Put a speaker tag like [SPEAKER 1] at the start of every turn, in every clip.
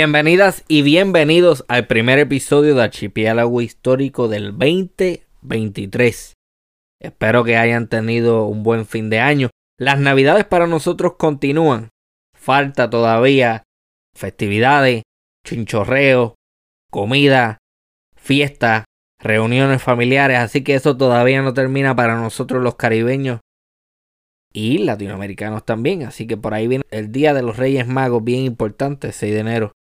[SPEAKER 1] Bienvenidas y bienvenidos al primer episodio de Archipiélago Histórico del 2023. Espero que hayan tenido un buen fin de año. Las navidades para nosotros continúan. Falta todavía festividades, chinchorreo, comida, fiesta, reuniones familiares, así que eso todavía no termina para nosotros los caribeños y latinoamericanos también. Así que por ahí viene el Día de los Reyes Magos, bien importante, 6 de enero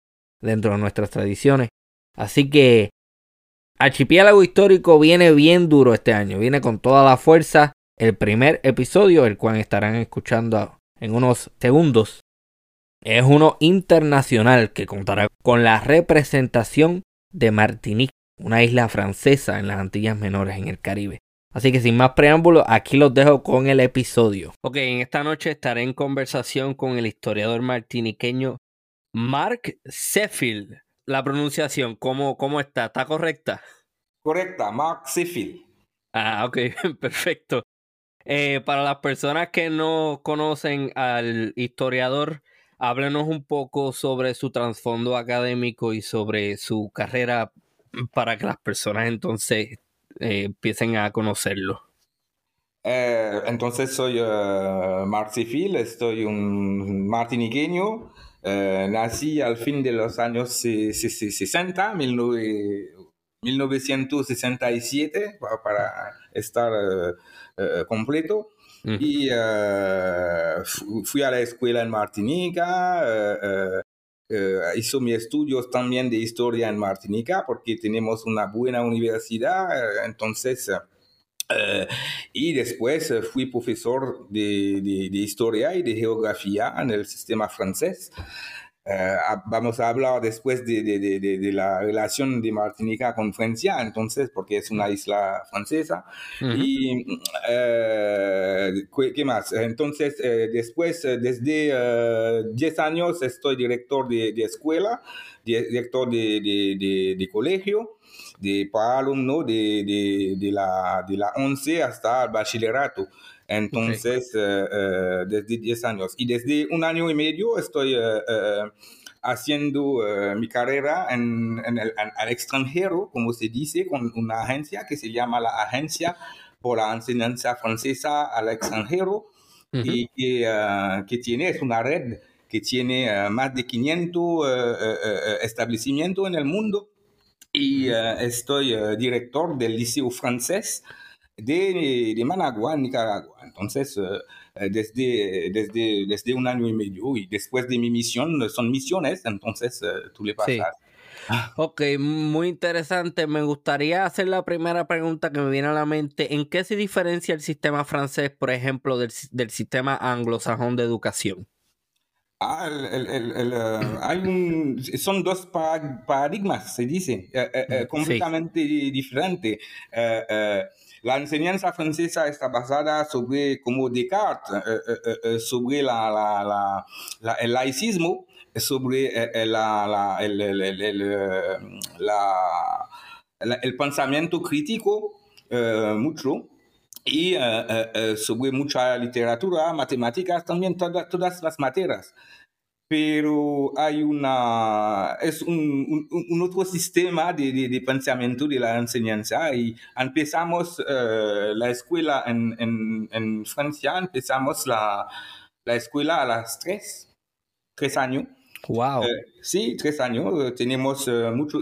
[SPEAKER 1] dentro de nuestras tradiciones. Así que Archipiélago Histórico viene bien duro este año, viene con toda la fuerza. El primer episodio, el cual estarán escuchando en unos segundos, es uno internacional que contará con la representación de Martinique, una isla francesa en las Antillas Menores en el Caribe. Así que sin más preámbulos, aquí los dejo con el episodio. Ok, en esta noche estaré en conversación con el historiador martiniqueño Mark Sheffield. La pronunciación, ¿cómo, cómo está? ¿Está correcta?
[SPEAKER 2] Correcta, Mark Sheffield.
[SPEAKER 1] Ah, ok, perfecto. Eh, para las personas que no conocen al historiador, háblenos un poco sobre su trasfondo académico y sobre su carrera para que las personas entonces eh, empiecen a conocerlo.
[SPEAKER 2] Eh, entonces soy Mark Sheffield, estoy un martiniqueño eh, nací al fin de los años 60, 1967, para estar eh, eh, completo. Y fui a la escuela en Martinica, hizo mis estudios también de historia en Martinica, porque tenemos una buena universidad, entonces... y después fui profesor de, de, historia y de geografía en el sistema francés. Eh, vamos a hablar después de, de, de, la relación de Martinica con Francia, entonces, porque es una isla francesa. Y, eh, ¿qué más? Entonces, eh, después, desde 10 años, estoy director de, escuela, director de, colegio, de, para alumnos de, la, de la 11 hasta el bachillerato. Entonces, eh, eh, desde 10 años. Y desde un año y medio estoy eh, haciendo mi carrera en, el al extranjero, como se dice, con una agencia que se llama la Agencia por la Enseñanza Francesa al Extranjero, y que, que, tiene, es una red que tiene más de 500 establecimientos en el mundo. Y estoy director del Liceo Francés de, de Managua, Nicaragua. Entonces, eh, eh, desde, desde, desde un año y medio y después de mi misión, son misiones, entonces eh, tú le pasas.
[SPEAKER 1] Ah. Ok, muy interesante. Me gustaría hacer la primera pregunta que me viene a la mente. ¿En qué se diferencia el sistema francés, por ejemplo, del, del sistema anglosajón de educación?
[SPEAKER 2] Ah, el, el, hay un, son dos paradigmas, se dice, mm, completamente diferentes. La enseñanza francesa está basada sobre, como Descartes, eh, eh, eh, sobre la, el laicismo, sobre la, el, pensamiento crítico mucho y sobre mucha literatura, matemáticas, también todas las materias pero hay una, es un, un, otro sistema de, de, pensamiento de la enseñanza y empezamos eh, la escuela en, en, en, Francia, empezamos la, la escuela a las tres, tres años.
[SPEAKER 1] Wow.
[SPEAKER 2] Eh, sí, tres años. Eh, tenemos mucho,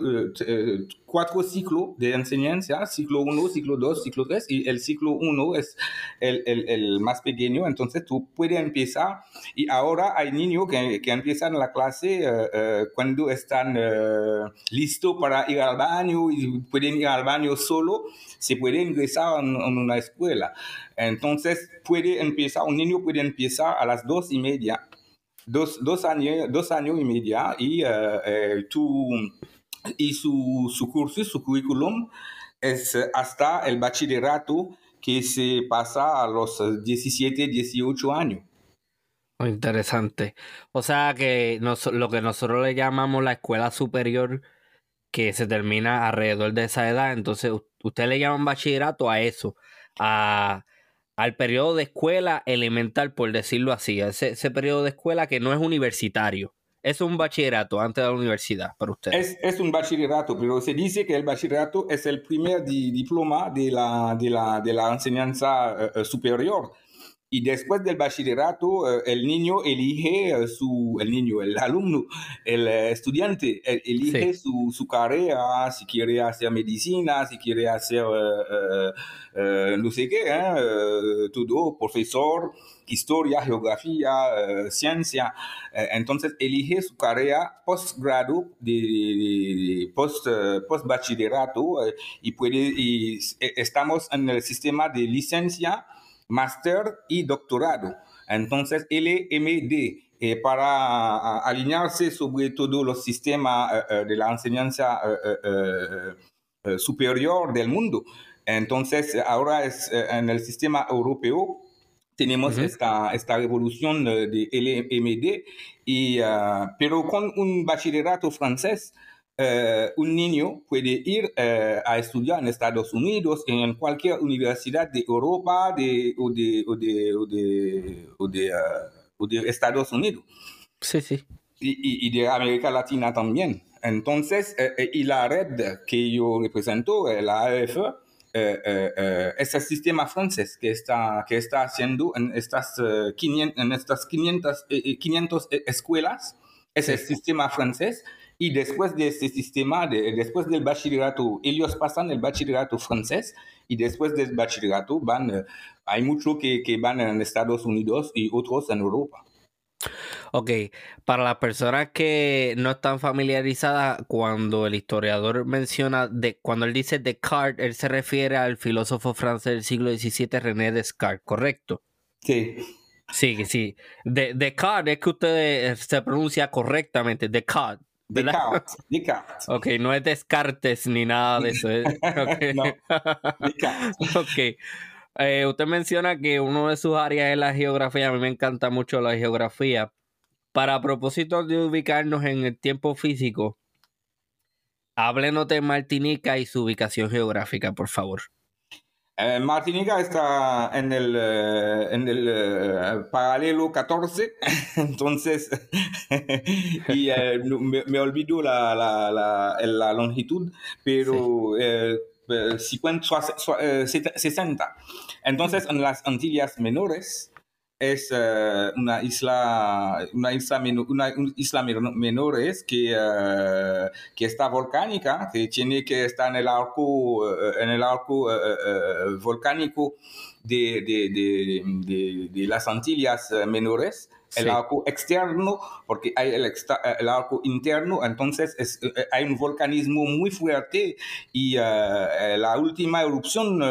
[SPEAKER 2] cuatro ciclos de enseñanza, ciclo 1, ciclo 2, ciclo 3, y el ciclo 1 es el, el, más pequeño, entonces tú puedes empezar, y ahora hay niños que, que empiezan la clase cuando están listos para ir al baño y pueden ir al baño solo, se puede ingresar en, en, una escuela. Entonces puede empezar, un niño puede empezar a las dos y media, dos, dos, años, dos años y media, y tú y su, su curso, su currículum es hasta el bachillerato que se pasa a los 17, 18 años.
[SPEAKER 1] Interesante. O sea que lo que nosotros le llamamos la escuela superior, que se termina alrededor de esa edad, entonces usted le llaman bachillerato a eso, a, al periodo de escuela elemental, por decirlo así, ese, ese periodo de escuela que no es universitario es un bachillerato antes de la universidad para ustedes.
[SPEAKER 2] Es, un bachillerato, pero se dice que el bachillerato es el primer diploma de la, de la, de la enseñanza eh, eh, superior. Y después del bachillerato, eh, el niño elige eh, su, el niño, el alumno, el eh, estudiante, elige su, su, carrera, si quiere hacer medicina, si quiere hacer no sé qué, todo, profesor, historia, geografía, ciencia. entonces elige su carrera postgrado, de, post, post bachillerato y puede, y estamos en el sistema de licencia máster y doctorado. Entonces, LMD, eh, para alinearse sobre todo los sistemas eh, eh, de la enseñanza superior del mundo. Entonces, ahora es en el sistema europeo tenemos esta, esta revolución de LMD, y, pero con un bachillerato francés eh, un niño puede ir eh, a estudiar en Estados Unidos, en cualquier universidad de Europa de, o, de, o, de, o, de, uh, de, Estados Unidos.
[SPEAKER 1] Sí, sí.
[SPEAKER 2] Y, y, de América Latina también. Entonces, eh, y la red que yo represento, la AF, es el sistema francés que está, que está haciendo en estas, 500, en estas 500, 500 escuelas, es el sistema francés y después de este sistema, después del bachillerato, ellos pasan el bachillerato francés y después del bachillerato van, eh, hay muchos que, que, van en Estados Unidos y otros en Europa.
[SPEAKER 1] Ok, para las personas que no están familiarizadas, cuando el historiador menciona, de, cuando él dice Descartes, él se refiere al filósofo francés del siglo XVII, René Descartes, ¿correcto?
[SPEAKER 2] Sí.
[SPEAKER 1] Sí, sí. De, Descartes es que usted eh, se pronuncia correctamente, Descartes.
[SPEAKER 2] Descartes, Descartes.
[SPEAKER 1] Ok, no es Descartes ni nada de eso. ¿eh? Okay. no, ok. Eh, usted menciona que uno de sus áreas es la geografía. A mí me encanta mucho la geografía. Para propósito de ubicarnos en el tiempo físico, háblenos de Martinica y su ubicación geográfica, por favor.
[SPEAKER 2] Eh, Martinica está en el, eh, en el eh, paralelo 14, entonces, y me, olvido la, la, la, longitud, pero 50, 60. Entonces, en las Antillas menores, es uh, una isla, una isla, una, isla menores que, uh, que está volcánica, que tiene que estar en el arco, uh, en el arco volcánico de, de, de, de, las Antillas menores. El arco externo, porque hay el, el arco interno, entonces es, hay un volcanismo muy fuerte y la última erupción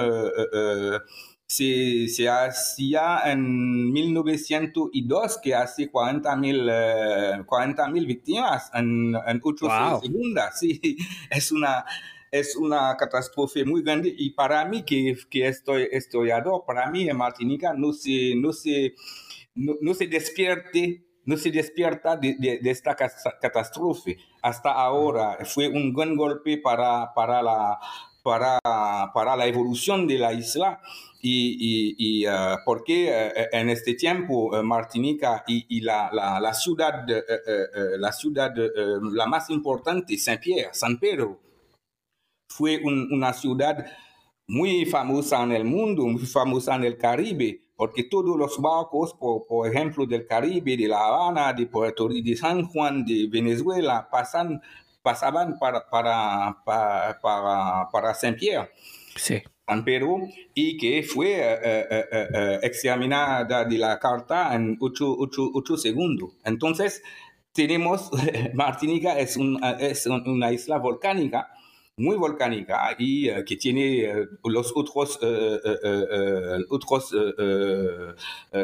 [SPEAKER 2] se, se hacía en 1902, que hace 40 mil eh, víctimas en, en 8 segundos. Sí, es una, es una catástrofe muy grande y para mí, que, que estoy estudiado, para mí en Martinica no se, no se, no, se despierte no se despierta de, de, esta catástrofe. Hasta ahora fue un gran golpe para, para la, para, para la evolución de la isla y, y, uh, porque uh, en este tiempo Martinica y, la, la, la, ciudad, la ciudad la más importante, Saint-Pierre, San Pedro, fue un, una ciudad muy famosa en el mundo, muy famosa en el Caribe, porque todos los barcos, por, por ejemplo, del Caribe, de La Habana, de Puerto Rico, de San Juan, de Venezuela, pasan pasaban para, para, para, para, Saint-Pierre.
[SPEAKER 1] Sí.
[SPEAKER 2] En Perú y que fue eh, eh, eh, examinada de la carta en 8 segundos. Entonces, tenemos, Martinica es, un, es una isla volcánica muy volcánica y uh, que tiene uh, los otros, uh, otros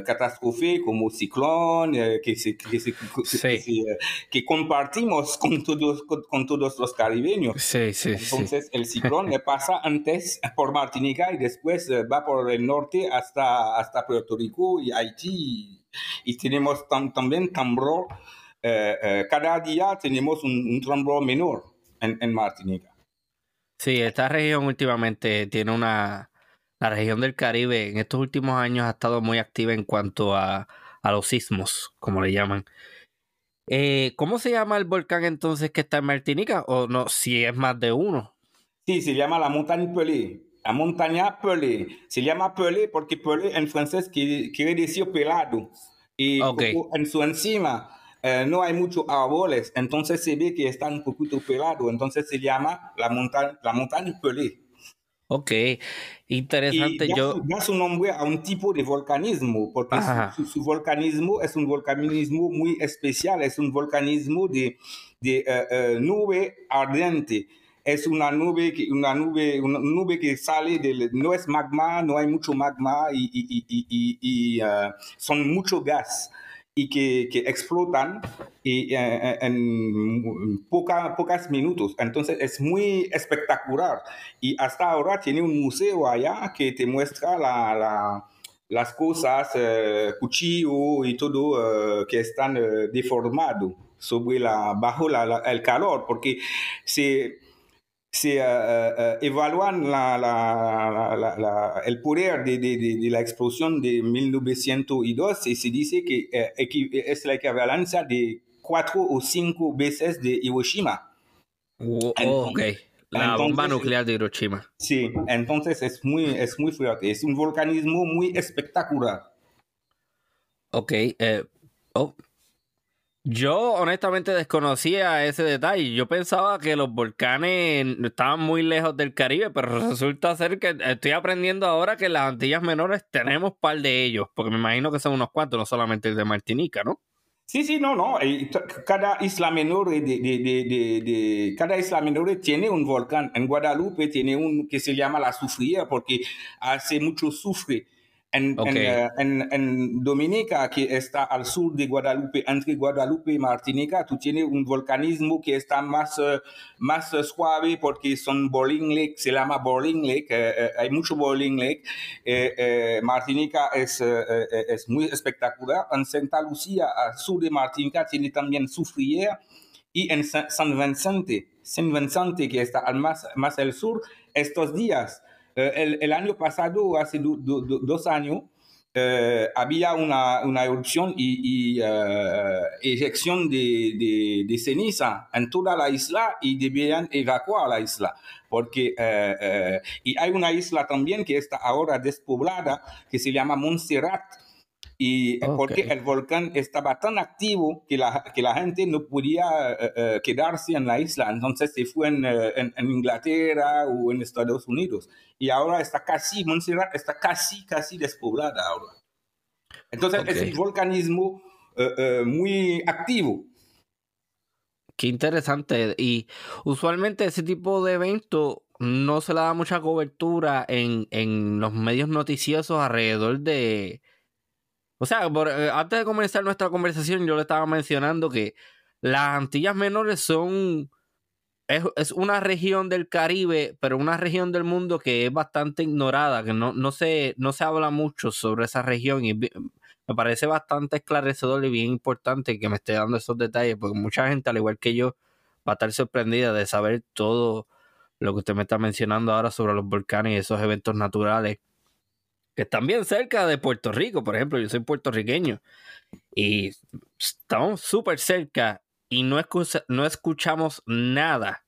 [SPEAKER 2] catástrofes como ciclón que, se, que, se, sí. que, compartimos con todos, con, con, todos los caribeños.
[SPEAKER 1] Sí, sí,
[SPEAKER 2] Entonces el ciclón le pasa antes por Martinica y después va por el norte hasta, hasta Puerto Rico y Haití. Y tenemos tam, también temblor. cada día tenemos un, un temblor menor en, en Martinica.
[SPEAKER 1] Sí, esta región últimamente tiene una... La región del Caribe en estos últimos años ha estado muy activa en cuanto a, a los sismos, como le llaman. Eh, ¿Cómo se llama el volcán entonces que está en Martinica? O no, si es más de uno.
[SPEAKER 2] Sí, se llama la montaña Pelé. La montaña Pelé. Se llama Pelé porque Pelé en francés quiere, decir pelado. Y en su encima eh, no hay muchos árboles, entonces se ve que está un poquito pelado. Entonces se llama la montaña, la montaña Pelé.
[SPEAKER 1] Ok, interesante.
[SPEAKER 2] Y
[SPEAKER 1] yo...
[SPEAKER 2] da su nombre a un tipo de volcanismo, porque su, volcanismo es un volcanismo muy especial, es un volcanismo de, de eh, eh, nube ardiente. Es una nube, que, una, nube, una nube que sale del... No es magma, no hay mucho magma y, y, y, y uh, son mucho gas y que, explotan y, eh, en poca, pocas minutos. Entonces es muy espectacular. Y hasta ahora tiene un museo allá que te muestra la, la, las cosas, eh, cuchillo y todo eh, que están eh, deformados sobre la, bajo la, el calor, porque se se uh, evalúan la, la, el poder de, de, de, la explosión de 1902 y se dice que es la equivalencia de cuatro o cinco veces de Hiroshima?
[SPEAKER 1] Oh, ok. La bomba nuclear de Hiroshima.
[SPEAKER 2] Sí, entonces es muy, es muy fuerte. Es un volcanismo muy espectacular.
[SPEAKER 1] Ok. Eh, oh, yo honestamente desconocía ese detalle. Yo pensaba que los volcanes estaban muy lejos del Caribe, pero resulta ser que estoy aprendiendo ahora que en las Antillas Menores tenemos par de ellos, porque me imagino que son unos cuantos, no solamente el de Martinica, ¿no?
[SPEAKER 2] Sí, sí, no, no. Cada isla menor de, de, de, de, cada isla menor tiene un volcán. En Guadalupe tiene un que se llama la sufría porque hace mucho sufre. En, eh, en, en, Dominica, que está al sur de Guadalupe, entre Guadalupe y Martinica, tú tienes un volcanismo que está más, eh, más suave porque son Boiling Lake, se llama Boiling Lake, eh, hay mucho Boiling Lake. Martinica es, es muy espectacular. En Santa Lucía, al sur de Martinica, tiene también Sufriera. Y en San Vicente, San Vicente, que está al más, más al sur, estos días eh, el, año pasado, hace dos años, eh, había una, una, erupción y, y uh, eyección de, de, ceniza en toda la isla y debían evacuar la isla. Porque, y hay una isla también que está ahora despoblada que se llama Montserrat y porque el volcán estaba tan activo que la, que la gente no podía eh, eh, quedarse en la isla, entonces se fue eh, en, en, Inglaterra o en Estados Unidos. Y ahora está casi, Montserrat está casi, casi despoblada ahora. Entonces es un volcanismo muy activo.
[SPEAKER 1] Qué interesante. Y usualmente ese tipo de evento no se le da mucha cobertura en, en los medios noticiosos alrededor de o sea, eh, antes de comenzar nuestra conversación, yo le estaba mencionando que las Antillas Menores son. Es, una región del Caribe, pero una región del mundo que es bastante ignorada, que no, no, se, no se habla mucho sobre esa región y me parece bastante esclarecedor y bien importante que me esté dando esos detalles, porque mucha gente, al igual que yo, va a estar sorprendida de saber todo lo que usted me está mencionando ahora sobre los volcanes y esos eventos naturales que están bien cerca de Puerto Rico, por ejemplo, yo soy puertorriqueño y estamos súper cerca y no, no escuchamos nada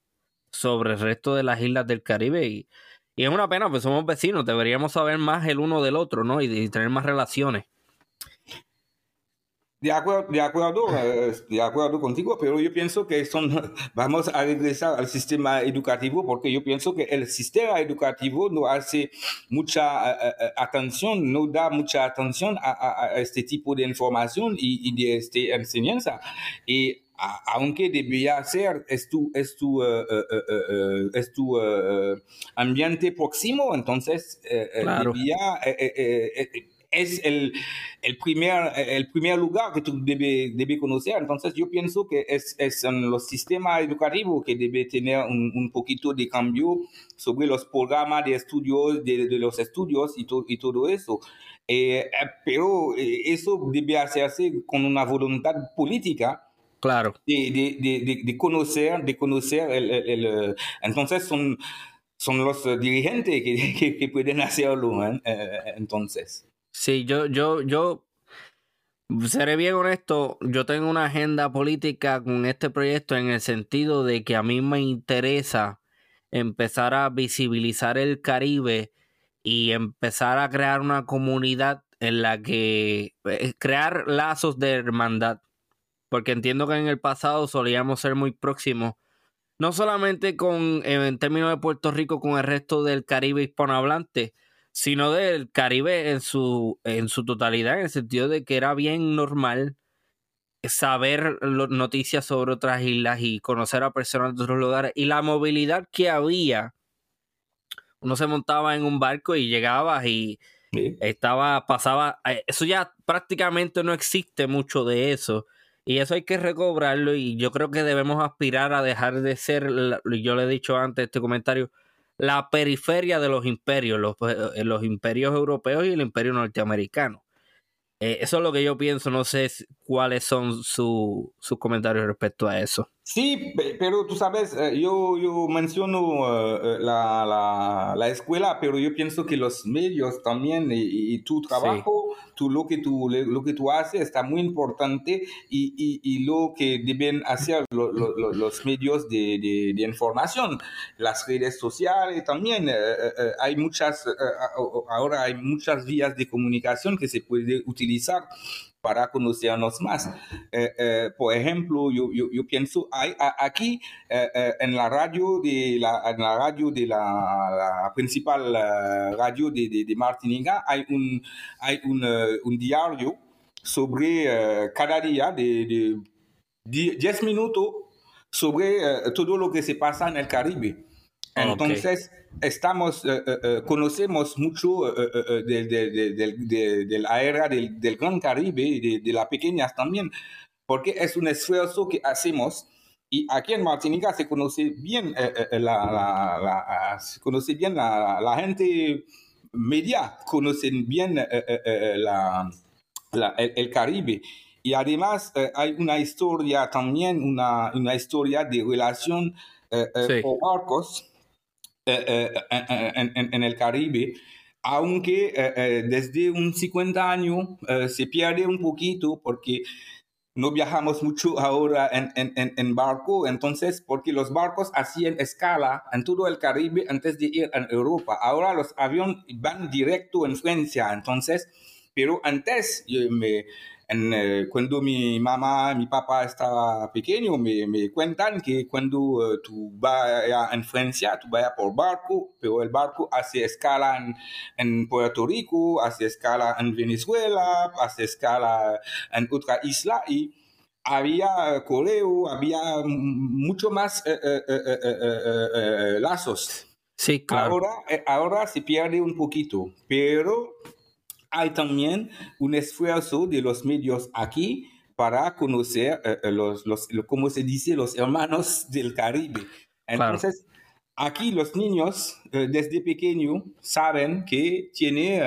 [SPEAKER 1] sobre el resto de las islas del Caribe y, es una pena, pues somos vecinos, deberíamos saber más el uno del otro, ¿no? y tener más relaciones.
[SPEAKER 2] De acuerdo, de acuerdo, eh, de acuerdo contigo, pero yo pienso que son, vamos a regresar al sistema educativo porque yo pienso que el sistema educativo no hace mucha eh, eh, atención, no da mucha atención a, este tipo de información y, de esta enseñanza. Y aunque debía ser es tu, es tu, es tu ambiente próximo, entonces debía es el, el, primer, el primer lugar que tú debes debe conocer. Entonces yo pienso que es, es en los sistemas educativos que debe tener un, un, poquito de cambio sobre los programas de estudios, de, de los estudios y, to, y todo eso. Eh, eh pero eh, eso debe hacerse con una voluntad política.
[SPEAKER 1] Claro.
[SPEAKER 2] De, de, de, conocer, de conocer el, el, el, entonces son, son los dirigentes que, que, que pueden hacerlo, ¿eh? entonces.
[SPEAKER 1] Sí, yo, yo, yo seré bien honesto, yo tengo una agenda política con este proyecto en el sentido de que a mí me interesa empezar a visibilizar el Caribe y empezar a crear una comunidad en la que eh, crear lazos de hermandad. Porque entiendo que en el pasado solíamos ser muy próximos, no solamente con, en términos de Puerto Rico, con el resto del Caribe hispanohablante, sino del Caribe en su, en su totalidad, en el sentido de que era bien normal saber noticias sobre otras islas y conocer a personas de otros lugares. Y la movilidad que había, uno se montaba en un barco y llegaba y estaba, pasaba, eh, eso ya prácticamente no existe mucho de eso. Y eso hay que recobrarlo y yo creo que debemos aspirar a dejar de ser, yo le he dicho antes este comentario, la periferia de los imperios, los, eh, los imperios europeos y el imperio norteamericano. Eh, eso es lo que yo pienso, no sé cuáles son sus comentarios respecto a eso.
[SPEAKER 2] Sí, pero tú sabes, eh, yo, yo menciono eh, la, la, escuela, pero yo pienso que los medios también y, tu trabajo, lo, que tú, lo que tú haces está muy importante y, y, lo que deben hacer los medios de, de, información, las redes sociales también. Eh, hay muchas, ahora hay muchas vías de comunicación que se puede utilizar para conocernos más. Eh, eh, por ejemplo, yo, yo, yo pienso, hay, aquí eh, en la radio de la, en la radio de la, principal radio de, de, de, Martinica hay un, hay un, un diario sobre cada día de, de 10 minutos sobre todo lo que se pasa en el Caribe. Entonces, estamos, eh, eh, eh, conocemos mucho de, de, de, la era del, Gran Caribe y de, las pequeñas también, porque es un esfuerzo que hacemos. Y aquí en Martinica se conoce bien, la, la, la, se conoce bien la, la, gente media, conocen bien la, el, el, Caribe. Y además hay una historia también, una, una historia de relación con barcos eh, eh, en, el Caribe, aunque eh, desde un 50 años se pierde un poquito porque no viajamos mucho ahora en, en, barco, entonces, porque los barcos hacían escala en todo el Caribe antes de ir a Europa. Ahora los aviones van directo en Francia, entonces, pero antes me, eh, cuando mi mamá, mi papá estaba pequeño, me, me cuentan que cuando eh, tú vas en Francia, tú vas por barco, pero el barco hace escala en, en, Puerto Rico, hace escala en Venezuela, hace escala en otra isla y había correo, había mucho más eh, lazos.
[SPEAKER 1] Sí, claro.
[SPEAKER 2] Ahora, ahora se pierde un poquito, pero hay también un esfuerzo de los medios aquí para conocer eh, eh, los, los, como se dice, los hermanos del Caribe. Entonces, aquí los niños eh, desde pequeño saben que tiene,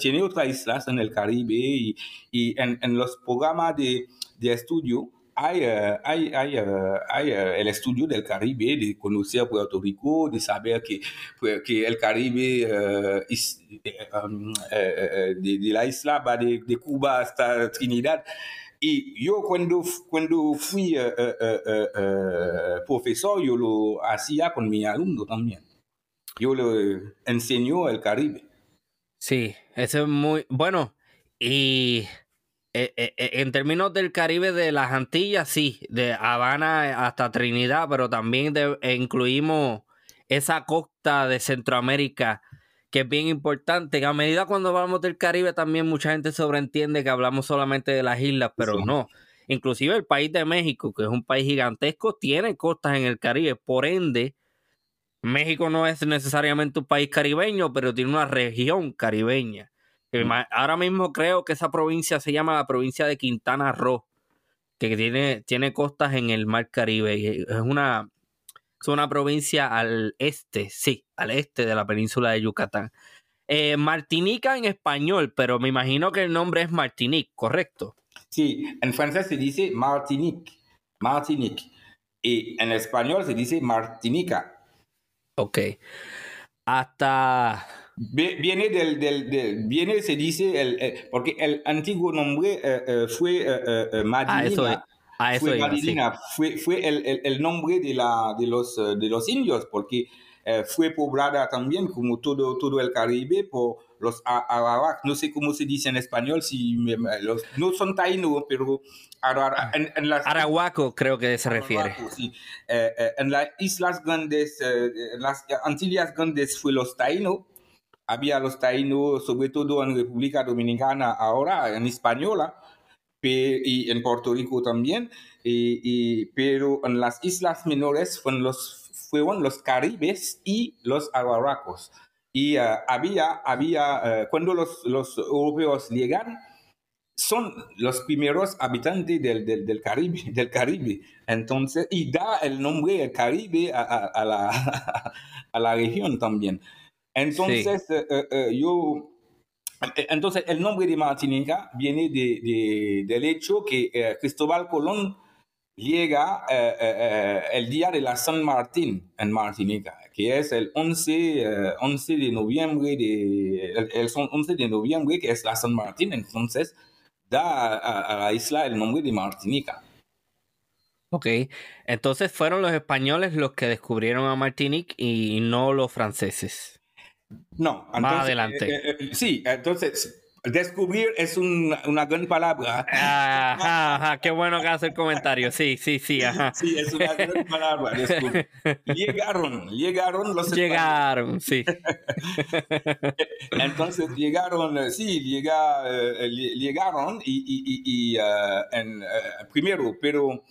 [SPEAKER 2] tiene otras islas en el Caribe y, y en, en, los programas de, de estudio hay, eh, hay, hay, eh, hay eh, el estudio del Caribe, de conocer Puerto Rico, de saber que, pues, que el Caribe um, de, la isla de, de, Cuba hasta Trinidad. Y yo cuando, cuando fui profesor, yo lo hacía con mi alumno también. Yo le enseño el Caribe.
[SPEAKER 1] Sí, eso es muy bueno. Y eh, eh, eh, en términos del Caribe de las Antillas, sí, de Habana hasta Trinidad, pero también incluimos esa costa de Centroamérica que es bien importante. A medida cuando hablamos del Caribe también mucha gente sobreentiende que hablamos solamente de las islas, pero no. Inclusive el país de México, que es un país gigantesco, tiene costas en el Caribe. Por ende, México no es necesariamente un país caribeño, pero tiene una región caribeña. Ahora mismo creo que esa provincia se llama la provincia de Quintana Roo, que tiene, tiene costas en el Mar Caribe. Es una, es una provincia al este, sí, al este de la península de Yucatán. Eh, Martinica en español, pero me imagino que el nombre es Martinique, ¿correcto?
[SPEAKER 2] Sí, en francés se dice Martinique, Martinique. Y en español se dice Martinica.
[SPEAKER 1] Ok. Hasta
[SPEAKER 2] Viene del, del, viene, se dice, el, porque el antiguo nombre fue Madinina.
[SPEAKER 1] Ah, eso
[SPEAKER 2] fue fue, fue el, el, nombre de, la, de, los, de los indios, porque fue poblada también, como todo, todo el Caribe, por los Arawak, no sé cómo se dice en español, si los, no son taínos, pero
[SPEAKER 1] en, las, Arahuaco creo que se refiere.
[SPEAKER 2] Eh, eh, en las islas grandes, eh, en las Antillas grandes fue los taínos, había los taínos, sobre todo en República Dominicana, ahora en española, y en Puerto Rico también, y, pero en las islas menores fueron los, fueron los caribes y los arawacos. Y uh, había, había uh, cuando los, los europeos llegan, son los primeros habitantes del, del, del, Caribe, del Caribe. Entonces, y da el nombre del Caribe a, a, a, la, a la región también. Entonces, sí. uh, yo entonces, el nombre de Martinica viene de, de, del hecho que eh, Cristóbal Colón llega eh, eh, el día de la San Martín en Martinica que es el 11, 11 eh, de noviembre, de, el, 11 de noviembre, que es la San Martín, entonces da a, la isla el nombre de Martinica.
[SPEAKER 1] Ok, entonces fueron los españoles los que descubrieron a Martinique y no los franceses.
[SPEAKER 2] No,
[SPEAKER 1] más adelante.
[SPEAKER 2] Eh, eh, sí, entonces Descubrir es una gran palabra.
[SPEAKER 1] Ajá, ajá, qué bueno que hace el comentario. Sí, sí, sí, ajá.
[SPEAKER 2] Sí, es una gran palabra. Llegaron, llegaron los
[SPEAKER 1] Llegaron, sí.
[SPEAKER 2] Entonces llegaron, sí, llega, eh, llegaron y, y, y, uh, en, uh, primero, pero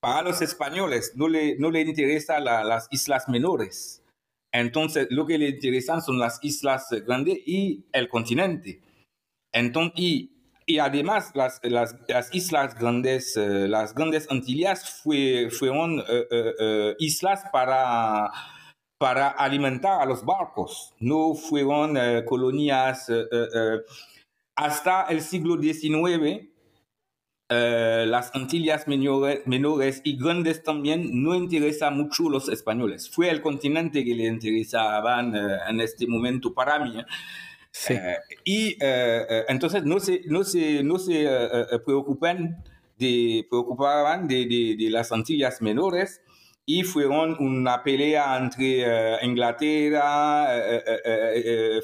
[SPEAKER 2] para los españoles no le, no le interesan la, las islas menores. Entonces, lo que le interesan son las islas grandes y el continente. Entonces, y, además, las, las, las, islas grandes, uh, las grandes Antillas fue, fueron uh, uh, islas para, para alimentar a los barcos, no fueron colonias hasta el siglo XIX. Las Antillas menores, menores, y grandes también no interesan mucho los españoles. Fue el continente que le interesaban en este momento para mí. Eh, y eh, eh, entonces no se, no se, no se preocupan de, preocupaban de, de, de, las Antillas menores y fueron una pelea entre Inglaterra,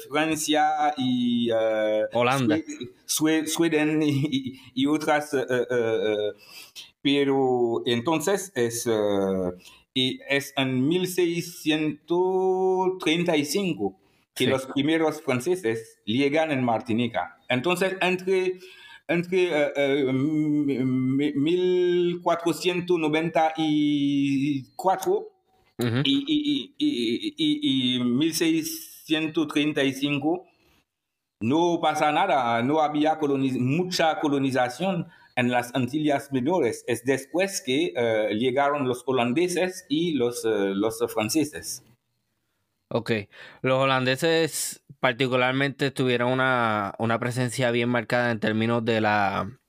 [SPEAKER 2] Francia y
[SPEAKER 1] Holanda,
[SPEAKER 2] Sweden y, y, otras. pero entonces es, y es en 1635 que los primeros franceses llegan en Martinica. Entonces, entre, entre uh, 1494 uh -huh. y, y, y, y, 1635 no pasa nada, no había coloniz mucha colonización en las Antillas Menores. Es después que uh, llegaron los holandeses y los, uh, los franceses.
[SPEAKER 1] Ok, los holandeses particularmente tuvieron una, una presencia bien marcada en términos de la...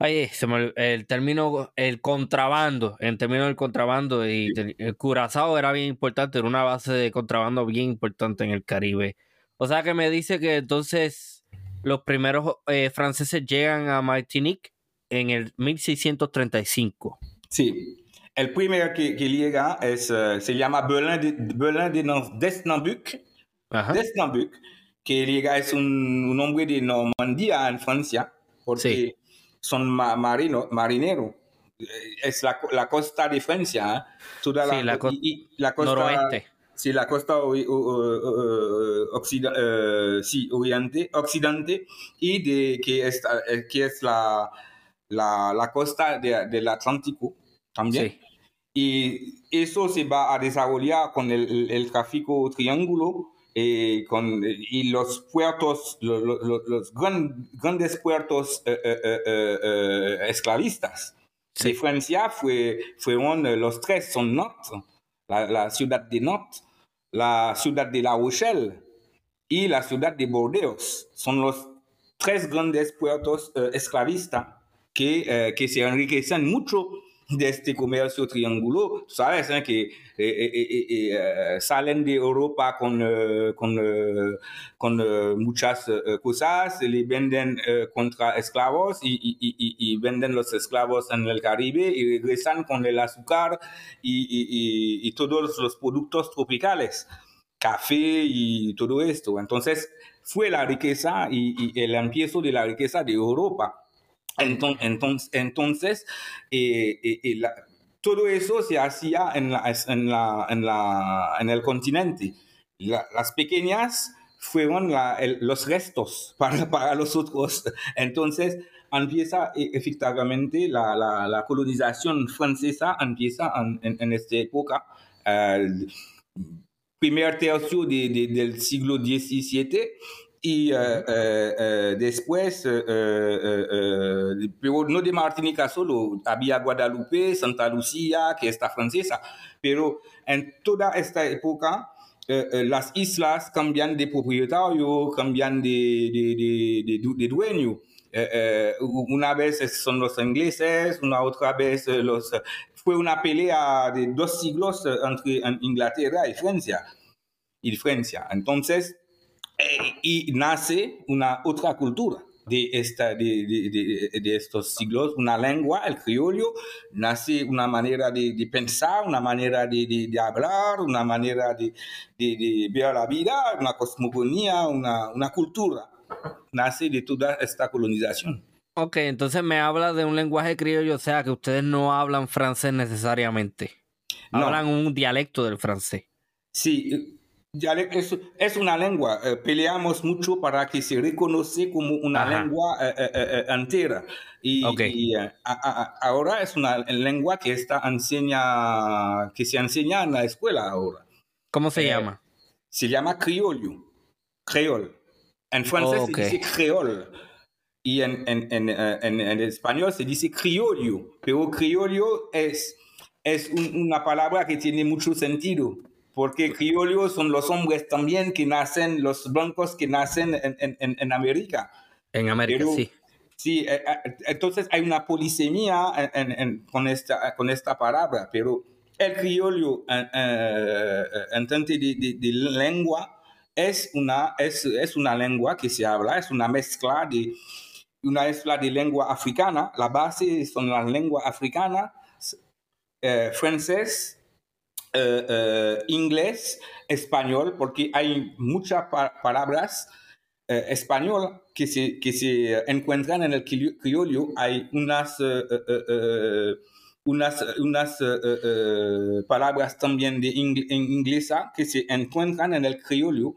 [SPEAKER 1] Ay, se me, el término, el contrabando, en términos del contrabando, y el Curazao era bien importante, era una base de contrabando bien importante en el Caribe. O sea que me dice que entonces los primeros eh, franceses llegan a Martinique en el 1635.
[SPEAKER 2] Sí, el primero que, que llega es, uh, se llama Berlin de, Berlin de Desnambuc. Desnambuc, que llega es un, un, hombre de Normandía en Francia, porque sí. son ma marino, marineros. Es la, la, costa de Francia, ¿eh?
[SPEAKER 1] Toda la, sí, la, co y, y la costa noroeste.
[SPEAKER 2] Sí, la costa uh, uh, sí, oriente, occidente y de, que, es, que es la, la, la costa de, del Atlántico también. Sí. Y eso se va a desarrollar con el, el tráfico triángulo eh, con, y los puertos, los, los, los gran, grandes puertos eh, eh, eh esclavistas. Sí. De Francia fue, fueron los tres, son Nantes, la, la, ciudad de Nantes, la ciudad de La Rochelle y la ciudad de Bordeaux. Son los tres grandes puertos esclavistas que, que se enriquecen mucho de este comercio triángulo, sabes ¿eh? que eh, eh, salen de Europa con, con, con muchas cosas, le venden contra esclavos y, y, y, venden los esclavos en el Caribe y regresan con el azúcar y, todos los productos tropicales, café y todo esto. Entonces fue la riqueza y, el empiezo de la riqueza de Europa. Entonces, entonces eh, eh, eh, todo eso se hacía en, el continente. las pequeñas fueron los restos para, para, los otros. Entonces empieza efectivamente la, colonización francesa, empieza en, esta época. el primer tercio de, del siglo XVII y después, pero no de Martinica solo, había Guadalupe, Santa Lucía, que está francesa, pero en toda esta época, las islas cambian de propietario, cambian de, de, de, de dueño. una vez son los ingleses, una otra vez los... Fue una pelea de dos siglos entre Inglaterra y Francia. Y Francia. Entonces, eh, y nace una otra cultura de, esta, de, de, de, estos siglos, una lengua, el criollo, nace una manera de, pensar, una manera de, hablar, una manera de, ver la vida, una cosmogonía, una, una cultura, nace de toda esta colonización.
[SPEAKER 1] Ok, entonces me habla de un lenguaje criollo, o sea que ustedes no hablan francés necesariamente, hablan un dialecto del francés.
[SPEAKER 2] Sí, es, es una lengua, eh, peleamos mucho para que se reconoce como una lengua eh, eh, entera. Y, ahora es una lengua que, está enseña, que se enseña en la escuela ahora.
[SPEAKER 1] ¿Cómo se llama?
[SPEAKER 2] Se llama criollo, creol. En francés se dice creol. Y en, en, en, en, español se dice criollo. Pero criollo es, es una palabra que tiene mucho sentido porque criollos son los hombres también que nacen, los blancos que nacen en, en, en América.
[SPEAKER 1] En América, sí.
[SPEAKER 2] Sí, eh, eh, entonces hay una polisemia con, esta, con esta palabra, pero el criollo eh, en tanto de, de, lengua es una, es, es, una lengua que se habla, es una mezcla de, una mezcla de lengua africana, la base son las lenguas africanas, francés, eh, eh, inglés, español, porque hay muchas palabras eh, español que se, que se encuentran en el criollo. Hay unas, unas, unas palabras también de inglesa que se encuentran en el criollo.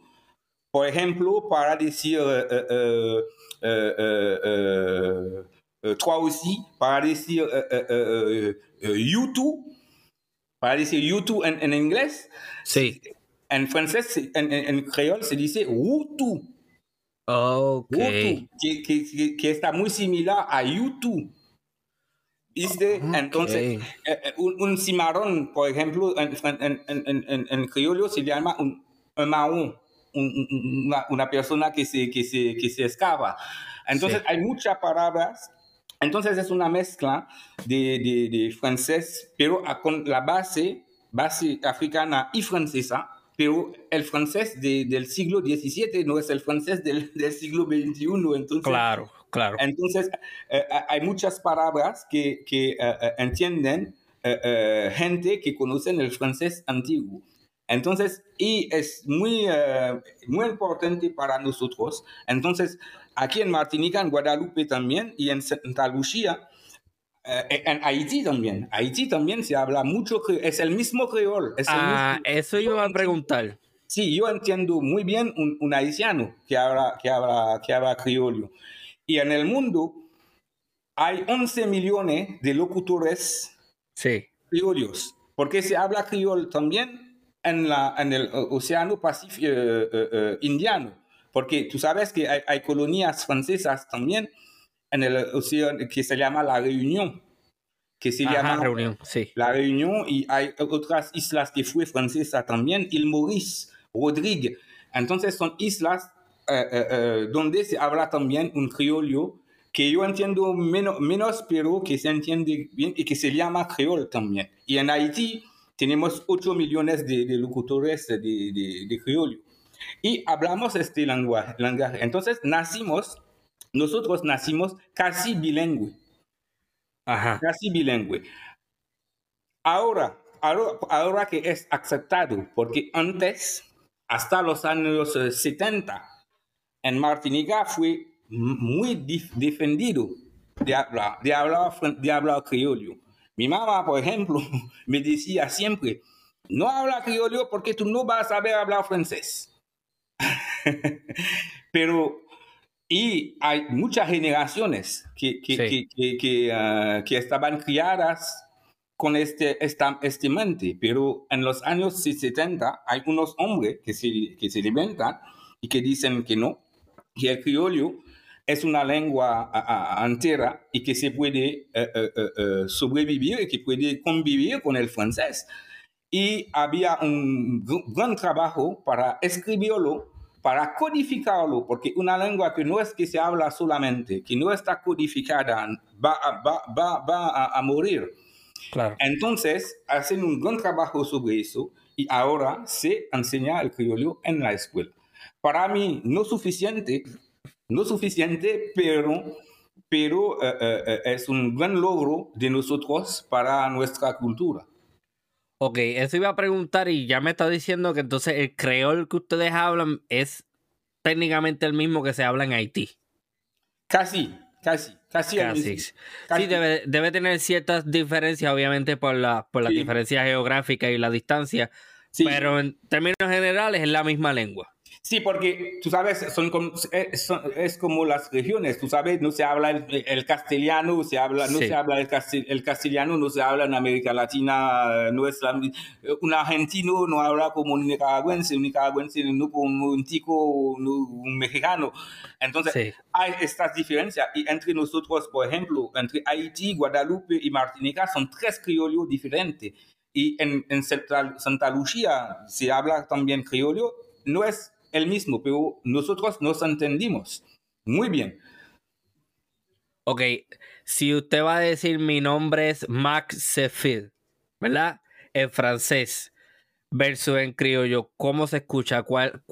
[SPEAKER 2] Por ejemplo, para decir toi aussi, para decir YouTube para decir YouTube en, en inglés.
[SPEAKER 1] Sí.
[SPEAKER 2] En francés, en, en, creol, se dice Hutu.
[SPEAKER 1] Ok.
[SPEAKER 2] que, que, que, está muy similar a YouTube. ¿Viste? Entonces, eh, eh, un, un, cimarrón, por ejemplo, en, en, en criollo se llama un, un mahón, una, una, persona que se, que se, que se. Entonces, hay muchas palabras entonces es una mezcla de, de, francés, pero con la base, base africana y francesa, pero el francés del siglo XVII no es el francés del, del siglo XXI. Entonces,
[SPEAKER 1] claro, claro.
[SPEAKER 2] Entonces eh, eh, hay muchas palabras que, que eh, entienden gente que conocen el francés antiguo. Entonces, y es muy, muy importante para nosotros. Entonces, aquí en Martinica, en Guadalupe también, y en Santa Lucía, eh, en Haití también. Haití también se habla mucho, es el mismo creol.
[SPEAKER 1] ah, eso iba a preguntar.
[SPEAKER 2] Sí, yo entiendo muy bien un, haitiano que habla, que, habla, que habla criollo. Y en el mundo hay 11 millones de locutores
[SPEAKER 1] sí.
[SPEAKER 2] criollos, porque se habla criol también en, la, en el Océano Pacífico eh, eh, Indiano porque tú sabes que hay, colonias francesas también en el océano que se llama La Reunión, que se llama
[SPEAKER 1] Reunión, sí.
[SPEAKER 2] La Reunión y hay otras islas que fue francesa también, Il Maurice, Rodrigue. Entonces son islas eh, eh, eh, donde se habla también un criollo que yo entiendo menos, menos, pero que se entiende bien y que se llama creol también. Y en Haití tenemos 8 millones de, locutores de, de, de, criollo. Y hablamos este lenguaje, lenguaje. Entonces nacimos, nosotros nacimos casi bilingüe. Ajá. Casi bilingüe. Ahora, ahora, ahora que es aceptado, porque antes, hasta los años 70, eh, en Martinica fue muy defendido de hablar, de hablar, de hablar criollo. Mi mamá, por ejemplo, me decía siempre, no habla criollo porque tú no vas a saber hablar francés. Pero, y hay muchas generaciones que, que, que, ah, que, estaban criadas con este, esta, este mente, pero en los años 70 hay unos hombres que se, que se inventan y que dicen que no, que el criollo es una lengua entera y que se puede eh, eh, eh, sobrevivir y que puede convivir con el francés. Y había un gran trabajo para escribirlo, para codificarlo, porque una lengua que no es que se habla solamente, que no está codificada, va, va, va, va a, morir. Claro. Entonces, hacen un gran trabajo sobre eso y ahora se enseña el criollo en la escuela. Para mí, no suficiente, no suficiente, pero, pero eh, eh, eh, es un gran logro de nosotros para nuestra cultura.
[SPEAKER 1] Ok, eso iba a preguntar y ya me está diciendo que entonces el creol que ustedes hablan es técnicamente el mismo que se habla en Haití.
[SPEAKER 2] Casi, casi, casi.
[SPEAKER 1] casi. Sí, debe, debe, tener ciertas diferencias, obviamente, por la, por la diferencia geográfica y la distancia, pero en términos generales es la misma lengua.
[SPEAKER 2] Sí, porque tú sabes, son, eh, es como las regiones, tú sabes, no se habla el, castellano, se habla, no se habla el, el, castellano, no se habla en América Latina, no es un argentino no habla como un nicaragüense, un nicaragüense no como un tico, un mexicano. Entonces, hay estas diferencias. Y entre nosotros, por ejemplo, entre Haití, Guadalupe y Martinica, son tres criollos diferentes. Y en, en Santa Lucía se habla también criollo, no es el mismo, pero nosotros nos entendimos muy bien.
[SPEAKER 1] Ok, si usted va a decir mi nombre es Max Sefid, ¿verdad? En francés versus en criollo, ¿cómo se escucha? ¿Cuál,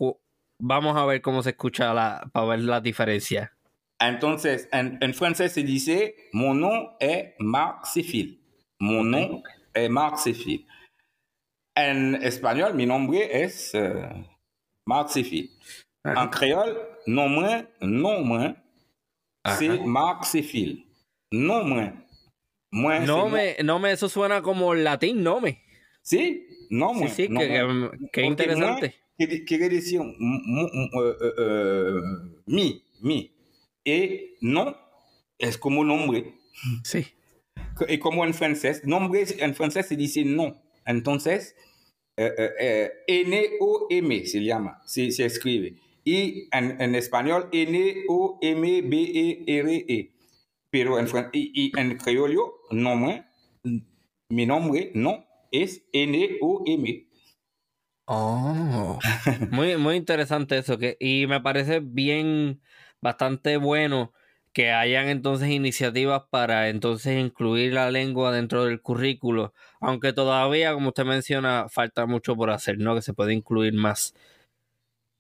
[SPEAKER 1] Vamos a ver cómo se escucha la, para ver la diferencia.
[SPEAKER 2] Entonces, en, francés se dice, mon nom est Max Sefid. Mon nom est Max Sefid. En español, mi nombre es eh, Marc En créole, non moins, non moins, c'est Marc Non moins.
[SPEAKER 1] moins no, me, no me, eso suena como latín, no me.
[SPEAKER 2] Sí, no me.
[SPEAKER 1] Sí, sí, que, que, interesante.
[SPEAKER 2] quiere decir mi, mi. Y no es como nombre.
[SPEAKER 1] Sí.
[SPEAKER 2] Y como en francés, nombre en francés se dice no. Entonces, N-O-M se llama, se, se escribe. Y en, en español, N-O-M-B-E-R-E. E. Pero en, y, y en criollo, nombre, mi nombre no es N-O-M.
[SPEAKER 1] Oh, muy, muy interesante eso. Que, y me parece bien, bastante bueno que hayan entonces iniciativas para entonces incluir la lengua dentro del currículo, aunque todavía, como usted menciona, falta mucho por hacer, ¿no? Que se puede incluir más.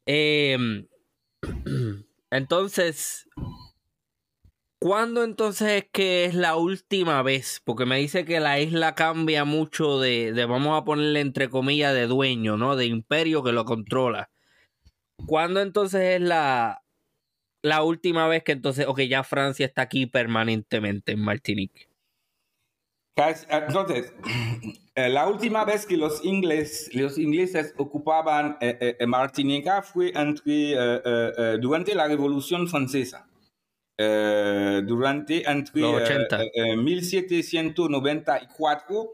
[SPEAKER 1] Em, entonces, ¿cuándo entonces es que es la última vez? Porque me dice que la isla cambia mucho de, de vamos a ponerle entre comillas, de dueño, ¿no? De imperio que lo controla. ¿Cuándo entonces es la, la última vez que entonces, ok, ya Francia está aquí permanentemente en Martinique?
[SPEAKER 2] Entonces, eh, la última vez que los, ingles, los ingleses ocupaban eh, eh, Martinique fue entre, durante la Revolución Francesa. durante entre 1794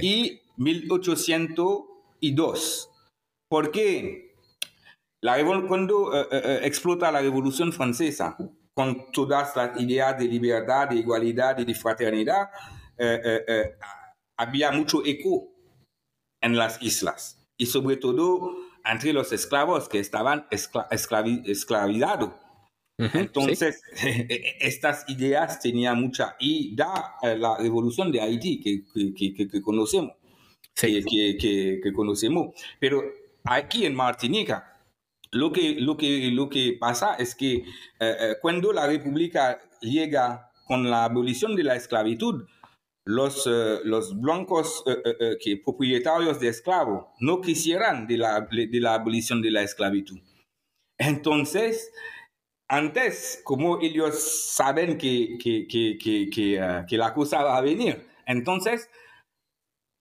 [SPEAKER 2] y 1802. ¿Por qué? La, cuando eh, eh, eh, explota la Revolución Francesa, con todas las ideas de libertad, de igualdad y de fraternidad, había mucho eco en las islas y sobre todo entre los esclavos que estaban esclavizados. Entonces, estas ideas tenían mucha, y da la revolución de Haití que, que, conocemos, que, conocemos. Pero aquí en Martinica, lo que, lo que, lo que pasa es que eh, eh, cuando la República llega con la abolición de la esclavitud, los, los blancos que propietarios de esclavos no quisieran de la, de la abolición de la esclavitud. Entonces, antes, como ellos saben que, que, que, que, que la cosa va a venir, entonces,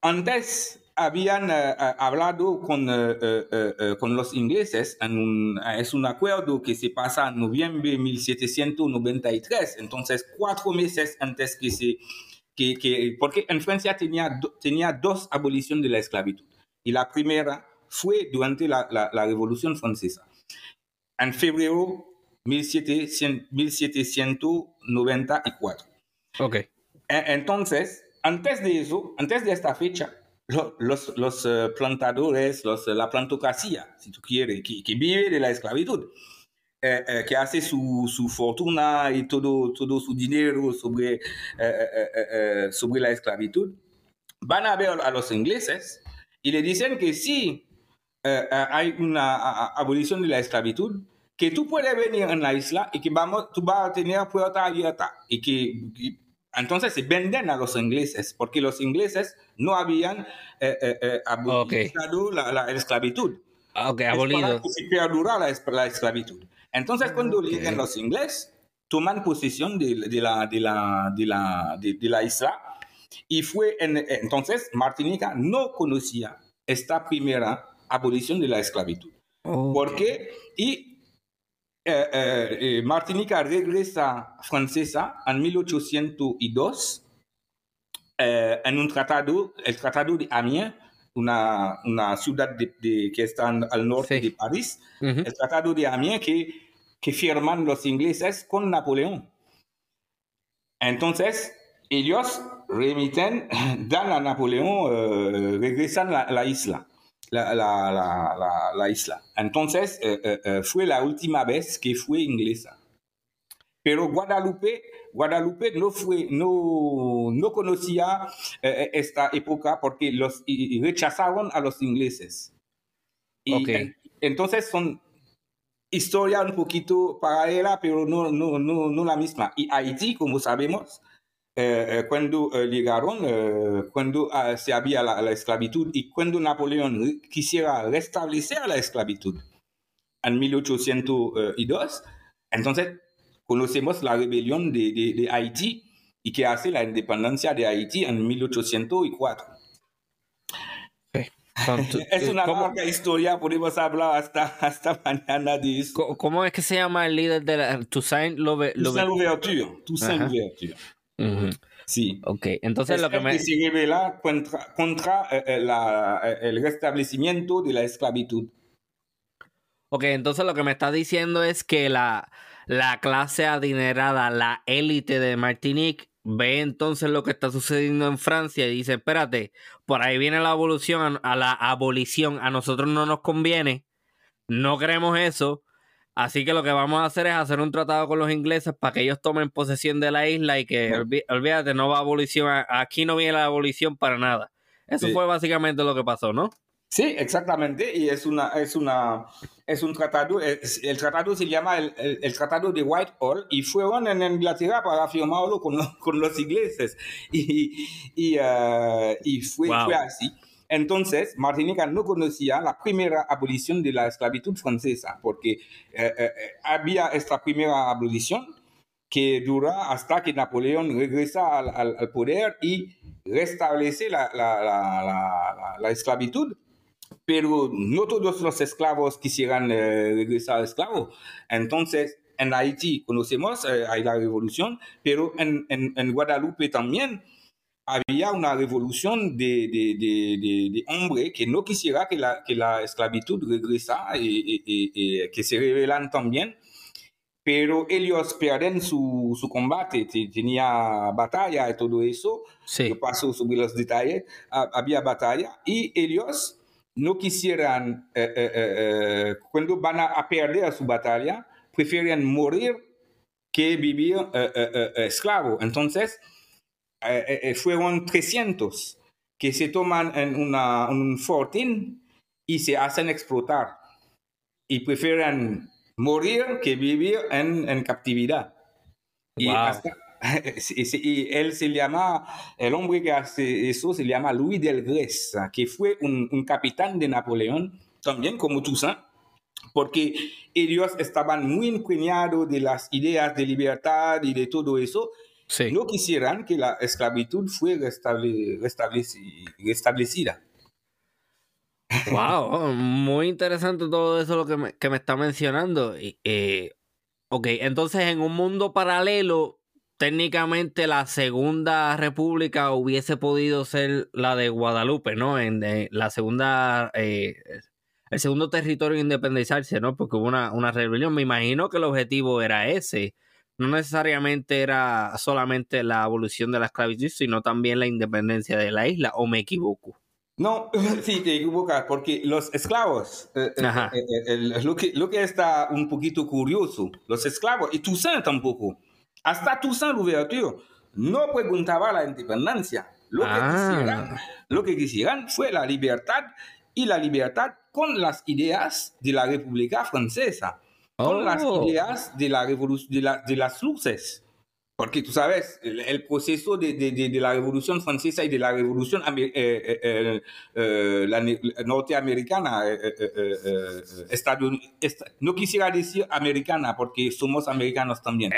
[SPEAKER 2] antes habían uh, hablado con, uh, con, los ingleses, en un, es un acuerdo que se pasa en noviembre de 1793, entonces cuatro meses antes que se... Que, que, porque en Francia tenía, tenía dos aboliciones de la esclavitud. Y la primera fue durante la, la, la Revolución Francesa. En febrero 1794.
[SPEAKER 1] Ok. E,
[SPEAKER 2] entonces, antes de eso, antes de esta fecha, los, los eh, plantadores, los, la plantocracia, si tú quieres, que, que vive de la esclavitud, eh, eh, que hace su, su, fortuna y todo, todo su dinero sobre, sobre la esclavitud, van a ver a los ingleses y le dicen que si hay una abolición de la esclavitud, que tú puedes venir en la isla y que vamos, tú vas a tener puerta abierta y que entonces se venden a los ingleses porque los ingleses no habían eh, eh, eh abolido la, esclavitud.
[SPEAKER 1] Ah, ok, abolido.
[SPEAKER 2] se perdura la, la, esclavitud. Entonces cuando llegan los ingleses, toman posesión de, de, la, de, la, de, la, de, la isla y fue en, entonces Martinica no conocía esta primera abolición de la esclavitud. Okay. Porque, y eh, eh, eh, Martinica regresa francesa en 1802 en un tratado, el Tratado de Amiens, una, una ciudad de, que está al norte de París, el Tratado de Amiens que, que firman los ingleses con Napoleón. Entonces, ellos remiten, dan a Napoleón, regresan la, la isla la, la, la, la isla. Entonces, eh, eh, eh, fue la última vez que fue inglesa. Pero Guadalupe, Guadalupe no, fue, no, no conocía esta época porque los rechazaron a los ingleses. Y entonces son historia un poquito paralela, pero no, no, no, no la misma. Y Haití, como sabemos, eh, eh, cuando eh, llegaron, cuando ah, se había la, esclavitud y cuando Napoleón quisiera restablecer la esclavitud en 1802, entonces conocemos la rebelión de, de, Haití y que hace la independencia de Haití en 1804. es una larga historia, podemos hablar hasta, hasta mañana de eso.
[SPEAKER 1] ¿Cómo es que se llama el líder de la Toussaint
[SPEAKER 2] Louverture? Toussaint Louverture. Sí.
[SPEAKER 1] Ok, entonces lo que me...
[SPEAKER 2] se revela contra, contra eh, eh, la, eh, el restablecimiento de la esclavitud.
[SPEAKER 1] Ok, entonces lo que me está diciendo es que la, la clase adinerada, la élite de Martinique, ve entonces lo que está sucediendo en Francia y dice, espérate, por ahí viene la evolución a la abolición, a nosotros no nos conviene, no queremos eso, Así que lo que vamos a hacer es hacer un tratado con los ingleses para que ellos tomen posesión de la isla y que, olvídate, no va a abolición, aquí no viene la abolición para nada. Eso fue básicamente lo que pasó, ¿no?
[SPEAKER 2] Sí, exactamente, y es una, es una, es un tratado, el tratado se llama el, el, Tratado de Whitehall y fueron en Inglaterra para firmarlo con, con los ingleses y, y, uh, y fue, fue así. Entonces, Martinica no conocía la primera abolición de la esclavitud francesa, porque eh, eh, eh, había esta primera abolición que dura hasta que Napoleón regresa al, poder y restablece la, la, esclavitud. Pero no todos los esclavos quisieran regresar al esclavo. Entonces, en Haití conocemos, la revolución, pero en Guadalupe también había una revolución de, de, de, de, hombres que no quisiera que la, que la esclavitud regresa y, y, que se rebelan también, pero ellos pierden su, su combate, tenía batalla y todo eso,
[SPEAKER 1] sí.
[SPEAKER 2] yo paso sobre los detalles, había batalla y ellos no quisieran, eh, eh, eh, cuando van a, perder su batalla, preferían morir que vivir esclavo. Entonces, fueron 300 que se toman en una, un fortín y se hacen explotar y prefieren morir que vivir en, en captividad. Y, él se llama, el hombre que hace eso se llama Louis Delgrès, que fue un, un capitán de Napoleón, también como Toussaint, porque ellos estaban muy impregnados de las ideas de libertad y de todo eso, no quisieran que la esclavitud fuera restablecida.
[SPEAKER 1] Wow, muy interesante todo eso lo que me, que me está mencionando. Eh, ok, entonces en un mundo paralelo, técnicamente la segunda república hubiese podido ser la de Guadalupe, ¿no? En la segunda, eh, el segundo territorio independizarse, ¿no? Porque hubo una, una rebelión. Me imagino que el objetivo era ese no necesariamente era solamente la abolición de la esclavitud, sino también la independencia de la isla, o me equivoco.
[SPEAKER 2] No, sí, te equivocas, porque los esclavos, eh, eh, eh, lo, que, lo que está un poquito curioso, los esclavos, y Toussaint tampoco, hasta Toussaint Louverture, no preguntaba la independencia. Lo, que ah. quisieran, lo que quisieran fue la libertad y la libertad con las ideas de la República Francesa con las oh. ideas de, la de, la, de las luces. Porque tú sabes, el, proceso de, de, de, la Revolución Francesa y de la Revolución eh, eh, eh, la, norteamericana, no quisiera decir americana porque somos americanos también.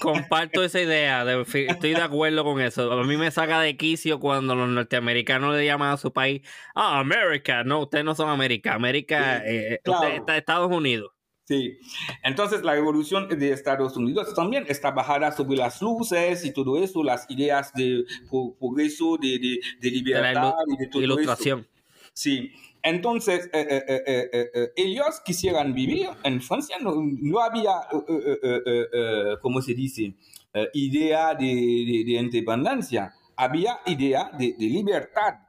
[SPEAKER 1] comparto esa idea, estoy de acuerdo con eso. A mí me saca de quicio cuando los norteamericanos le llaman a su país, ah, América. No, ustedes no son América, América, está Estados Unidos.
[SPEAKER 2] Sí, entonces la revolución de Estados Unidos también está bajada sobre las luces y todo eso, las ideas de progreso, de, de, de libertad y de todo ilustración. Sí, entonces eh, eh, eh, ellos quisieran vivir en Francia, no, no había, ¿cómo se dice?, idea de, de, independencia, había idea de, de libertad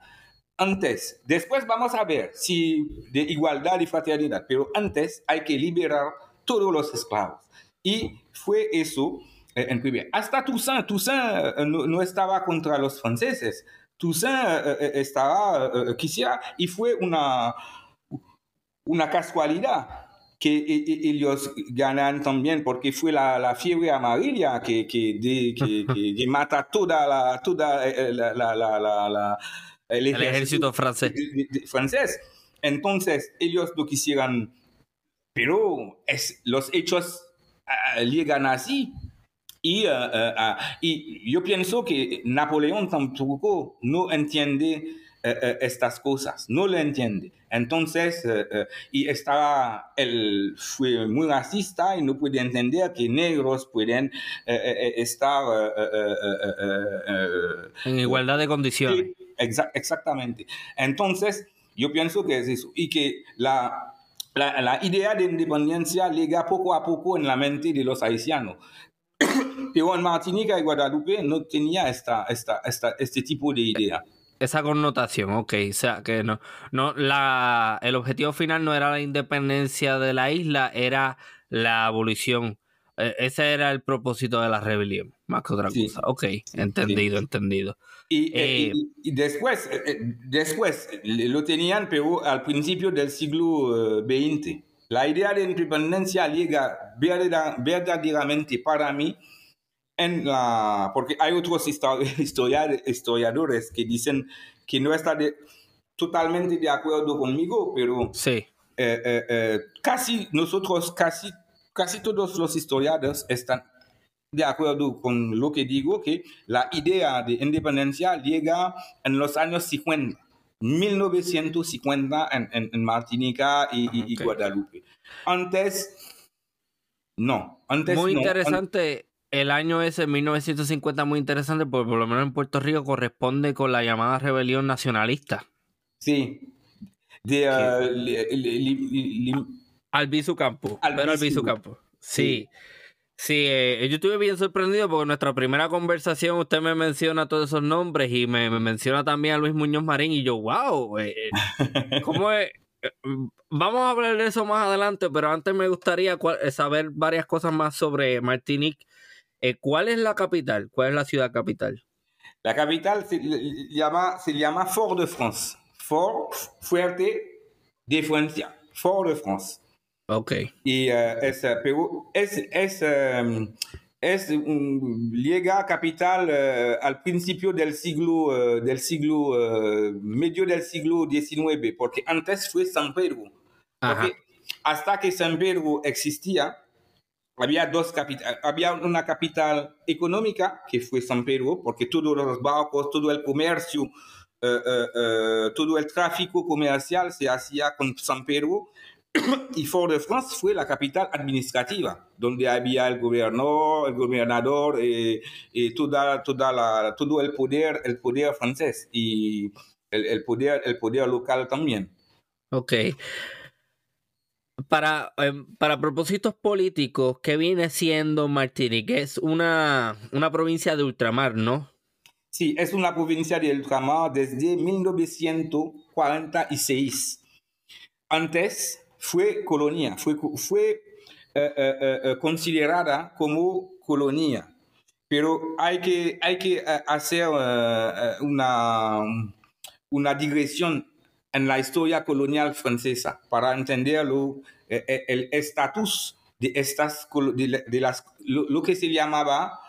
[SPEAKER 2] antes. Después vamos a ver si de igualdad y fraternidad, pero antes hay que liberar todos los esclavos. Y fue eso eh, en primer. Hasta Toussaint, Toussaint eh, no, estaba contra los franceses. Toussaint eh, estaba, quisiera, y fue una, una casualidad que ellos ganan también porque fue la, la fiebre amarilla que, que, que, mata toda la, toda la, la
[SPEAKER 1] el ejército, francés.
[SPEAKER 2] francés. Entonces, ellos lo quisieran, pero es, los hechos uh, llegan así. Y, uh, uh, y yo pienso que Napoleón tampoco no entiende estas cosas, no lo entiende. Entonces, y estaba, él fue muy racista y no puede entender que negros pueden estar
[SPEAKER 1] en igualdad de condiciones
[SPEAKER 2] exactamente. Entonces, yo pienso que es eso. Y que la, la, idea de independencia llega poco a poco en la mente de los haitianos. Pero en Martinica y Guadalupe no tenía esta, esta, esta, este tipo de idea.
[SPEAKER 1] Esa connotación, ok. O sea, que no, no, la, el objetivo final no era la independencia de la isla, era la abolición. E, ese era el propósito de la rebelión, más que otra cosa. Ok, entendido, entendido.
[SPEAKER 2] Eh, eh, y, después, eh, después lo tenían, pero al principio del siglo XX. La idea de independencia llega verdaderamente para mí en la, porque hay otros historiadores que dicen que no están totalmente de acuerdo conmigo, pero
[SPEAKER 1] sí.
[SPEAKER 2] casi nosotros, casi, casi todos los historiadores están de acuerdo con lo que digo, que la idea de independencia llega en los años 50, 1950 en, en, Martinica y, Guadalupe. Antes, no. Antes,
[SPEAKER 1] muy interesante. El año ese, 1950, muy interesante, porque por lo menos en Puerto Rico corresponde con la llamada rebelión nacionalista.
[SPEAKER 2] Sí. De, uh,
[SPEAKER 1] Albizu Campo. Albizu Campo. sí. Sí, eh, yo estuve bien sorprendido porque en nuestra primera conversación usted me menciona todos esos nombres y me, menciona también a Luis Muñoz Marín y yo, wow, eh, eh, ¿cómo es? vamos a hablar de eso más adelante, pero antes me gustaría saber varias cosas más sobre Martinique. ¿Cuál es la capital? ¿Cuál es la ciudad capital?
[SPEAKER 2] La capital se llama, se llama Fort de France. Fort, fuerte de Francia. Fort de France.
[SPEAKER 1] Ok.
[SPEAKER 2] Y uh, es, pero es, es, um, es un, llega capital uh, al principio del siglo, uh, del siglo medio del siglo XIX, porque antes fue San Pedro. Porque hasta que San Pedro existía, había dos capitales. Había una capital económica que fue San Pedro, porque todos los barcos, todo el comercio, todo el tráfico comercial se hacía con San Pedro y Fort-de-France fue la capital administrativa, donde había el gobernador, el gobernador y, y toda, toda la, todo el poder, el poder francés y el, el, poder, el poder local también.
[SPEAKER 1] Ok. Para, para propósitos políticos, ¿qué viene siendo Martinique? Es una, una provincia de ultramar, ¿no?
[SPEAKER 2] Sí, es una provincia de ultramar desde 1946. Antes fue colonia, fue, fue eh, eh, eh, considerada como colonia. Pero hay que, hay que hacer una, una digresión en la historia colonial francesa para entender el estatus de estas, de, las, lo, que se llamaba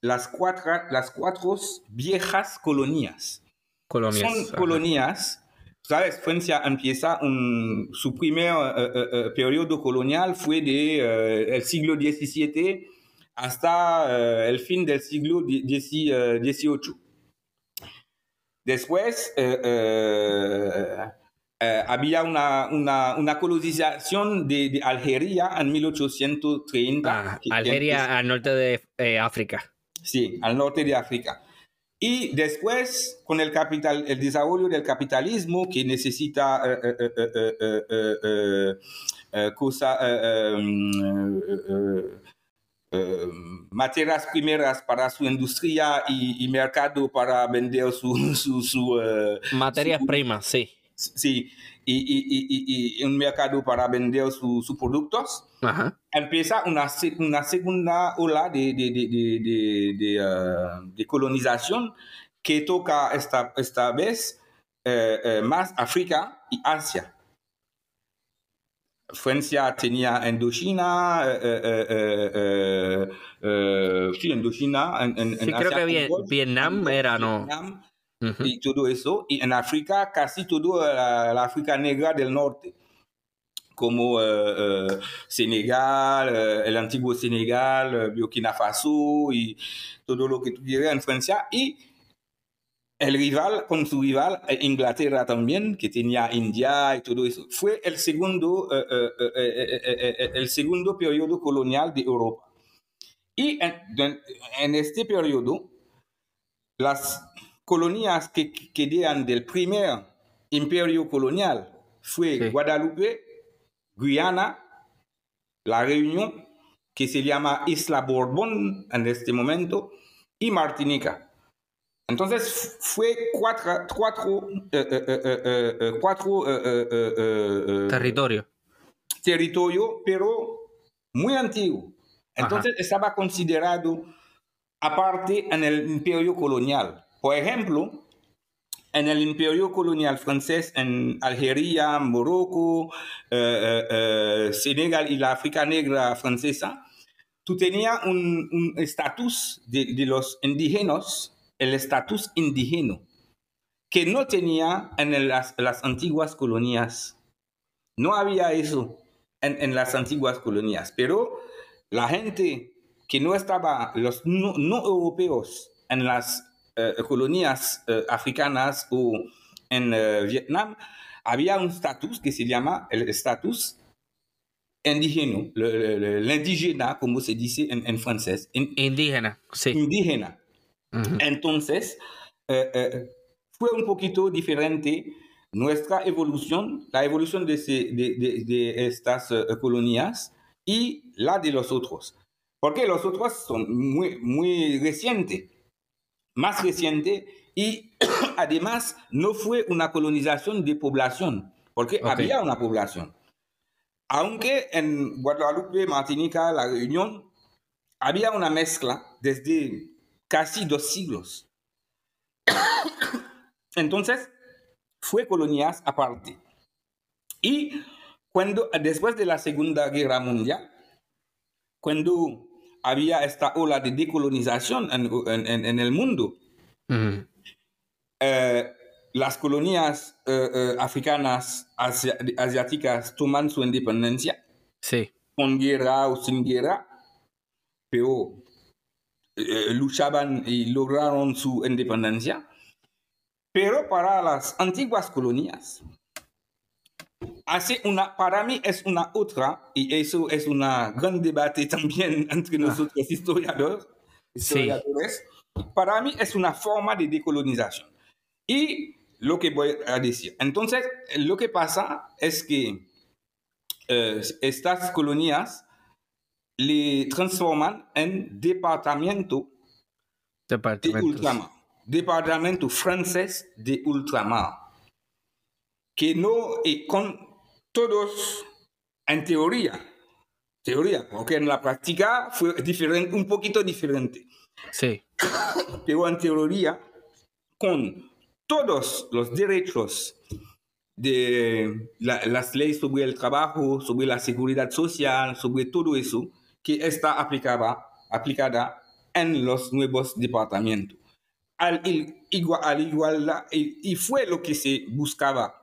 [SPEAKER 2] las cuatro, las cuatro viejas colonias.
[SPEAKER 1] Colonias.
[SPEAKER 2] Son colonias Sabes, Francia empieza un, su primer uh, periodo colonial fue de el siglo XVII hasta el fin del siglo XVIII. Después había una, una, una colonización de, de, Algeria en 1830.
[SPEAKER 1] Ah, Algeria al norte de África.
[SPEAKER 2] Sí, al norte de África. Y después, con el, capital, el desarrollo del capitalismo que necesita cosas, materias primeras para su industria y, y mercado para vender su... su, su
[SPEAKER 1] materias primas, sí.
[SPEAKER 2] Sí, y, y, y, un mercado para vender sus su productos.
[SPEAKER 1] Ajá.
[SPEAKER 2] Empieza una, una segunda ola de, de, de, de uh, colonización que toca esta, esta vez uh, uh, más África y Asia. Francia tenía Indochina, sí, Indochina. En, en,
[SPEAKER 1] sí,
[SPEAKER 2] en
[SPEAKER 1] creo
[SPEAKER 2] Asia
[SPEAKER 1] que Vietnam era, ¿no?
[SPEAKER 2] Vietnam, Uh -huh. y todo eso. Y en África, casi todo la, la África negra del norte, como uh, uh, Senegal, el antiguo Senegal, Burkina Faso y todo lo que tuviera en Francia. Y el rival, con su rival, Inglaterra también, que tenía India y todo eso, fue el segundo, el segundo periodo colonial de Europa. Y en, en este periodo, las colonias que quedaban del primer imperio colonial fue sí. Guadalupe, Guyana, La Reunión, que se llama Isla Borbón en este momento, y Martinica. Entonces fue cuatro, cuatro, eh, eh, eh, cuatro
[SPEAKER 1] territorio.
[SPEAKER 2] territorio, pero muy antiguo. Entonces Ajá. estaba considerado aparte en el imperio colonial. Por ejemplo, en el imperio colonial francés, en Algeria, Morocco, eh, eh, Senegal y la África negra francesa, tú tenías un estatus de, los indígenas, el estatus indígena, que no tenía en las, las, antiguas colonias. No había eso en, en, las antiguas colonias, pero la gente que no estaba, los no, no europeos en las colonias uh, africanas o en uh, Vietnam, había un estatus que se llama el estatus indígena, l'indígena, como se dice en, en francés.
[SPEAKER 1] In, indígena, sí.
[SPEAKER 2] Indígena. Uh -huh. Entonces, fue un poquito diferente nuestra evolución, la evolución de, de, de, de estas colonias y la de los otros. Porque los otros son muy, muy recientes más reciente y además no fue una colonización de población, porque había una población. Aunque en Guadalupe, Martinica, La Reunión, había una mezcla desde casi dos siglos. Entonces, fue colonias aparte. Y cuando, después de la Segunda Guerra Mundial, cuando había esta ola de decolonización en, el mundo, eh, las colonias eh, eh, africanas, asiáticas toman su independencia.
[SPEAKER 1] Sí.
[SPEAKER 2] Con guerra o sin guerra, pero luchaban y lograron su independencia. Pero para las antiguas colonias, hace una, para mí es una otra, y eso es un gran debate también entre ah. nosotros historiadores, historiadores. Para mí es una forma de decolonización. Y lo que voy a decir. Entonces, lo que pasa es que eh, estas colonias le transforman en departamento de ultramar departamento francés de ultramar, que no y con todos en teoría, teoría, porque en la práctica fue diferente, un poquito diferente.
[SPEAKER 1] Sí.
[SPEAKER 2] Pero en teoría, con todos los derechos de las leyes sobre el trabajo, sobre la seguridad social, sobre todo eso, que está aplicada, aplicada en los nuevos departamentos al, igual, igualdad, y, fue lo que se buscaba,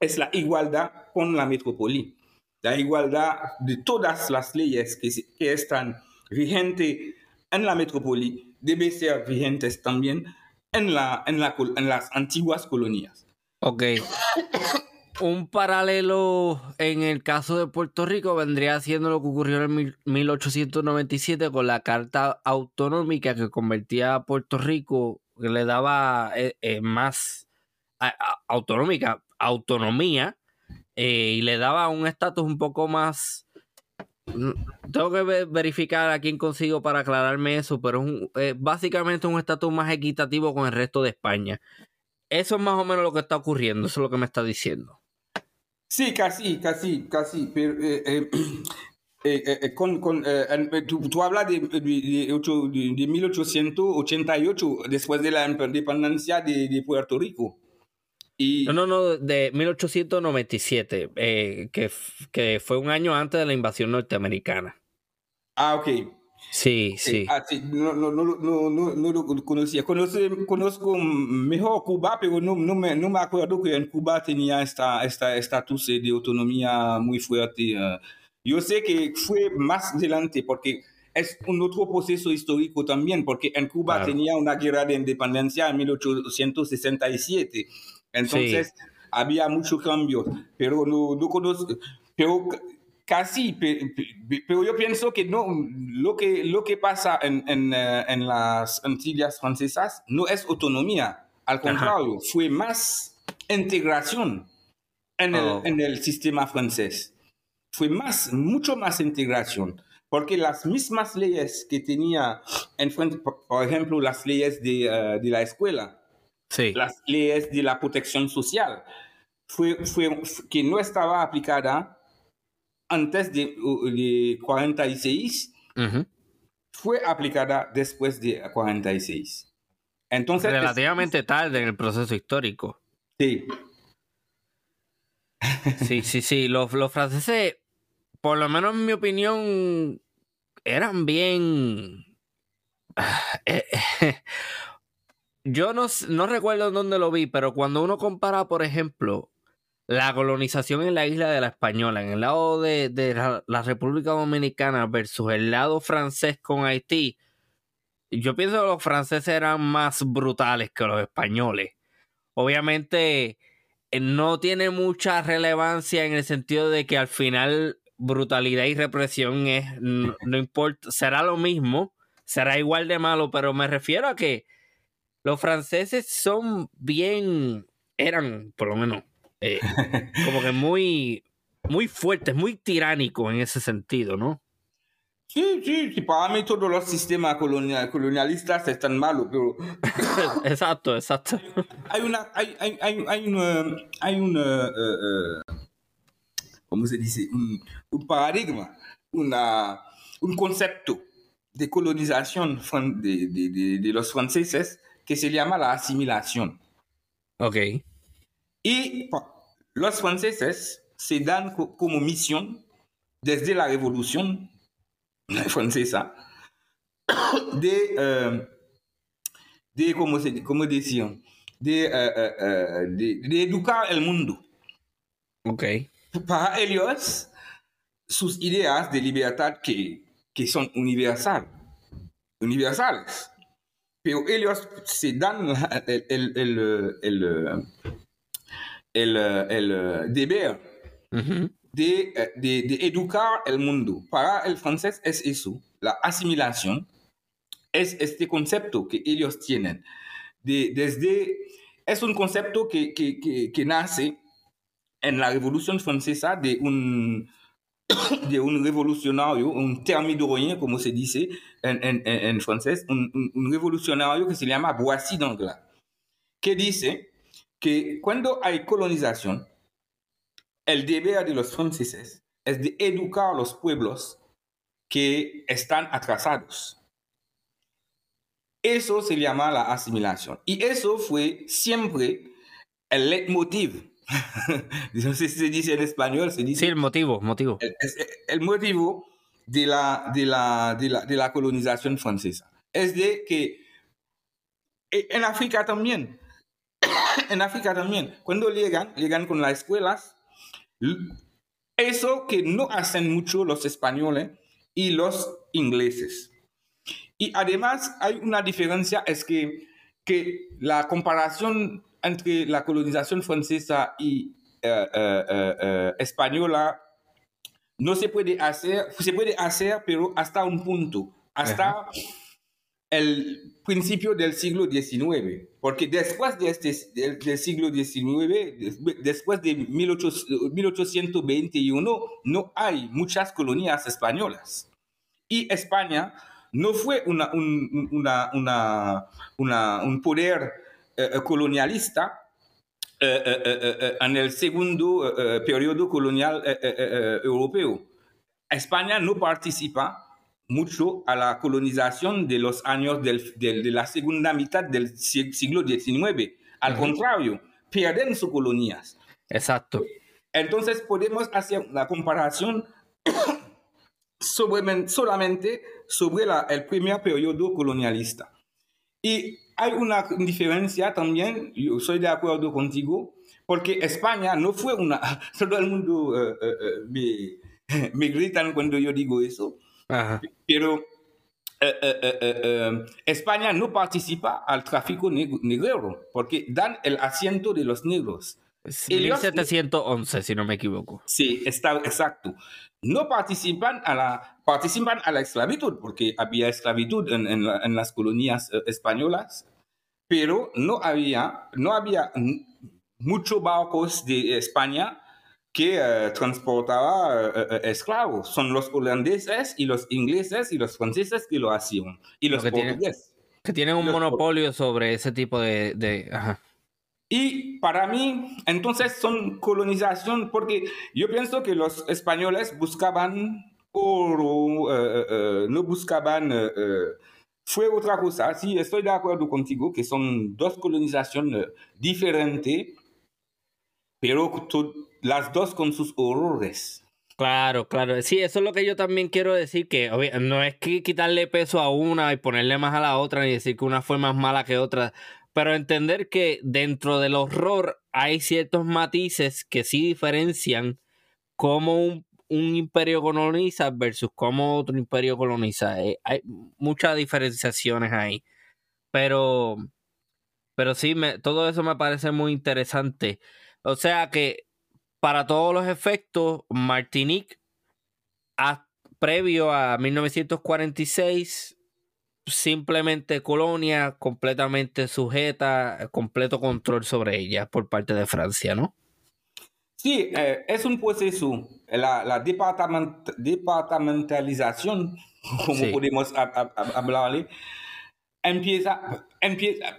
[SPEAKER 2] es la igualdad con la metrópoli, la igualdad de todas las leyes que, que están vigentes en la metrópoli, deben ser vigentes también en, la, en, la, en las antiguas colonias.
[SPEAKER 1] Ok. Un paralelo en el caso de Puerto Rico vendría siendo lo que ocurrió en 1897 con la Carta Autonómica que convertía a Puerto Rico, que le daba eh, eh, más autonómica, autonomía eh, y le daba un estatus un poco más... Mm, tengo que verificar a quién consigo para aclararme eso, pero es básicamente un estatus más equitativo con el resto de España. Eso es más o menos lo que está ocurriendo, eso es lo que me está diciendo.
[SPEAKER 2] Sí, casi, casi, casi. Pero, eh, eh, eh, con, tú, hablas de, de, de, 1888, después de la independencia de, Puerto Rico.
[SPEAKER 1] Y... No, no, no, de 1897, que, que fue un año antes de la invasión norteamericana.
[SPEAKER 2] Ah, ok.
[SPEAKER 1] Sí, sí.
[SPEAKER 2] Ah, sí. No, no, no, no, no, lo conocía. conozco mejor Cuba, pero no, no, me, no me acuerdo que en Cuba tenía esta, esta estatus de autonomía muy fuerte. Eh. Yo sé que fue más adelante porque es un otro proceso histórico también, porque en Cuba tenía una guerra de independencia en 1867. Entonces había muchos cambios, pero no, no conozco. Pero Casi, pero yo pienso que no, lo que, lo que pasa en, en, eh, en las Antillas francesas no es autonomía, al contrario, fue más integración en el, oh. en el sistema francés. Fue más, mucho más integración, porque las mismas leyes que tenía en frente, por ejemplo, las leyes de, eh, de la escuela,
[SPEAKER 1] sí.
[SPEAKER 2] las leyes de la protección social, fue, fue, que no estaba aplicada antes de, 46 fue aplicada después de 46. Entonces,
[SPEAKER 1] Relativamente tarde en el proceso histórico.
[SPEAKER 2] Sí.
[SPEAKER 1] Sí, sí, sí. Los, los franceses, por lo menos en mi opinión, eran bien... Yo no, no recuerdo dónde lo vi, pero cuando uno compara, por ejemplo, la colonización en la isla de la Española, en el lado de, la, República Dominicana versus el lado francés con Haití, yo pienso que los franceses eran más brutales que los españoles. Obviamente eh, no tiene mucha relevancia en el sentido de que al final brutalidad y represión es, no, no importa, será lo mismo, será igual de malo, pero me refiero a que los franceses son bien, eran por lo menos eh, como que muy, muy fuertes, muy tiránicos en ese sentido, ¿no?
[SPEAKER 2] Sí, sí, sí, para mí todos los sistemas colonial, colonialistas están malos, pero...
[SPEAKER 1] exacto, exacto.
[SPEAKER 2] Hay una, hay, hay, hay, hay una, hay una uh, uh, ¿cómo se dice? Un, un paradigma, una, un concepto de colonización de, de, de, de, los franceses que se llama la asimilación.
[SPEAKER 1] Ok.
[SPEAKER 2] Y los franceses se dan como misión desde la revolución francesa de, uh, de ¿cómo, se, cómo decían? De, uh, uh, de, de, educar el mundo.
[SPEAKER 1] Ok.
[SPEAKER 2] Para ellos, sus ideas de libertad que, que son universal, universales. Pero ellos se dan el, el, el, el, deber uh -huh. de, de, de, educar el mundo. Para el francés es eso, la asimilación es este concepto que ellos tienen. De, desde, es un concepto que, que, que, que nace en la Revolución Francesa de un, de un revolucionario, un thermidorien, como se dice en, en, en francés, un, un, un, revolucionario que se llama Boissy d'Anglas, que dice que cuando hay colonización, el deber de los franceses es de educar a los pueblos que están atrasados. Eso se llama la asimilación. Y eso fue siempre el leitmotiv no sé si se dice en español, se dice.
[SPEAKER 1] Sí, el motivo, motivo.
[SPEAKER 2] El, el motivo de la, de, la, de, la, de la colonización francesa. Es de que en África también, en África también, cuando llegan, llegan con las escuelas, eso que no hacen mucho los españoles y los ingleses. Y además hay una diferencia, es que, que la comparación entre la colonización francesa y uh, uh, uh, española no se puede hacer, se puede hacer, pero hasta un punto, hasta el principio del siglo XIX, porque después de este, del, del siglo XIX, después de 18, 1821, no hay muchas colonias españolas. Y España no fue una, un, una, una, una, un poder colonialista uh, uh, en el segundo periodo colonial europeo. España no participa mucho a la colonización de los años del, de la segunda mitad del siglo XIX. Al -huh. contrario, pierden sus colonias.
[SPEAKER 1] Exacto.
[SPEAKER 2] Entonces podemos hacer la comparación sobre, solamente sobre la, el primer periodo colonialista. Y hay una diferencia también, yo soy de acuerdo contigo, porque España no fue una... Todo el mundo uh, uh, me, me, gritan cuando yo digo eso,
[SPEAKER 1] Ajá.
[SPEAKER 2] pero España no participa al tráfico negro, porque dan el asiento de los negros.
[SPEAKER 1] Ellos, 1711, si no me equivoco.
[SPEAKER 2] Sí, está exacto. No participan a la, participan a la esclavitud, porque había esclavitud en, en, la, en las colonias uh, españolas, pero no había, no había muchos barcos de España que uh, transportaba uh, esclavos. Son los holandeses y los ingleses y los franceses que lo hacían. Y los
[SPEAKER 1] que
[SPEAKER 2] portugueses.
[SPEAKER 1] Tiene, que tienen un monopolio sobre ese tipo de... de ajá.
[SPEAKER 2] Y para mí, entonces son colonización, porque yo pienso que los españoles buscaban uh, no buscaban, fue otra cosa. Sí, estoy de acuerdo contigo que son dos colonizaciones diferentes, pero las dos con sus horrores.
[SPEAKER 1] Claro, claro. Sí, eso es lo que yo también quiero decir, que no es que quitarle peso a una y ponerle más a la otra, ni decir que una fue más mala que otra, pero entender que dentro del horror hay ciertos matices que sí diferencian cómo un, un imperio coloniza versus cómo otro imperio coloniza. Eh, hay muchas diferenciaciones ahí. Pero, pero sí, me, todo eso me parece muy interesante. O sea que para todos los efectos, Martinique, a, previo a 1946, simplemente colonia completamente sujeta, completo control sobre ella por parte de Francia, ¿no?
[SPEAKER 2] Sí, eh, es un proceso, la, la departament, departamentalización, como
[SPEAKER 1] Sí.
[SPEAKER 2] podemos hab- hab- hab- hablarle, empieza, empieza,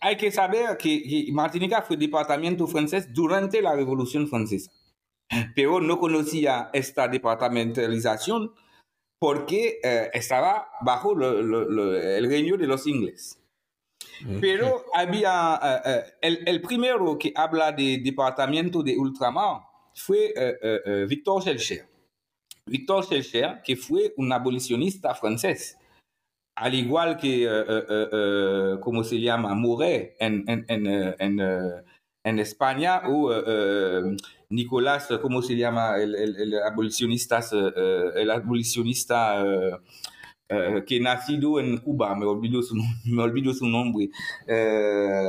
[SPEAKER 2] hay que saber que, que Martinica fue departamento francés durante la Revolución Francesa, pero no conocía esta departamentalización porque eh, estaba bajo lo- lo- lo- el reino de los ingleses. Pero había eh, eh, el, el primero que habla de departamento de ultramar fue eh, eh, eh, Victor Schellcher. Victor Schellcher, que fue un abolicionista francés, al igual que, eh, ¿cómo se llama? Mouret en, en, en, en, España, o Nicolás, ¿cómo se llama? El, el, el abolicionista, el abolicionista eh, eh, que nacido en Cuba, me olvido su, me olvido su nombre. Eh,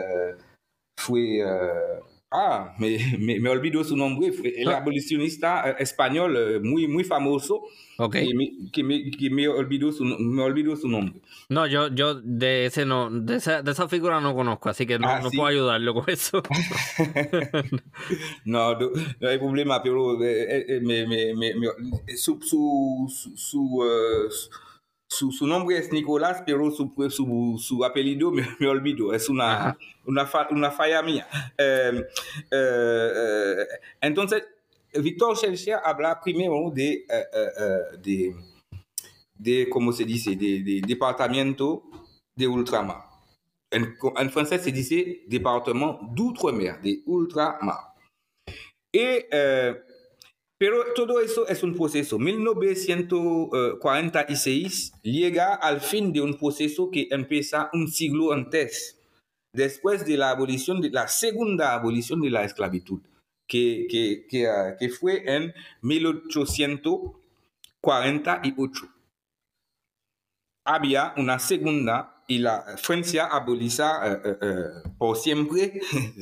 [SPEAKER 2] fue. eh, ah, me, me, me olvido su nombre. Fue el
[SPEAKER 1] Ah.
[SPEAKER 2] abolicionista español muy, muy famoso.
[SPEAKER 1] Ok.
[SPEAKER 2] Que, me, que, me, que me olvidó su, me olvidó su nombre.
[SPEAKER 1] No, yo, yo de ese no, de esa, de esa figura no conozco, así que no,
[SPEAKER 2] Ah,
[SPEAKER 1] no
[SPEAKER 2] sí.
[SPEAKER 1] puedo ayudarlo con eso.
[SPEAKER 2] No, no, no hay problema, pero eh, eh, me, me, me, me- su, su, su, su, eh, su, su nombre es Nicolás, pero su, su, su apellido me, me olvido. Es una,
[SPEAKER 1] Ajá.
[SPEAKER 2] una, fa- una falla mía. Eh, eh, entonces, Victor Schellcher habla primero de, eh, eh, eh, de, de, ¿cómo se dice?, de, de departamento de ultramar. En, en francés se dice département d'outre-mer, de ultramar. Y, eh, pero todo eso es un proceso. 1946 llega al fin de un proceso que empieza un siglo antes, después de la abolición, de la segunda abolición de la esclavitud, que, que, que, eh, que fue en 1848. Había una segunda y la Francia aboliza eh, eh, eh, por siempre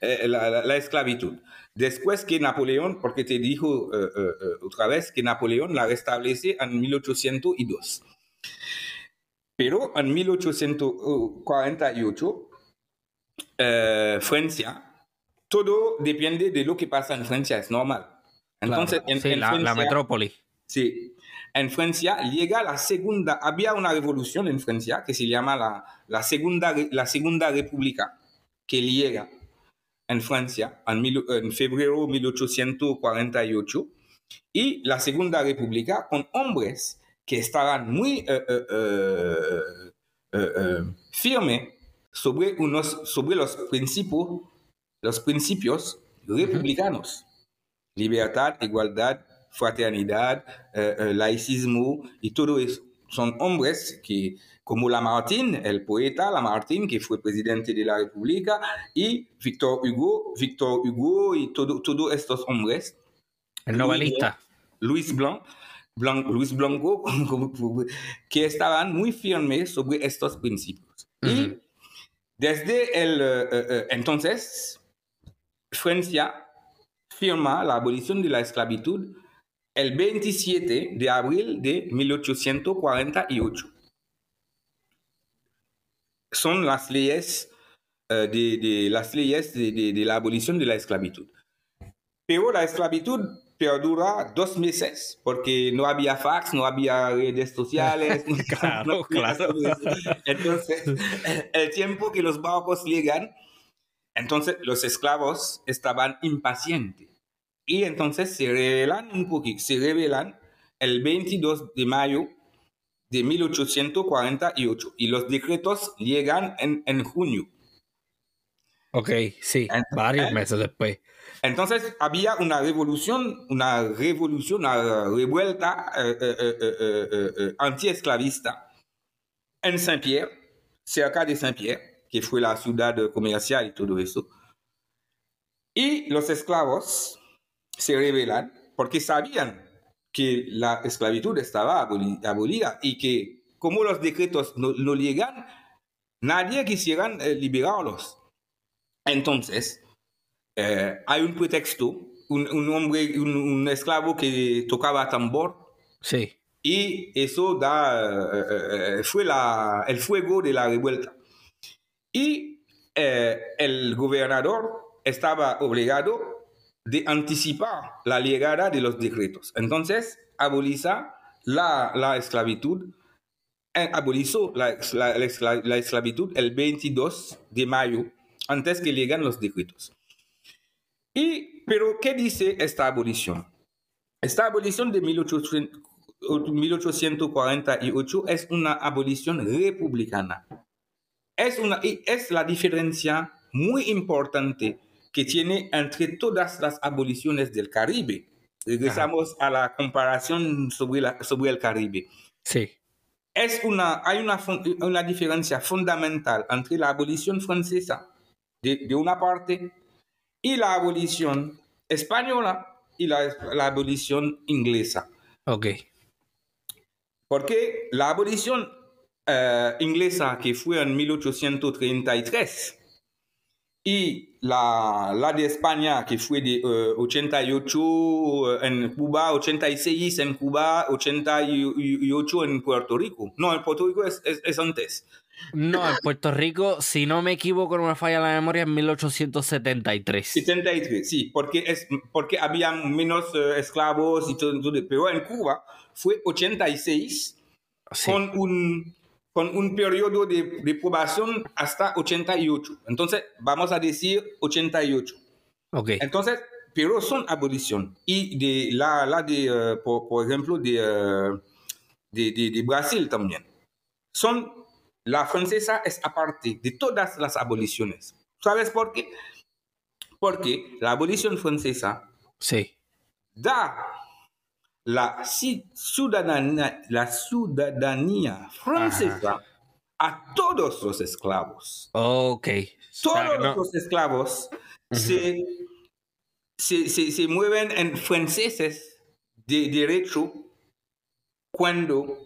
[SPEAKER 2] eh, la- la esclavitud. Después que Napoleón, porque te dijo eh, eh, otra vez que Napoleón la restablece en 1802. Pero en 1848, eh, Francia, todo depende de lo que pasa en Francia, es normal. Entonces,
[SPEAKER 1] Claro.
[SPEAKER 2] en,
[SPEAKER 1] sí,
[SPEAKER 2] en
[SPEAKER 1] la, la
[SPEAKER 2] Francia-
[SPEAKER 1] metrópoli.
[SPEAKER 2] Sí. En Francia llega la segunda, había una revolución en Francia que se llama la, la, segunda, la segunda república, que llega en Francia en, febrero 1848, y la segunda república con hombres que estaban muy eh, eh, eh, firmes sobre, unos, sobre los principios, los principios republicanos libertad, igualdad, fraternidad, laicismo y todo eso. Son hombres que, como Lamartine, el poeta Lamartine, que fue presidente de la República, y Victor Hugo, Victor Hugo y todo- todos estos hombres,
[SPEAKER 1] El novelista.
[SPEAKER 2] Luis Blanc, Blanc- Luis Blanco, que estaban muy firmes sobre estos principios. Y desde el eh, eh, eh, entonces, Francia firma la abolición de la esclavitud el 27 de abril de 1848. Son las leyes eh, de, de- las leyes de, de- de la abolición de la esclavitud. Pero la esclavitud perdura dos meses porque no había fax, no había redes sociales.
[SPEAKER 1] Claro, claro.
[SPEAKER 2] Entonces, el tiempo que los barcos llegan, entonces los esclavos estaban impacientes. Y entonces se revelan un poquito, se revelan el 22 de mayo de 1848 y los decretos llegan en, en junio.
[SPEAKER 1] Ok, sí, varios meses después.
[SPEAKER 2] Entonces había una revolución, una revolución, una revuelta eh, eh, eh, eh, eh, antiesclavista en Saint-Pierre, cerca de Saint-Pierre, que fue la ciudad comercial y todo eso. Y los esclavos se rebelan porque sabían que la esclavitud estaba aboli- abolida y que como los decretos no, no llegan, nadie quisiera eh, liberarlos. Entonces, eh, hay un pretexto, un, un hombre, un, un esclavo que tocaba tambor
[SPEAKER 1] Sí.
[SPEAKER 2] y eso da, eh, fue la, el fuego de la revuelta. Y el gobernador estaba obligado de anticipar la llegada de los decretos. Entonces, aboliza la, la esclavitud, eh, abolizó la, la, la, esclavitud el 22 de mayo, antes que lleguen los decretos. Y, pero, ¿qué dice esta abolición? Esta abolición de 1848 es una abolición republicana. Es, una, es la diferencia muy importante que tiene entre todas las aboliciones del Caribe. Regresamos a la comparación sobre, la, sobre el Caribe.
[SPEAKER 1] Sí.
[SPEAKER 2] Es una, hay una, una diferencia fundamental entre la abolición francesa, de, de una parte, y la abolición española y la, la abolición inglesa.
[SPEAKER 1] Ok.
[SPEAKER 2] Porque la abolición uh, inglesa, que fue en 1833, y la, la de España, que fue de uh, 88 en Cuba, 86 en Cuba, 88 en Puerto Rico. No, en Puerto Rico es, es, es antes.
[SPEAKER 1] No, en Puerto Rico, si no me equivoco, no me falla la memoria, en 1873.
[SPEAKER 2] 73, sí, porque, es, porque había menos uh, esclavos y todo, todo, Pero en Cuba fue 86 sí. con, un, con un periodo de, de probación hasta 88. Entonces, vamos a decir 88.
[SPEAKER 1] Ok.
[SPEAKER 2] Entonces, pero son abolición. Y de la, la de, uh, por, por, ejemplo, de, uh, de, de, de Brasil también. Son la francesa es aparte de todas las aboliciones. ¿Sabes por qué? Porque la abolición francesa
[SPEAKER 1] sí.
[SPEAKER 2] da la ciudadanía, la ciudadanía francesa Ajá. a todos los esclavos.
[SPEAKER 1] Ok.
[SPEAKER 2] Todos no. los esclavos uh -huh. se, se, se, se, mueven en franceses de derecho cuando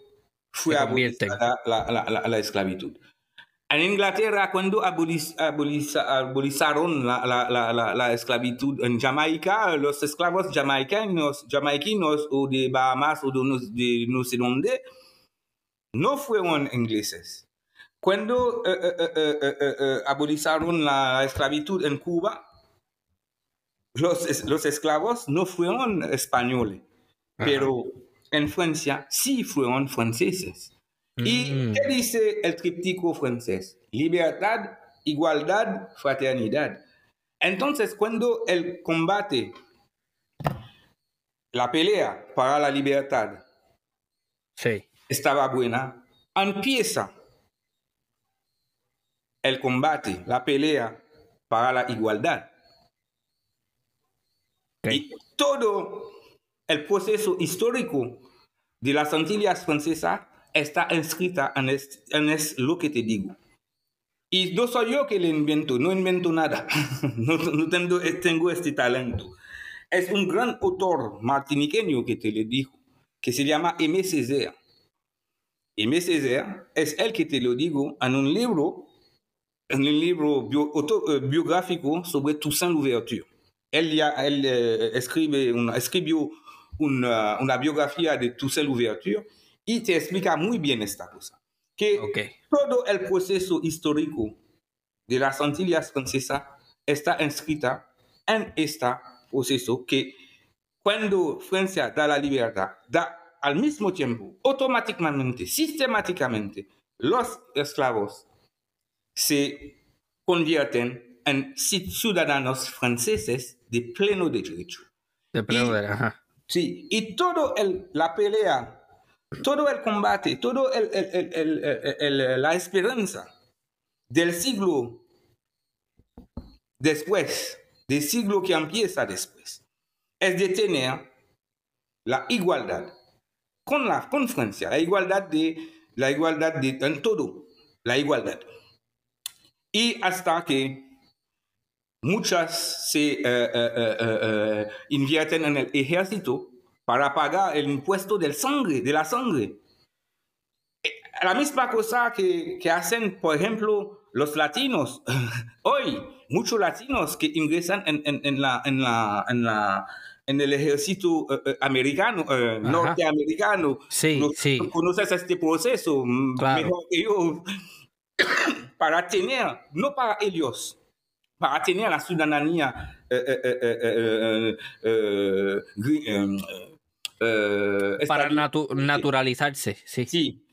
[SPEAKER 2] fue abolida la, la, la, la, esclavitud. En Inglaterra, cuando aboliz, aboliz, abolizaron la, esclavitud en Jamaica, los esclavos jamaicanos, jamaicanos o de Bahamas o de no, de no sé dónde, no fueron ingleses. Cuando uh, uh, uh, abolizaron la esclavitud en Cuba, los, los esclavos no fueron españoles, Ajá. pero en Francia sí fueron franceses. Mm. ¿Y qué dice el tríptico francés? Libertad, igualdad, fraternidad. Entonces, cuando el combate, la pelea para la libertad
[SPEAKER 1] sí.
[SPEAKER 2] estaba buena, empieza el combate, la pelea para la igualdad.
[SPEAKER 1] Okay.
[SPEAKER 2] Y todo el proceso histórico de las Antillas francesas está inscrita en, es, en es lo que te digo. Y no soy yo que le invento, no invento nada, no, no tengo, tengo, este talento. Es un gran autor martiniqueño que te lo dijo, que se llama Aimé Césaire. Aimé Césaire es el que te lo digo en un libro, en un libro bio, auto, uh, biográfico sobre Toussaint Louverture. Él, ya, él uh, escribe una, escribió una, una, biografía de Toussaint Louverture y te explica muy bien esta cosa. Que
[SPEAKER 1] okay.
[SPEAKER 2] todo el proceso histórico de las Antillas francesas está inscrita en este proceso que cuando Francia da la libertad, da al mismo tiempo, automáticamente, sistemáticamente, los esclavos se convierten en ciudadanos franceses de pleno derecho.
[SPEAKER 1] De pleno derecho, ajá.
[SPEAKER 2] Sí, y todo el, la pelea, todo el combate, todo el, la esperanza del siglo después, del siglo que empieza después, es de tener la igualdad con, la, con Francia, la igualdad de, la igualdad de, en todo, la igualdad. Y hasta que muchas se uh, uh, uh, invierten en el ejército para pagar el impuesto del sangre, de la sangre. La misma cosa que, que hacen, por ejemplo, los latinos. Hoy, muchos latinos que ingresan en, en, en, la, en, la, en, la, en el ejército americano, norteamericano.
[SPEAKER 1] Sí,
[SPEAKER 2] no,
[SPEAKER 1] sí.
[SPEAKER 2] Conoces este proceso
[SPEAKER 1] claro.
[SPEAKER 2] mejor que yo. para tener, no para ellos, para tener la ciudadanía
[SPEAKER 1] para naturalizarse, sí.
[SPEAKER 2] Sí.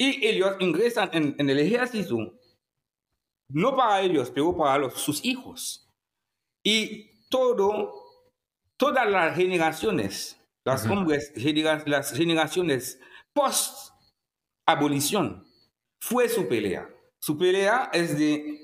[SPEAKER 2] Y ellos ingresan en, el ejército, no para ellos, pero para sus hijos. Y todo, todas las generaciones, las, hombres, las generaciones post-abolición, fue su pelea. Su pelea es de,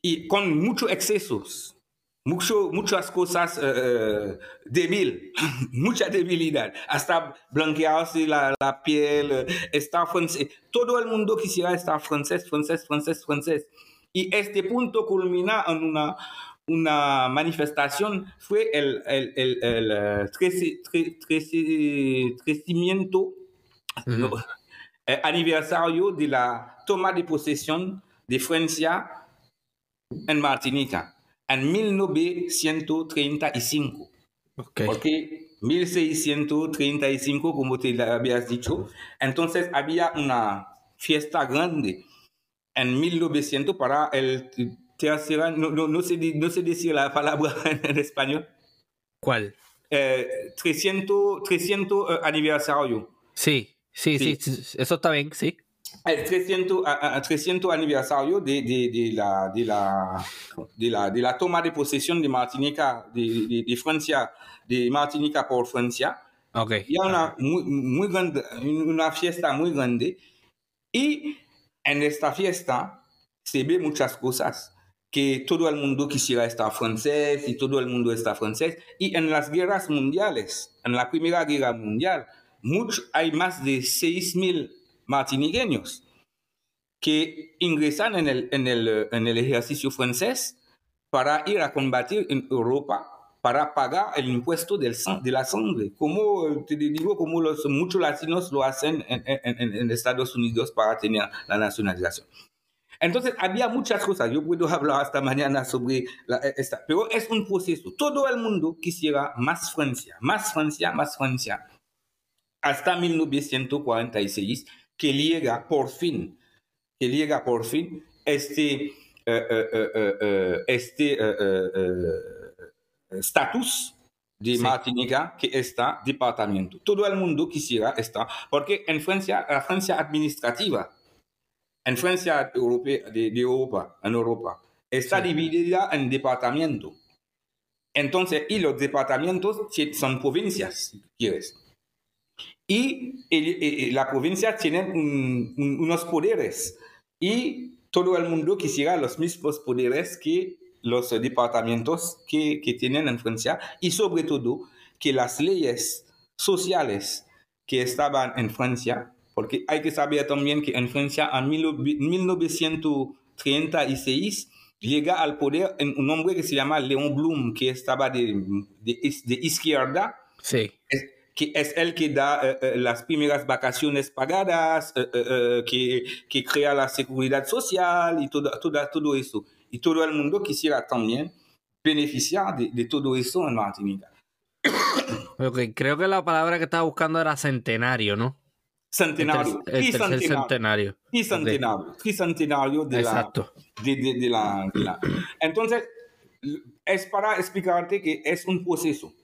[SPEAKER 2] y con muchos excesos, mucho, muchas cosas uh, débil, mucha debilidad, hasta blanquearse la, la piel, estar francés. Todo el mundo quisiera estar francés, francés, francés, francés. Y este punto culmina en una, una manifestación, fue el, el, el, el crecimiento, aniversario de la toma de posesión de Francia en Martinica en 1935. Porque 1635, como te habías dicho, entonces había una fiesta grande en 1900 para el tercer no, no, no, sé, no sé decir la palabra en español.
[SPEAKER 1] ¿Cuál?
[SPEAKER 2] 300, 300 aniversario.
[SPEAKER 1] Sí, sí, sí, sí, eso está bien, sí
[SPEAKER 2] el 300, 300 aniversario de, de, de, la, de, la, de, la, de la toma de posesión de Martinica, de, de, Francia, de Martinica por Francia.
[SPEAKER 1] Okay.
[SPEAKER 2] Y una, muy, muy grande, una fiesta muy grande. Y en esta fiesta se ve muchas cosas que todo el mundo quisiera estar francés y todo el mundo está francés. Y en las guerras mundiales, en la Primera Guerra Mundial, mucho, hay más de 6.000 martiniqueños que ingresan en el, en el, en el ejercicio francés para ir a combatir en Europa para pagar el impuesto del de la sangre, como te digo, como los, muchos latinos lo hacen en, en, Estados Unidos para tener la nacionalización. Entonces, había muchas cosas. Yo puedo hablar hasta mañana sobre la, esta, pero es un proceso. Todo el mundo quisiera más Francia, más Francia, más Francia. Hasta 1946 que llega por fin, que llega por fin este, este estatus de Martinica que está departamento. Todo el mundo quisiera estar, porque en Francia, la Francia administrativa, en Francia europea, de, Europa, en Europa, está dividida en departamentos. Entonces, y los departamentos son provincias, si quieres. Y, la provincia tiene unos poderes y todo el mundo quisiera los mismos poderes que los departamentos que, que tienen en Francia y sobre todo que las leyes sociales que estaban en Francia, porque hay que saber también que en Francia en 1936 llega al poder un hombre que se llama Léon Blum, que estaba de, de, de izquierda.
[SPEAKER 1] Sí
[SPEAKER 2] que es el que da eh, eh, las primeras vacaciones pagadas, eh, que, que, crea la seguridad social y todo, todo, todo, eso. Y todo el mundo quisiera también beneficiar de, de todo eso en Martinica.
[SPEAKER 1] Okay, creo que la palabra que estaba buscando era centenario, ¿no?
[SPEAKER 2] Centenario.
[SPEAKER 1] El, el tercer centenario.
[SPEAKER 2] Y centenario. centenario de,
[SPEAKER 1] Exacto.
[SPEAKER 2] La, de, de, de, la, de la... Entonces, es para explicarte que es un proceso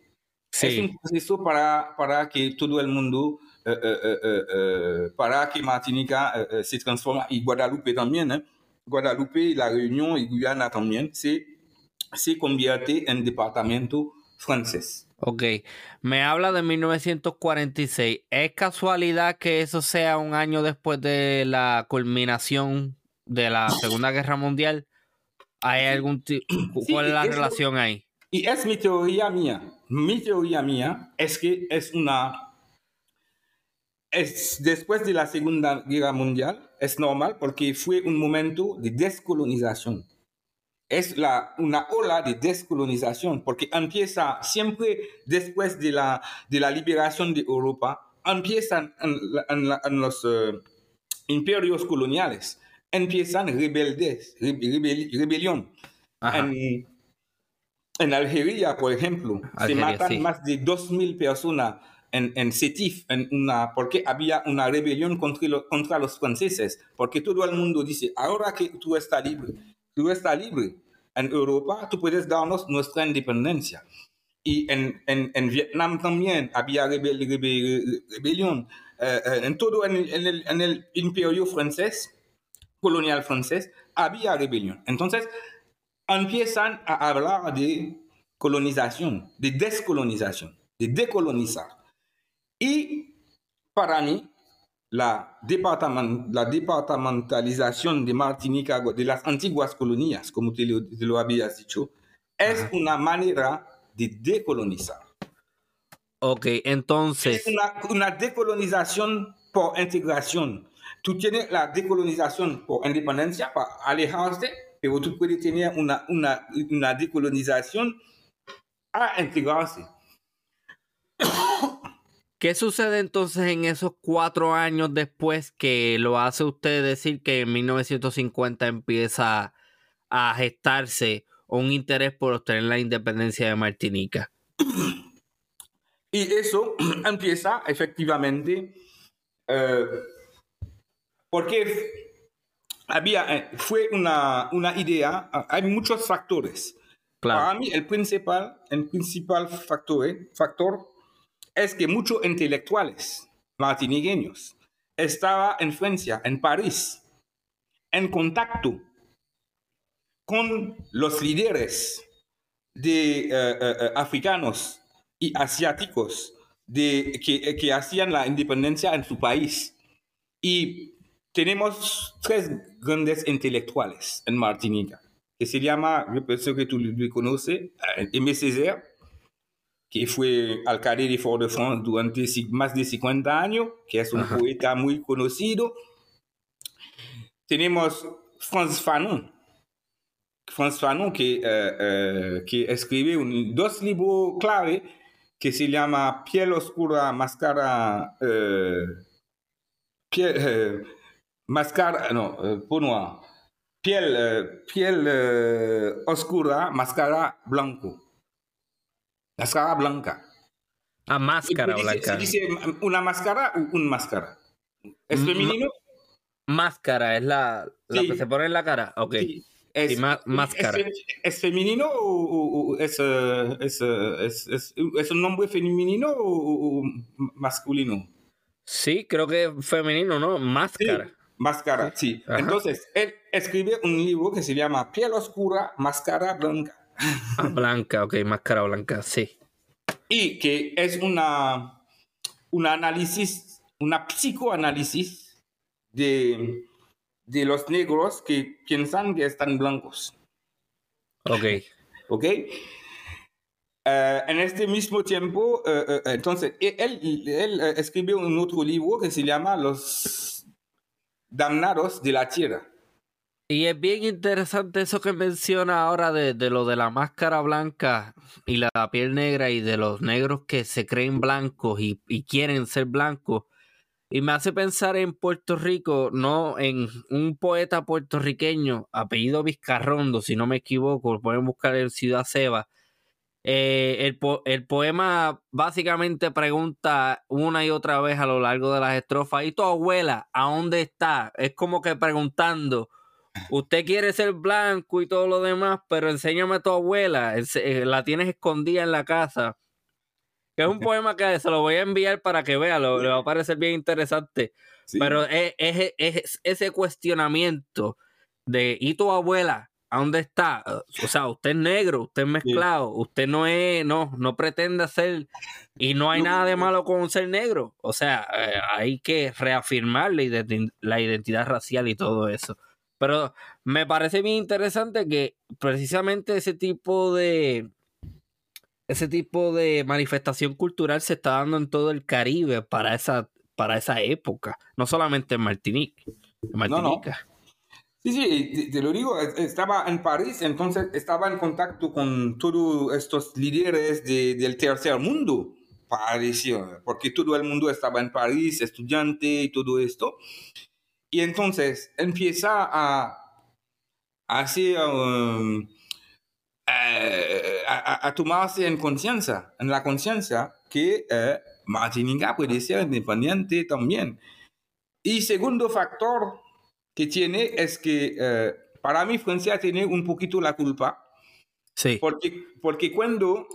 [SPEAKER 2] es un proceso para, para que todo el mundo, eh, eh, eh, para que Martinica se transforme, y Guadalupe también, Guadalupe, La Réunion y Guyana también, se, se convierte en departamento francés.
[SPEAKER 1] Ok, me habla de 1946. ¿Es casualidad que eso sea un año después de la culminación de la Segunda Guerra Mundial? ¿Hay algún ¿Cuál es la relación ahí?
[SPEAKER 2] Y es mi teoría mía. Mi teoría mía es que es una... Es después de la Segunda Guerra Mundial, es normal porque fue un momento de descolonización. Es la, una ola de descolonización porque empieza siempre después de la, de la liberación de Europa, empiezan en, los eh, imperios coloniales, empiezan rebeldes, rebelión. En Algeria, por ejemplo, se matan más de 2.000 personas en, en Sétif, en una, porque había una rebelión contra, contra, los franceses, porque todo el mundo dice, ahora que tú estás libre, tú estás libre, en Europa, tú puedes darnos nuestra independencia. Y en, en, en Vietnam también había rebelión. Eh, eh, en todo en el, en el imperio francés, colonial francés, había rebelión. Entonces, empiezan a hablar de colonización, de descolonización, de decolonizar. Y para mí, la, departament, la departamentalización de Martinica, de las antiguas colonias, como te lo, te lo habías dicho, es una manera de decolonizar.
[SPEAKER 1] Ok, entonces...
[SPEAKER 2] Es una, una decolonización por integración. Tú tienes la decolonización por independencia, para alejarse, pero tú puedes tener una, una, una decolonización a integrarse.
[SPEAKER 1] ¿Qué sucede entonces en esos cuatro años después que lo hace usted decir que en 1950 empieza a gestarse un interés por obtener la independencia de Martinica?
[SPEAKER 2] Y eso empieza efectivamente eh, porque había, eh, fue una, una idea, hay muchos factores. Para mí el principal, el principal factor, eh, factor es que muchos intelectuales martiniqueños estaban en Francia, en París, en contacto con los líderes de uh, africanos y asiáticos de, que, que, hacían la independencia en su país. Y tenemos tres grandes intelectuales en Martinica, que se llama, yo pienso que tú lo conoces, Aimé Césaire, que fue alcalde de Fort-de-France durante más de 50 años, que es un Ajá. poeta muy conocido. Tenemos Franz Fanon, Franz Fanon que, uh, uh, que escribe un, dos libros clave que se llama Piel Oscura, Máscara, uh, piel, Máscara, no, peau noire, Piel, piel Oscura, Máscara Blanco. Máscara blanca.
[SPEAKER 1] Ah, máscara
[SPEAKER 2] dice,
[SPEAKER 1] blanca.
[SPEAKER 2] ¿Se dice una máscara o un máscara? ¿Es femenino?
[SPEAKER 1] Máscara, es la, la sí. que se pone en la cara. Ok. Sí.
[SPEAKER 2] Es,
[SPEAKER 1] sí, máscara.
[SPEAKER 2] ¿Es, ¿Es, femenino o, o es, es, es, es, un nombre femenino o, o, masculino?
[SPEAKER 1] Sí, creo que es femenino, ¿no? Máscara.
[SPEAKER 2] Máscara, sí. Ajá. Entonces, él escribe un libro que se llama Piel Oscura, Máscara Blanca.
[SPEAKER 1] Ah, blanca, ok, máscara blanca, sí.
[SPEAKER 2] Y que es una, un análisis, una psicoanálisis de, de los negros que piensan que están blancos.
[SPEAKER 1] Ok.
[SPEAKER 2] Ok. Uh, en este mismo tiempo, uh, uh, entonces, él, él escribió un otro libro que se llama Los Damnados de la Tierra.
[SPEAKER 1] Y es bien interesante eso que menciona ahora de, lo de la máscara blanca y la piel negra y de los negros que se creen blancos y, y, quieren ser blancos. Y me hace pensar en Puerto Rico, no en un poeta puertorriqueño, apellido Vizcarrondo, si no me equivoco, pueden buscar en Ciudad Seba. Eh, el, po el poema básicamente pregunta una y otra vez a lo largo de las estrofas, ¿y tu abuela? ¿A dónde está? Es como que preguntando usted quiere ser blanco y todo lo demás, pero enséñame a tu abuela, la tienes escondida en la casa. Que es un poema que se lo voy a enviar para que vea, lo, le va a parecer bien interesante. Sí. Pero es, es, es, ese cuestionamiento de, ¿y tu abuela? ¿A dónde está? O sea, usted es negro, usted es mezclado, usted no es, no, no pretende ser, y no hay nada de malo con ser negro. O sea, eh, hay que reafirmar la, la identidad racial y todo eso. Pero me parece bien interesante que precisamente ese tipo de ese tipo de manifestación cultural se está dando en todo el Caribe para esa para esa época, no solamente en Martinique. En Martinica.
[SPEAKER 2] No, no. Sí, sí, te, lo digo, estaba en París, entonces estaba en contacto con todos estos líderes de, del tercer mundo, pareció, porque todo el mundo estaba en París, estudiante y todo esto. Y entonces empieza a, hacer, um, a, a, tomarse en conciencia, en la conciencia, que eh, Martinica puede ser independiente también. Y segundo factor que tiene es que eh, para mí Francia tiene un poquito la culpa
[SPEAKER 1] Sí.
[SPEAKER 2] Porque, porque cuando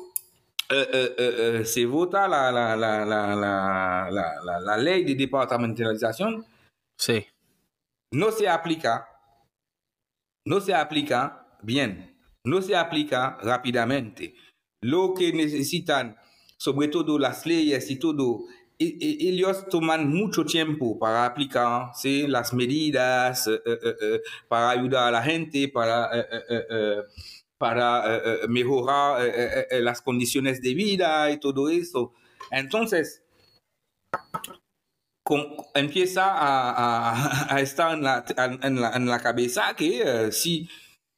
[SPEAKER 2] se vota la, la, la, la, la ley de departamentalización,
[SPEAKER 1] sí.
[SPEAKER 2] no se aplica, no se aplica bien, no se aplica rápidamente. Lo que necesitan, sobre todo las leyes y todo, ellos toman mucho tiempo para aplicar las medidas, eh, eh, eh, para ayudar a la gente, para, para mejorar las condiciones de vida y todo eso. Entonces, empieza a, estar en, la, en la, cabeza que si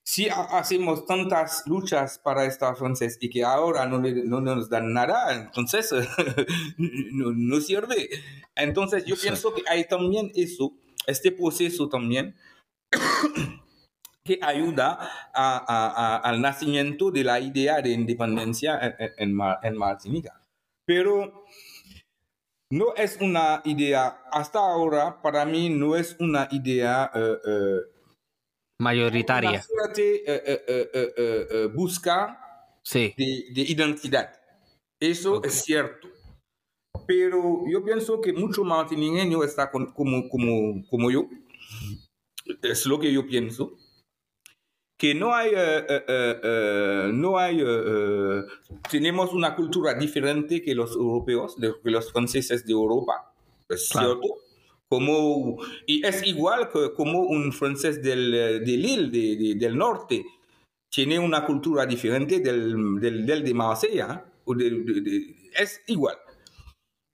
[SPEAKER 2] si hacemos tantas luchas para estar francés y que ahora no, no nos dan nada, entonces no, sirve. Entonces yo pienso que hay también eso, este proceso también, que ayuda a, al nacimiento de la idea de independencia en, en, Martinica. Pero no es una idea, hasta ahora para mí no es una idea... Eh, eh,
[SPEAKER 1] mayoritaria.
[SPEAKER 2] Eh, eh, eh, busca
[SPEAKER 1] sí.
[SPEAKER 2] de, identidad. Eso es cierto. Pero yo pienso que mucho martiniqueño está como, como, como yo. Es lo que yo pienso. Que no hay, no hay, tenemos una cultura diferente que los europeos, que los franceses de Europa. Es cierto como, y es igual que como un francés del, de Lille, del norte, tiene una cultura diferente del, del, de Marsella. es igual.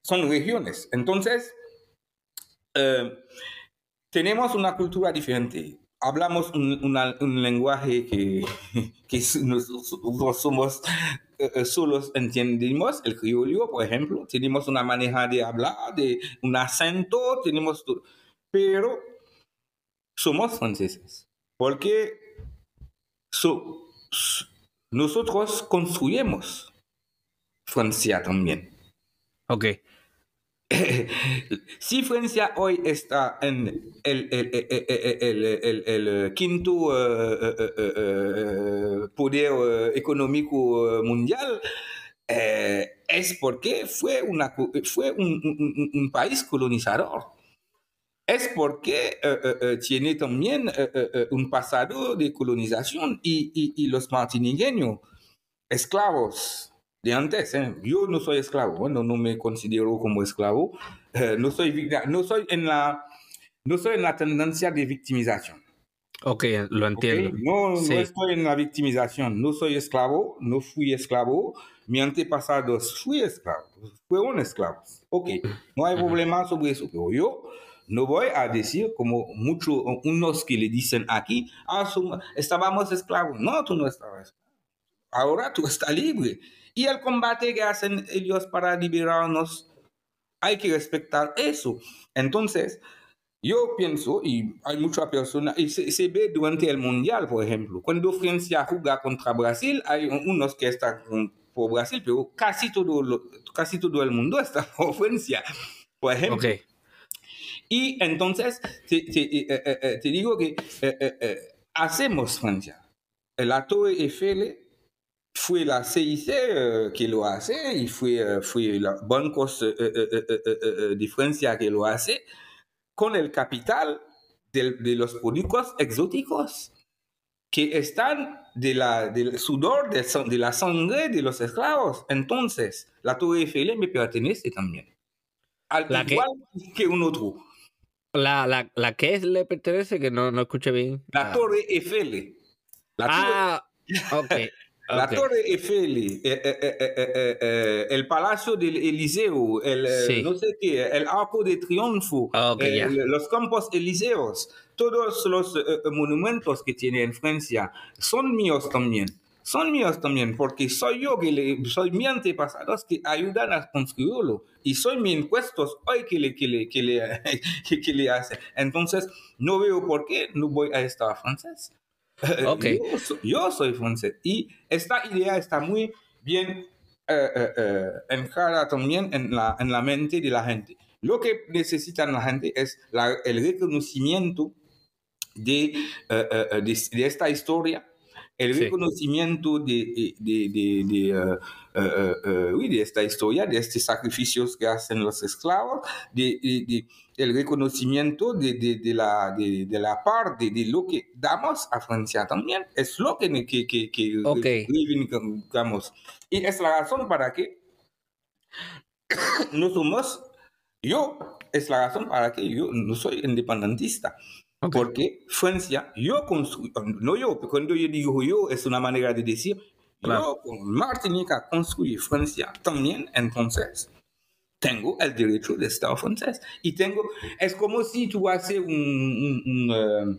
[SPEAKER 2] Son regiones. Entonces, eh, tenemos una cultura diferente. Hablamos un, un lenguaje que, que nosotros somos eh, eh, solos entendimos el criollo, por ejemplo, tenemos una manera de hablar, de un acento, tenemos todo, pero somos franceses, porque nosotros construimos Francia también.
[SPEAKER 1] Ok.
[SPEAKER 2] si Francia hoy está en el, quinto poder económico mundial, es porque fue, un, país colonizador. Es porque tiene también un pasado de colonización y los martiniqueños, esclavos, de antes. ¿eh? Yo no soy esclavo, no, no me considero como esclavo. Eh, no, soy, no, soy en la, no soy en la tendencia de victimización.
[SPEAKER 1] Ok, lo entiendo.
[SPEAKER 2] No, no estoy en la victimización. No soy esclavo, no fui esclavo. Mi antepasado fui esclavo, un esclavo. Ok, no hay problema sobre eso. Pero yo no voy a decir como muchos, unos que le dicen aquí, ah, estábamos esclavos. No, tú no estabas. Ahora tú estás libre. Y el combate que hacen ellos para liberarnos, hay que respetar eso. Entonces, yo pienso, y hay muchas personas, y se, ve durante el Mundial, por ejemplo, cuando Francia juega contra Brasil, hay unos que están por Brasil, pero casi todo, casi todo el mundo está por Francia, por ejemplo. Okay. Y entonces, te, eh, eh, eh, digo que hacemos Francia. La Torre Eiffel fue la CIC que lo hace y fue, fue los bancos de Francia que lo hace con el capital de, de los productos exóticos que están de la, del sudor, de, de, la sangre de los esclavos. Entonces, la Torre Eiffel me pertenece también. Al igual que, un otro.
[SPEAKER 1] La, la, la que le pertenece, que no, no escuché bien.
[SPEAKER 2] La ah. Torre Eiffel.
[SPEAKER 1] La ah, ok.
[SPEAKER 2] La Torre Eiffel, eh, eh, eh, el Palacio del Eliseo, el, no sé qué, el Arco de Triunfo, los Campos Elíseos, todos los monumentos que tiene en Francia son míos también. Son míos también, porque soy yo que le, soy mi antepasados que ayudan a construirlo. Y soy mi impuestos hoy que le, que le, que le, que le hace. Entonces, no veo por qué no voy a estar francés.
[SPEAKER 1] Okay.
[SPEAKER 2] Yo, soy francés y esta idea está muy bien eh, eh, eh también en la, en la mente de la gente. Lo que necesita la gente es el reconocimiento de, eh, de, de, esta historia el reconocimiento de, de, de, de, de, esta historia, de estos sacrificios que hacen los esclavos, de, el reconocimiento de, de, la, de, la parte de lo que damos a Francia también, es lo que, que, que, que
[SPEAKER 1] okay.
[SPEAKER 2] digamos. Y es la razón para que no somos, yo, es la razón para que yo no soy independentista. Porque Francia, yo construí, no yo, cuando yo digo yo, es una manera de decir, yo con Martinica construí Francia también, entonces tengo el derecho de estar francés. Y tengo, es como si tú haces un, un, un, eh,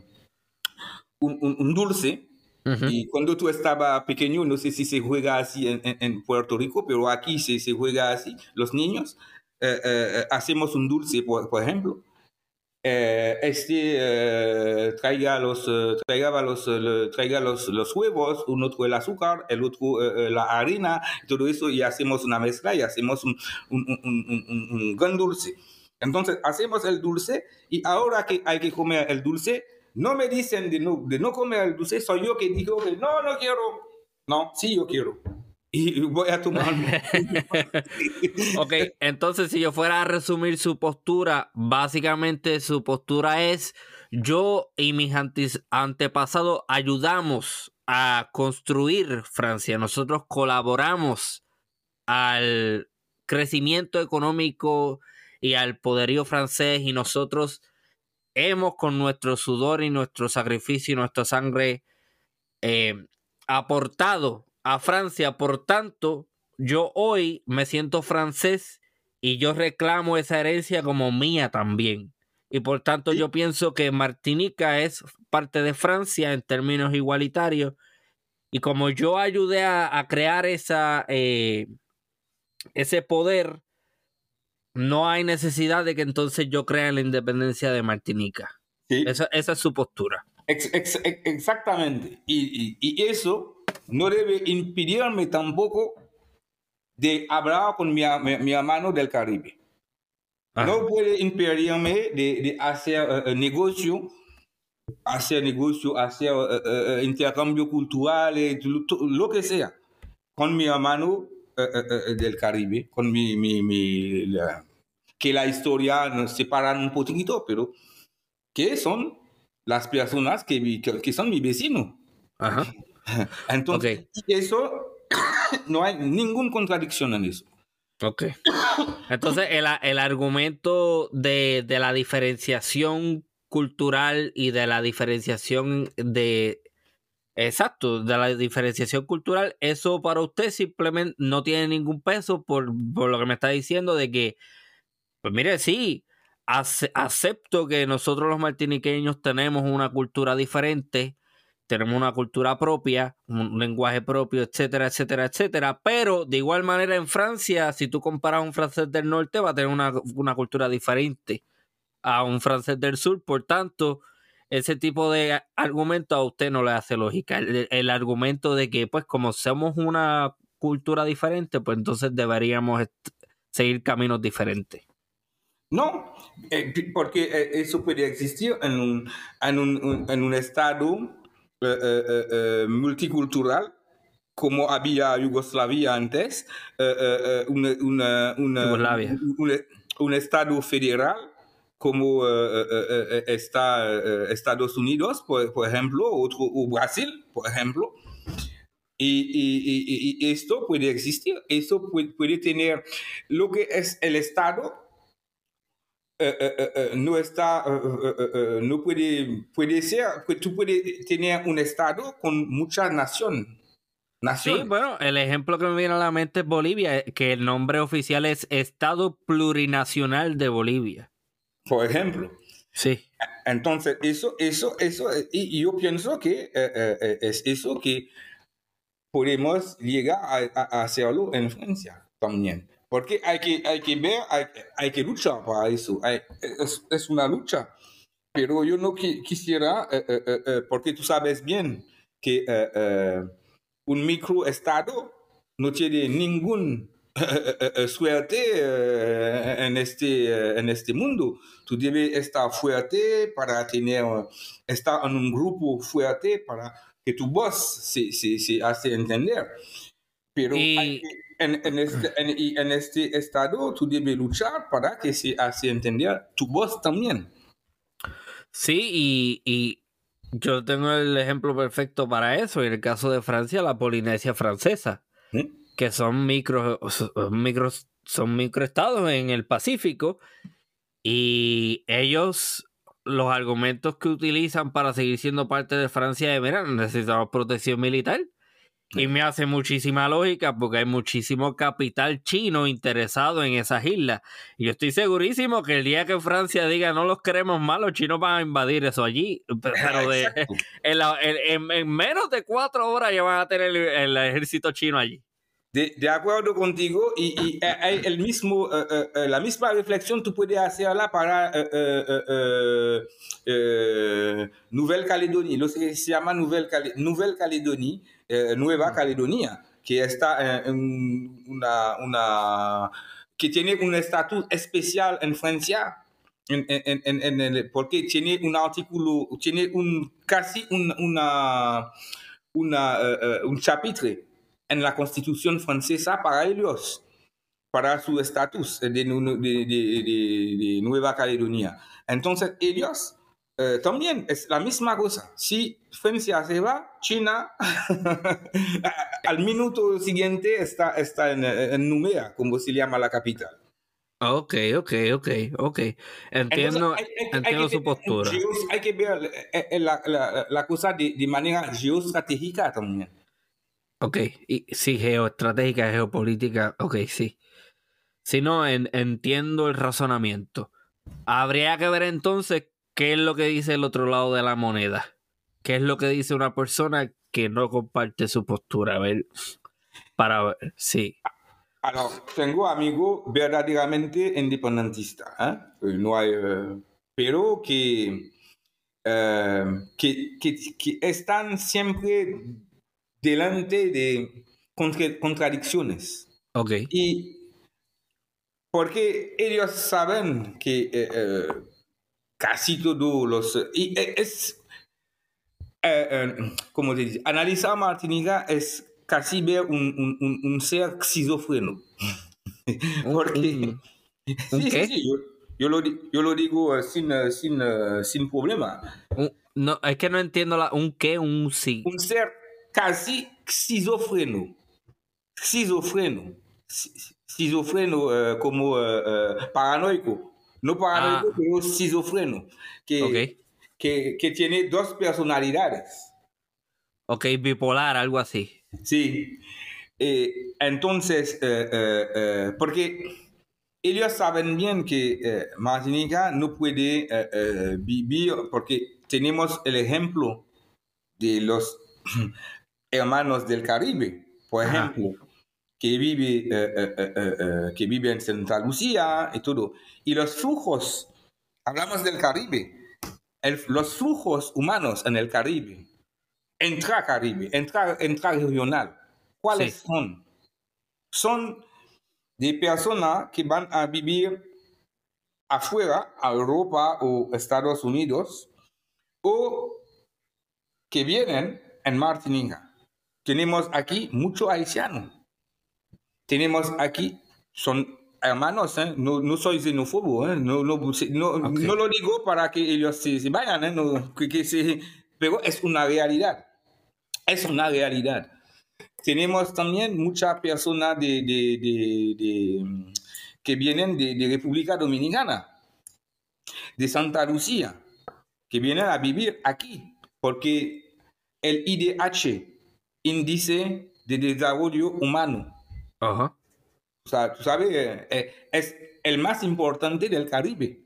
[SPEAKER 2] un dulce y cuando tú estabas pequeño, no sé si se juega así en, en, Puerto Rico, pero aquí se, se juega así. Los niños eh, eh, hacemos un dulce, por, por ejemplo. Eh, este traiga, los, traiga, los, traiga los, los, huevos, uno trae el azúcar, el otro la harina, todo eso, y hacemos una mezcla y hacemos un, un, un, un gran dulce. Entonces, hacemos el dulce y ahora que hay que comer el dulce, no me dicen de no, de no comer el dulce, soy yo que digo que no, no quiero. No, sí, yo quiero. Y voy a tomar.
[SPEAKER 1] ok, entonces si yo fuera a resumir su postura, básicamente su postura es, yo y mis antepasados ayudamos a construir Francia, nosotros colaboramos al crecimiento económico y al poderío francés y nosotros hemos con nuestro sudor y nuestro sacrificio y nuestra sangre eh, aportado a Francia. Por tanto, yo hoy me siento francés y yo reclamo esa herencia como mía también. Y por tanto yo pienso que Martinica es parte de Francia en términos igualitarios. Y como yo ayudé a, crear esa, eh, ese poder, no hay necesidad de que entonces yo crea en la independencia de Martinica. Esa, es su postura.
[SPEAKER 2] exactamente. Y, eso no debe impedirme tampoco de hablar con mi, mi, hermano del Caribe. No puede impedirme de, hacer eh, eh, negocio, hacer negocio, hacer uh, intercambio cultural, lo, que sea, con mi hermano del Caribe, con mi, mi, mi que la historia nos separan un poquito, pero que son las personas que, que, son mi vecino. Ajá. Entonces, eso no hay ninguna contradicción en eso.
[SPEAKER 1] Ok. Entonces, el, el argumento de, de, la diferenciación cultural y de la diferenciación de. Exacto, de la diferenciación cultural, eso para usted simplemente no tiene ningún peso por, por lo que me está diciendo de que pues mire, sí, acepto que nosotros los martiniqueños tenemos una cultura diferente, tenemos una cultura propia, un lenguaje propio, etcétera, etcétera, etcétera. Pero de igual manera en Francia, si tú comparas a un francés del norte, va a tener una, cultura diferente a un francés del sur. Por tanto, ese tipo de argumento a usted no le hace lógica. El, el argumento de que, pues, como somos una cultura diferente, pues entonces deberíamos seguir caminos diferentes.
[SPEAKER 2] No, eh, porque eh, eso puede existir en un, en un, en un estado multicultural como había Yugoslavia antes, una, un estado federal como está Estados Unidos, por, ejemplo, otro, o Brasil, por ejemplo. Y, y, esto puede existir, eso puede tener lo que es el Estado eh, eh, eh, no está, no puede, puede ser, que tú puedes tener un estado con muchas naciones.
[SPEAKER 1] Sí, bueno, el ejemplo que me viene a la mente es Bolivia, que el nombre oficial es Estado Plurinacional de Bolivia.
[SPEAKER 2] Por ejemplo.
[SPEAKER 1] Sí.
[SPEAKER 2] Entonces, eso, eso, eso, y yo pienso que es eso que podemos llegar a hacerlo en Francia también. Porque hay que, hay que ver, hay, hay que luchar para eso. es, es, una lucha. Pero yo no quisiera, eh, eh, eh, porque tú sabes bien que un microestado no tiene ningún suerte en, este, en este mundo. Tú debes estar fuerte para tener, estar en un grupo fuerte para que tu voz se, se, se hace entender. Pero en, en, este, en, en, este, estado tú debes luchar para que se hace entender tu voz también.
[SPEAKER 1] Sí, y, y, yo tengo el ejemplo perfecto para eso. En el caso de Francia, la Polinesia francesa, ¿Mm? que son micro, micros, son microestados en el Pacífico. Y ellos los argumentos que utilizan para seguir siendo parte de Francia de verano necesitamos protección militar. Y me hace muchísima lógica porque hay muchísimo capital chino interesado en esas islas. Y yo estoy segurísimo que el día que Francia diga no los queremos más, los chinos van a invadir eso allí. Pero de, en, menos de cuatro horas ya van a tener el ejército chino allí.
[SPEAKER 2] De, acuerdo contigo y, y hay el mismo, eh, eh, eh, la misma reflexión tú puedes hacerla para Nouvelle-Calédonie, lo que se llama Nouvelle-Calédonie, Nueva. Caledonia, que está en una, una, que tiene un estatus especial en Francia. En, en, en, porque tiene un artículo, tiene un, casi un, una, una, un chapitre en la constitución francesa para ellos, para su estatus de, de, de, Nueva Caledonia. Entonces ellos eh, también es la misma cosa. Si Francia se va, China al minuto siguiente está, está en, en Numea, como se llama la capital.
[SPEAKER 1] Ok, ok, ok, ok. Entiendo, entiendo su postura.
[SPEAKER 2] hay que ver eh, eh, la, la, la cosa de, de manera geoestratégica también.
[SPEAKER 1] Ok, y, sí, geoestratégica, geopolítica, ok, sí. Si no, entiendo el razonamiento. Habría que ver entonces qué es lo que dice el otro lado de la moneda. ¿Qué es lo que dice una persona que no comparte su postura? A ver, para ver, sí.
[SPEAKER 2] Alors, tengo amigos verdaderamente independentistas, ¿eh? eh no hay, eh, pero que, eh, que, que, que, están siempre delante de contradicciones.
[SPEAKER 1] Ok.
[SPEAKER 2] Y porque ellos saben que eh, casi todos los... Y es, eh, como te dice, analizar Martinica es casi ver un, un, un, ser esquizofreno. porque... sí, sí, sí, yo, yo, lo, yo, lo, digo sin, sin, sin problema.
[SPEAKER 1] No, es que no entiendo la, un qué, un sí.
[SPEAKER 2] Un ser casi esquizofreno. Esquizofreno. Esquizofreno uh, como uh, uh, paranoico. No paranoico, ah. pero esquizofreno. Que, okay. que, que tiene dos personalidades.
[SPEAKER 1] Ok, bipolar, algo así.
[SPEAKER 2] Sí. Eh, entonces, eh, eh, porque ellos saben bien que Martinica no puede vivir, porque tenemos el ejemplo de los hermanos del Caribe, por ejemplo, que vive, eh, eh, eh, que vive en Santa Lucía y todo. Y los flujos, hablamos del Caribe, los flujos humanos en el Caribe, intra-Caribe, intra-regional, ¿cuáles son? Son de personas que van a vivir afuera, a Europa o Estados Unidos, o que vienen en Martinica tenemos aquí mucho haitiano. Tenemos aquí, son hermanos, ¿eh? no, no, soy xenófobo, ¿eh? no, no, no, no, lo digo para que ellos se, se vayan, ¿eh? no, que, que se, pero es una realidad. Es una realidad. Tenemos también muchas personas de, de, de, de que vienen de, República Dominicana, de Santa Lucía, que vienen a vivir aquí, porque el IDH índice de desarrollo humano.
[SPEAKER 1] Ajá.
[SPEAKER 2] O sea, tú sabes, eh, es el más importante del Caribe.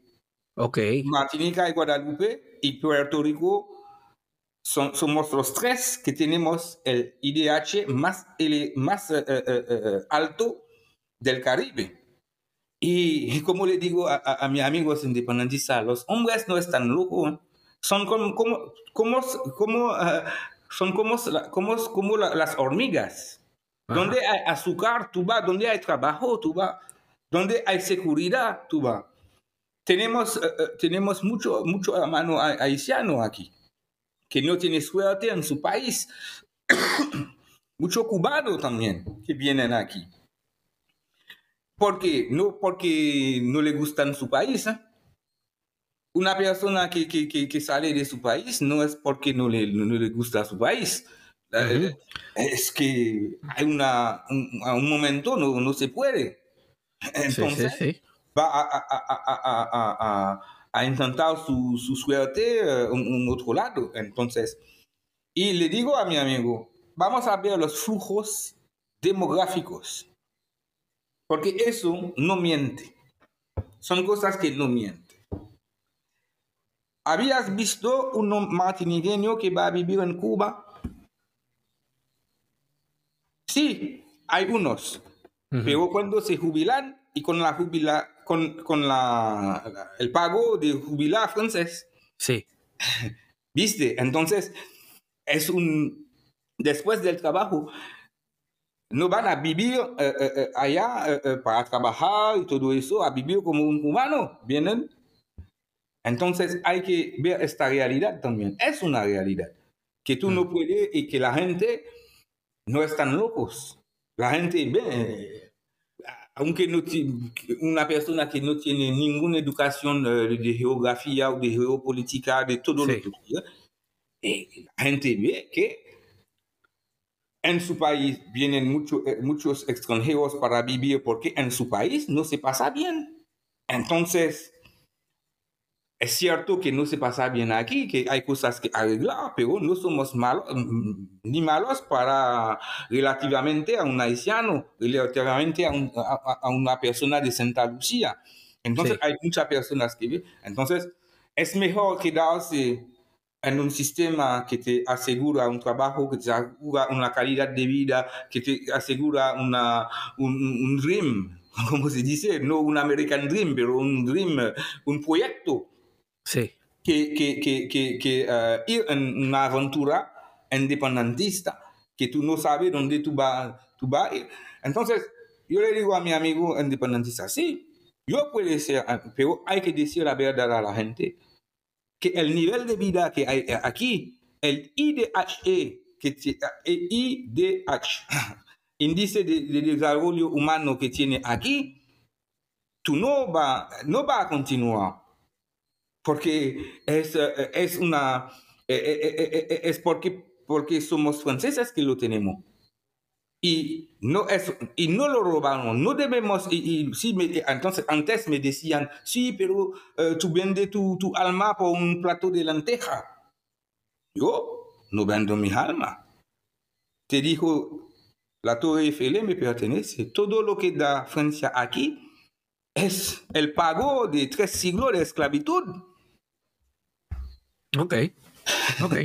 [SPEAKER 1] Ok.
[SPEAKER 2] Martinica y Guadalupe y Puerto Rico son, somos los tres que tenemos el IDH más, el, más eh, eh, alto del Caribe. Y como le digo a, a, mis amigos independentistas, los hombres no están locos, son como, como, como, como son como, como, como las hormigas. Donde hay azúcar, tú vas. Donde hay trabajo, tú vas. Donde hay seguridad, tú vas. Tenemos, uh, tenemos mucho, mucho hermano haitiano aquí. que no tiene suerte en su país. Muchos cubanos también que vienen aquí. Porque no porque no le gustan su país. ¿eh? Una persona que, que, que, sale de su país no es porque no le, no le gusta su país. Eh, es que hay una, un, a un momento no, no se puede. Entonces va a, a, a, a, intentar su, su suerte en eh, un otro lado. Entonces, y le digo a mi amigo, vamos a ver los flujos demográficos. Porque eso no miente. Son cosas que no mienten. ¿Habías visto un martiniqueño que va a vivir en Cuba? Sí, hay unos. Pero cuando se jubilan y con la jubila, con, con la, el pago de jubilar francés.
[SPEAKER 1] Sí.
[SPEAKER 2] ¿Viste? Entonces, es un. Después del trabajo, no van a vivir eh, eh, eh, allá para trabajar y todo eso, a vivir como un humano, vienen. Entonces hay que ver esta realidad también. Es una realidad que tú no mm. puedes y que la gente no están locos. La gente ve, aunque no una persona que no tiene ninguna educación de geografía o de geopolítica, de todo lo que la gente ve que en su país vienen mucho, eh, muchos extranjeros para vivir porque en su país no se pasa bien. Entonces, es cierto que no se pasa bien aquí, que hay cosas que arreglar, pero no somos malos, mm, ni malos para relativamente a un haitiano, relativamente a, a, una persona de Santa Lucía. Entonces, hay muchas personas que viven. Entonces, es mejor quedarse en un sistema que te asegura un trabajo, que te asegura una calidad de vida, que te asegura una, un, un dream, como se dice, no un American Dream, pero un dream, un proyecto.
[SPEAKER 1] Sí.
[SPEAKER 2] Que, que, que, que, uh, ir en una aventura independentista, que tú no sabes dónde tú vas tú va a ir. Entonces, yo le digo a mi amigo independentista, sí, yo puedo ser, pero hay que decir la verdad a la gente que el nivel de vida que hay aquí, el IDHE, que el IDH, índice de, desarrollo humano que tiene aquí, tú no va, no va a continuar. Porque es, es una, es porque, porque somos franceses que lo tenemos. Y no es y no lo robaron no debemos sí entonces antes me decían sí pero eh, tú vendes tu, tu, alma por un plato de lenteja yo no vendo mi alma. Te dijo la Torre Eiffel me pertenece todo lo que da Francia aquí es el pago de tres siglos de esclavitud
[SPEAKER 1] ok ok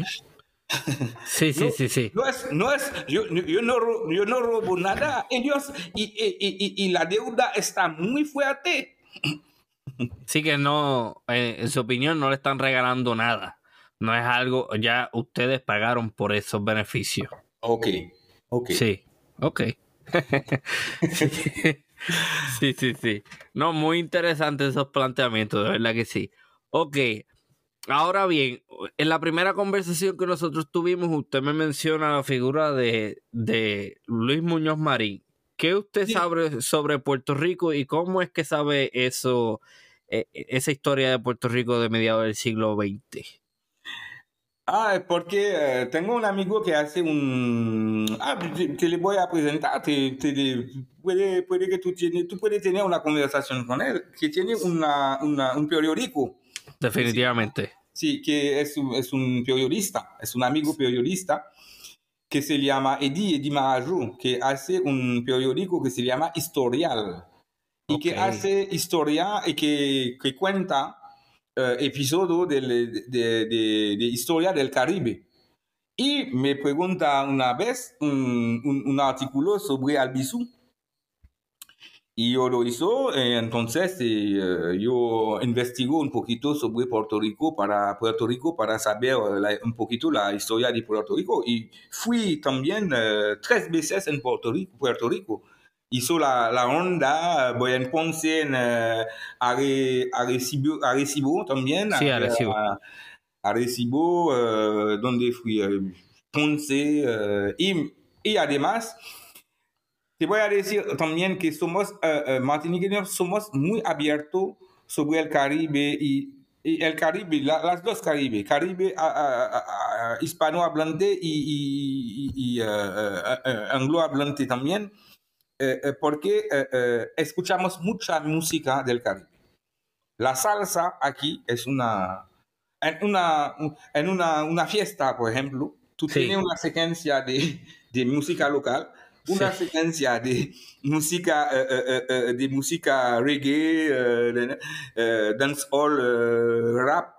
[SPEAKER 1] Sí, sí, sí, sí.
[SPEAKER 2] No es, no es, yo, yo, no, yo no robo nada. Ellos, y, y, y, la deuda está muy fuerte.
[SPEAKER 1] Sí que no, en su opinión, no le están regalando nada. No es algo, ya ustedes pagaron por esos beneficios.
[SPEAKER 2] Ok, ok.
[SPEAKER 1] Sí, ok. sí, sí, sí. No, muy interesantes esos planteamientos, de verdad que sí. Ok, Ahora bien, en la primera conversación que nosotros tuvimos, usted me menciona la figura de, de Luis Muñoz Marín. ¿Qué usted sabe sobre Puerto Rico y cómo es que sabe eso, e, e, esa historia de Puerto Rico de mediados del siglo XX?
[SPEAKER 2] Ah, porque eh, tengo un amigo que hace un... Ah, te, le voy a presentar, te, puede, puede, que tú, tienes, tú puedes tener una conversación con él, que tiene una, una, un periódico
[SPEAKER 1] Definitivamente.
[SPEAKER 2] Sí, que es un, es un periodista, es un amigo periodista que se llama Eddie, Eddie Marajou, que hace un periódico que se llama Historial y que hace historia y que, que cuenta uh, episodios de, de, de, de, historia del Caribe. Y me pregunta una vez un, un, un artículo sobre Albizu y yo lo hizo, eh, entonces eh, yo investigo un poquito sobre Puerto Rico para Puerto Rico para saber un poquito la historia de Puerto Rico y fui también eh, tres veces en Puerto Rico. Puerto Rico. Hizo la, la onda, voy en Ponce, en, a, Recibo, también.
[SPEAKER 1] Sí, a Recibo.
[SPEAKER 2] Arecibo, donde fui Ponce, y, y además, te voy a decir también que somos martiniqueños, somos muy abiertos sobre el Caribe y y el Caribe, las dos Caribe, Caribe hispanohablante y, y, y anglohablante también, porque escuchamos mucha música del Caribe. La salsa aquí es una, en una, en una, una fiesta, por ejemplo, tú tienes una secuencia de, de música local una secuencia de música, eh, eh, eh, de música reggae, dancehall, rap.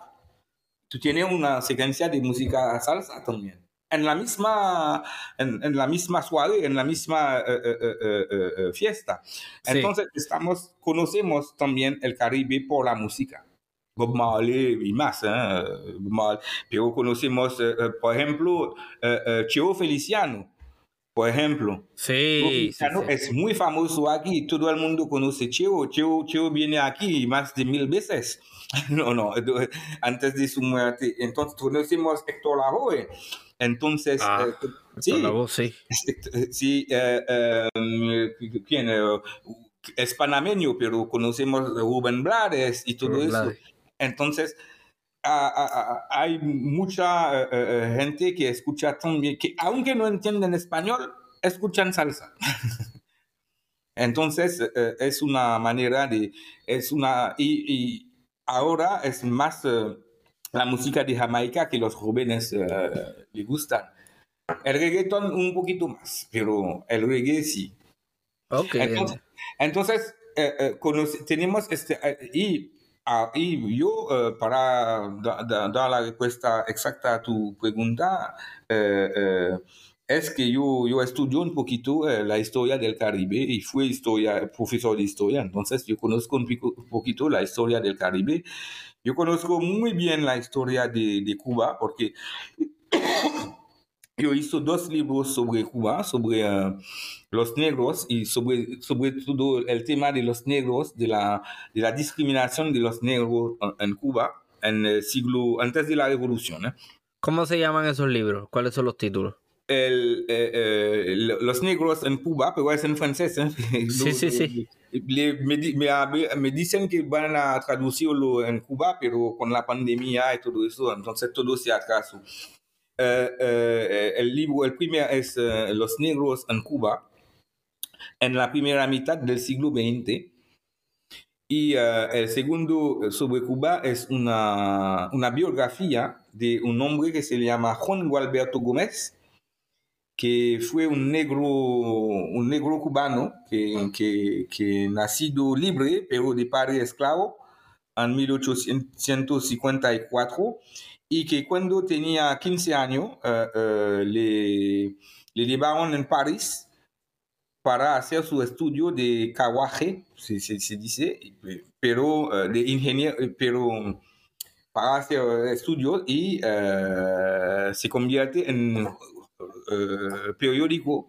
[SPEAKER 2] Tú tienes una secuencia de música salsa también. En la misma, en, la misma soirée, en la misma fiesta. Entonces, estamos, conocemos también el Caribe por la música. Bob Marley y más, pero conocemos, por ejemplo, Cheo Feliciano, por ejemplo.
[SPEAKER 1] Sí,
[SPEAKER 2] Es muy famoso aquí, todo el mundo conoce Cheo. Cheo, Cheo viene aquí más de mil veces. No, no, antes de su muerte. Entonces conocemos Héctor Lavoe. Entonces,
[SPEAKER 1] ah, eh, sí, sí.
[SPEAKER 2] sí eh, em, ¿quién? es panameño, pero conocemos Rubén Blades y todo eso. Entonces, hay mucha eh, eh, gente que escucha también, que aunque no entienden español, escuchan salsa. Entonces, eh, es una manera de, es una, y, ahora es más la música de Jamaica que los jóvenes les gustan. El reggaeton un poquito más, pero el reggae sí.
[SPEAKER 1] Okay.
[SPEAKER 2] Entonces, tenemos este, y Ah, y yo, eh, para dar la respuesta exacta a tu pregunta, eh, eh, es que yo, yo estudio un poquito la historia del Caribe y fui historia, profesor de historia, entonces yo conozco un, poquito la historia del Caribe. Yo conozco muy bien la historia de, de Cuba porque yo hice dos libros sobre Cuba, sobre uh, los negros y sobre, sobre todo el tema de los negros, de la, de la discriminación de los negros en Cuba en el siglo antes de la revolución. ¿eh?
[SPEAKER 1] ¿Cómo se llaman esos libros? ¿Cuáles son los títulos?
[SPEAKER 2] El, eh, eh, los negros en Cuba, pero es en francés. ¿eh?
[SPEAKER 1] Sí, sí, sí.
[SPEAKER 2] Me, me, me, dicen que van a traducirlo en Cuba, pero con la pandemia y todo eso, entonces todo se atrasó. Eh, eh, el libro, el primer es eh, Los negros en Cuba, en la primera mitad del siglo XX. Y el segundo sobre Cuba es una, una, biografía de un hombre que se llama Juan Gualberto Gómez, que fue un negro, un negro cubano que, que, que nacido libre, pero de padre esclavo, en 1854 y que cuando tenía 15 años eh, eh, le, le, llevaron en París para hacer su estudio de carruaje, se, se, dice, pero eh, de ingeniero, pero para hacer estudios y se convierte en periódico.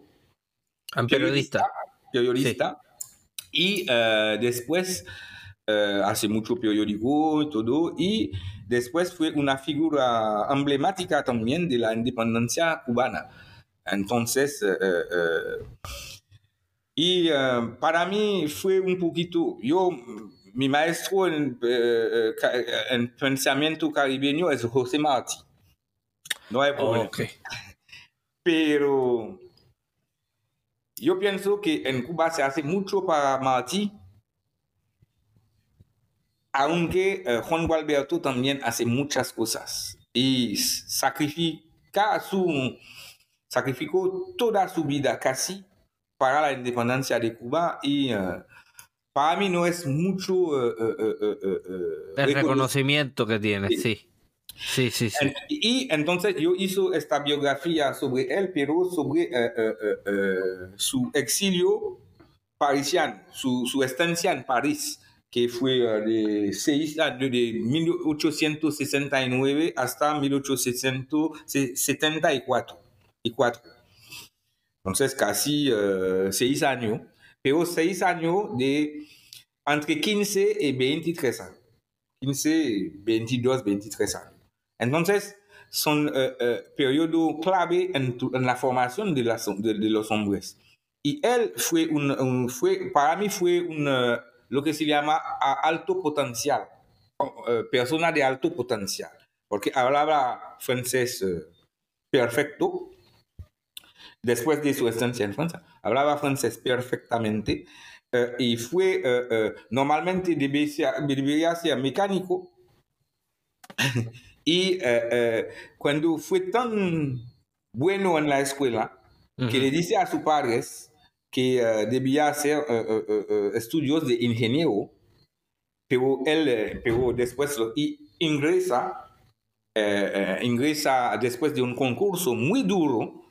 [SPEAKER 1] En periodista.
[SPEAKER 2] Periodista. Y después hace mucho periódico y todo. Y Después fue una figura emblemática también de la independencia cubana. Entonces, eh, eh, eh, y para mí fue un poquito, yo, mi maestro en, en pensamiento caribeño es José Martí. No hay problema. Pero yo pienso que en Cuba se hace mucho para Martí aunque eh, Juan Gualberto también hace muchas cosas y sacrifica su, sacrificó toda su vida casi para la independencia de Cuba y eh, para mí no es mucho
[SPEAKER 1] eh, el reconocimiento que tiene, sí. Sí, sí, sí.
[SPEAKER 2] Y entonces yo hice esta biografía sobre él, pero sobre su exilio parisiano, su, su estancia en París que fue uh, de, seis, de 1869 hasta 1874. Y cuatro. Entonces, casi uh, seis años, pero seis años de entre 15 y 23 años. 15, 22, 23 años. Entonces, son periodos clave en, la formación de, de, los hombres. Y él fue, un, fue para mí fue un, lo que se llama alto potencial, persona de alto potencial, porque hablaba francés perfecto, después de su estancia en Francia, hablaba francés perfectamente y fue, normalmente debería ser mecánico, y cuando fue tan bueno en la escuela, que le dice a sus padres que debía hacer estudios de ingeniero, pero él, pero después lo, ingresa, ingresa después de un concurso muy duro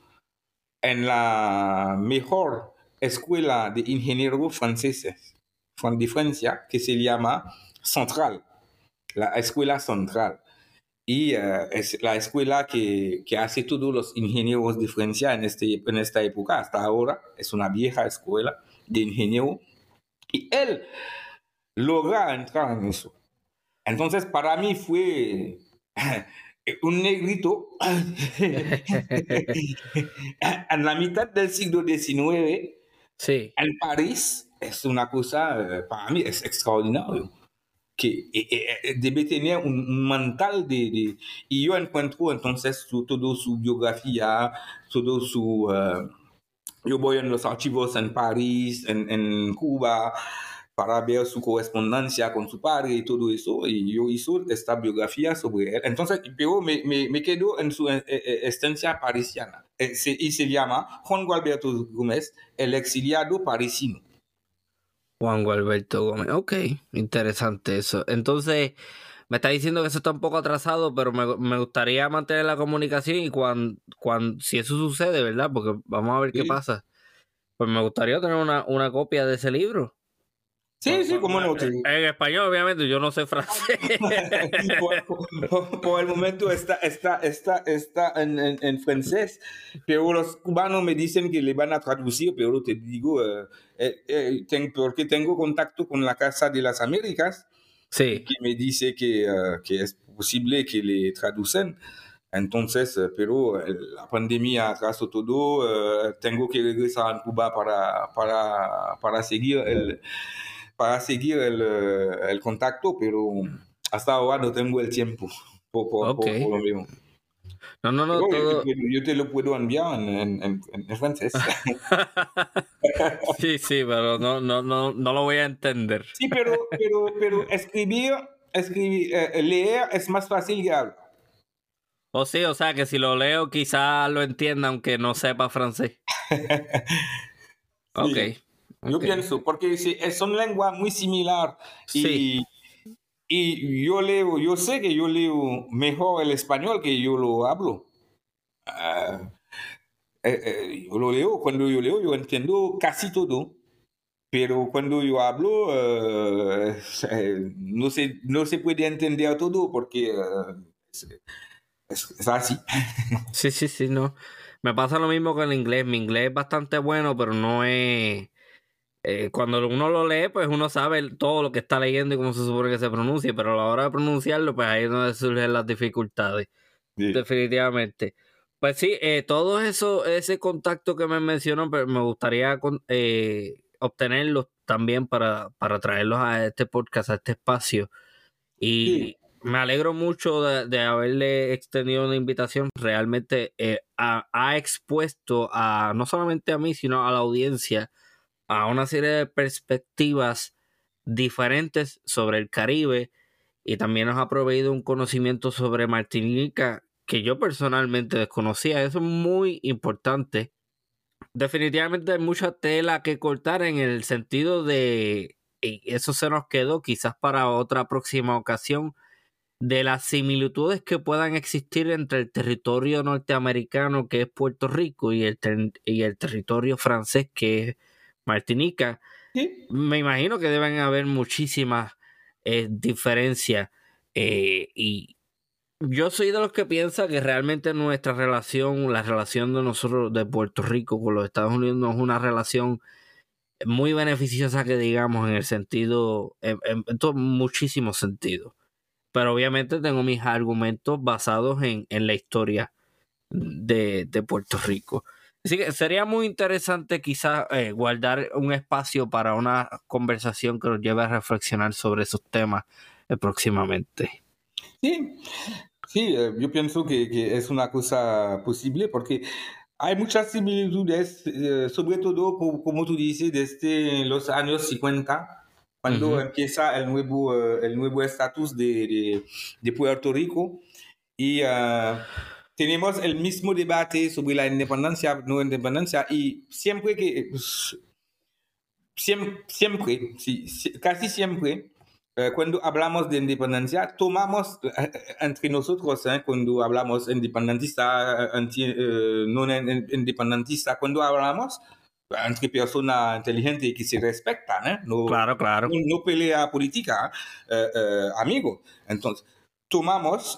[SPEAKER 2] en la mejor escuela de ingenieros franceses de Francia, que se llama Central, la escuela central y eh, es la escuela que, que, hace todos los ingenieros de Francia en, este, en esta época, hasta ahora, es una vieja escuela de ingeniero, y él logra entrar en eso. Entonces, para mí fue un negrito en la mitad del siglo XIX,
[SPEAKER 1] sí.
[SPEAKER 2] en París, es una cosa, eh, para mí, es extraordinario que eh, eh, eh, debe tener un, mental de, Y yo encuentro entonces todo su biografía, todo su... yo voy en los archivos en París, en, en, Cuba, para ver su correspondencia con su padre y todo eso, y yo hice esta biografía sobre él. Entonces, pero me, me, me quedo en su estancia parisiana, y se llama Juan Gualberto Gómez, el exiliado parisino.
[SPEAKER 1] Juan Gualberto Gómez. Ok, interesante eso. Entonces, me está diciendo que eso está un poco atrasado, pero me, gustaría mantener la comunicación y cuando, cuando, si eso sucede, ¿verdad? Porque vamos a ver qué pasa. Pues me gustaría tener una, una copia de ese libro.
[SPEAKER 2] Sí, sí, cómo no.
[SPEAKER 1] En, español, obviamente, yo no sé francés.
[SPEAKER 2] por, el momento está, está, está, está en, en, francés, pero los cubanos me dicen que le van a traducir, pero te digo, eh, eh, eh, porque tengo contacto con la Casa de las Américas,
[SPEAKER 1] sí.
[SPEAKER 2] que me dice que, que es posible que le traducen. Entonces, pero la pandemia atrasó todo, tengo que regresar a Cuba para, para, para seguir el para seguir el, eh, el, contacto, pero hasta ahora no tengo el tiempo por, por, por, lo mismo.
[SPEAKER 1] No, no, no.
[SPEAKER 2] Todo... Yo, te, lo puedo enviar en, en, en francés.
[SPEAKER 1] sí, sí, pero no, no, no, no lo voy a entender.
[SPEAKER 2] Sí, pero, pero, pero escribir, escribir eh, leer es más fácil que hablar.
[SPEAKER 1] O oh, sí, o sea que si lo leo quizás lo entienda aunque no sepa francés. ok.
[SPEAKER 2] Yo pienso, porque son lenguas muy similares. Y, y yo leo, yo sé que yo leo mejor el español que yo lo hablo. Ah, eh, eh, yo lo leo, cuando yo leo, yo entiendo casi todo. Pero cuando yo hablo, eh, no, se, no se puede entender todo porque es, es, así.
[SPEAKER 1] Sí, sí, sí, no. Me pasa lo mismo con el inglés. Mi inglés es bastante bueno, pero no es eh, cuando uno lo lee, pues uno sabe todo lo que está leyendo y cómo se supone que se pronuncia, pero a la hora de pronunciarlo, pues ahí es donde surgen las dificultades. Definitivamente. Pues sí, eh, todo eso, ese contacto que me mencionó, pues me gustaría eh, obtenerlos también para, para traerlos a este podcast, a este espacio. Y me alegro mucho de, haberle extendido una invitación. Realmente eh, ha expuesto a no solamente a mí, sino a la audiencia a una serie de perspectivas diferentes sobre el Caribe y también nos ha proveído un conocimiento sobre Martinica que yo personalmente desconocía. Eso es muy importante. Definitivamente hay mucha tela que cortar en el sentido de, y eso se nos quedó quizás para otra próxima ocasión, de las similitudes que puedan existir entre el territorio norteamericano que es Puerto Rico y el, y el territorio francés que es Martinica, me imagino que deben haber muchísimas eh, diferencias. Eh, y yo soy de los que piensa que realmente nuestra relación, la relación de nosotros de Puerto Rico con los Estados Unidos no es una relación muy beneficiosa que digamos en el sentido, en, en, muchísimos sentidos. pero obviamente tengo mis argumentos basados en, la historia de, Puerto Rico. Así que sería muy interesante quizás eh, guardar un espacio para una conversación que nos lleve a reflexionar sobre esos temas eh, próximamente.
[SPEAKER 2] Sí, sí, eh, yo pienso que, es una cosa posible porque hay muchas similitudes, sobre todo, como tú dices, desde los años 50 cuando empieza el nuevo uh, el nuevo estatus de, de, Puerto Rico y uh, tenemos el mismo debate sobre la independencia no independencia y siempre que siempre, siempre casi siempre uh, cuando hablamos de independencia, tomamos entre nosotros, ¿eh? cuando hablamos independentista, anti, no independentista, cuando hablamos, entre personas inteligentes que se respetan, ¿eh?
[SPEAKER 1] no, claro, claro.
[SPEAKER 2] No, pelea política, eh, eh, amigo. Entonces, tomamos,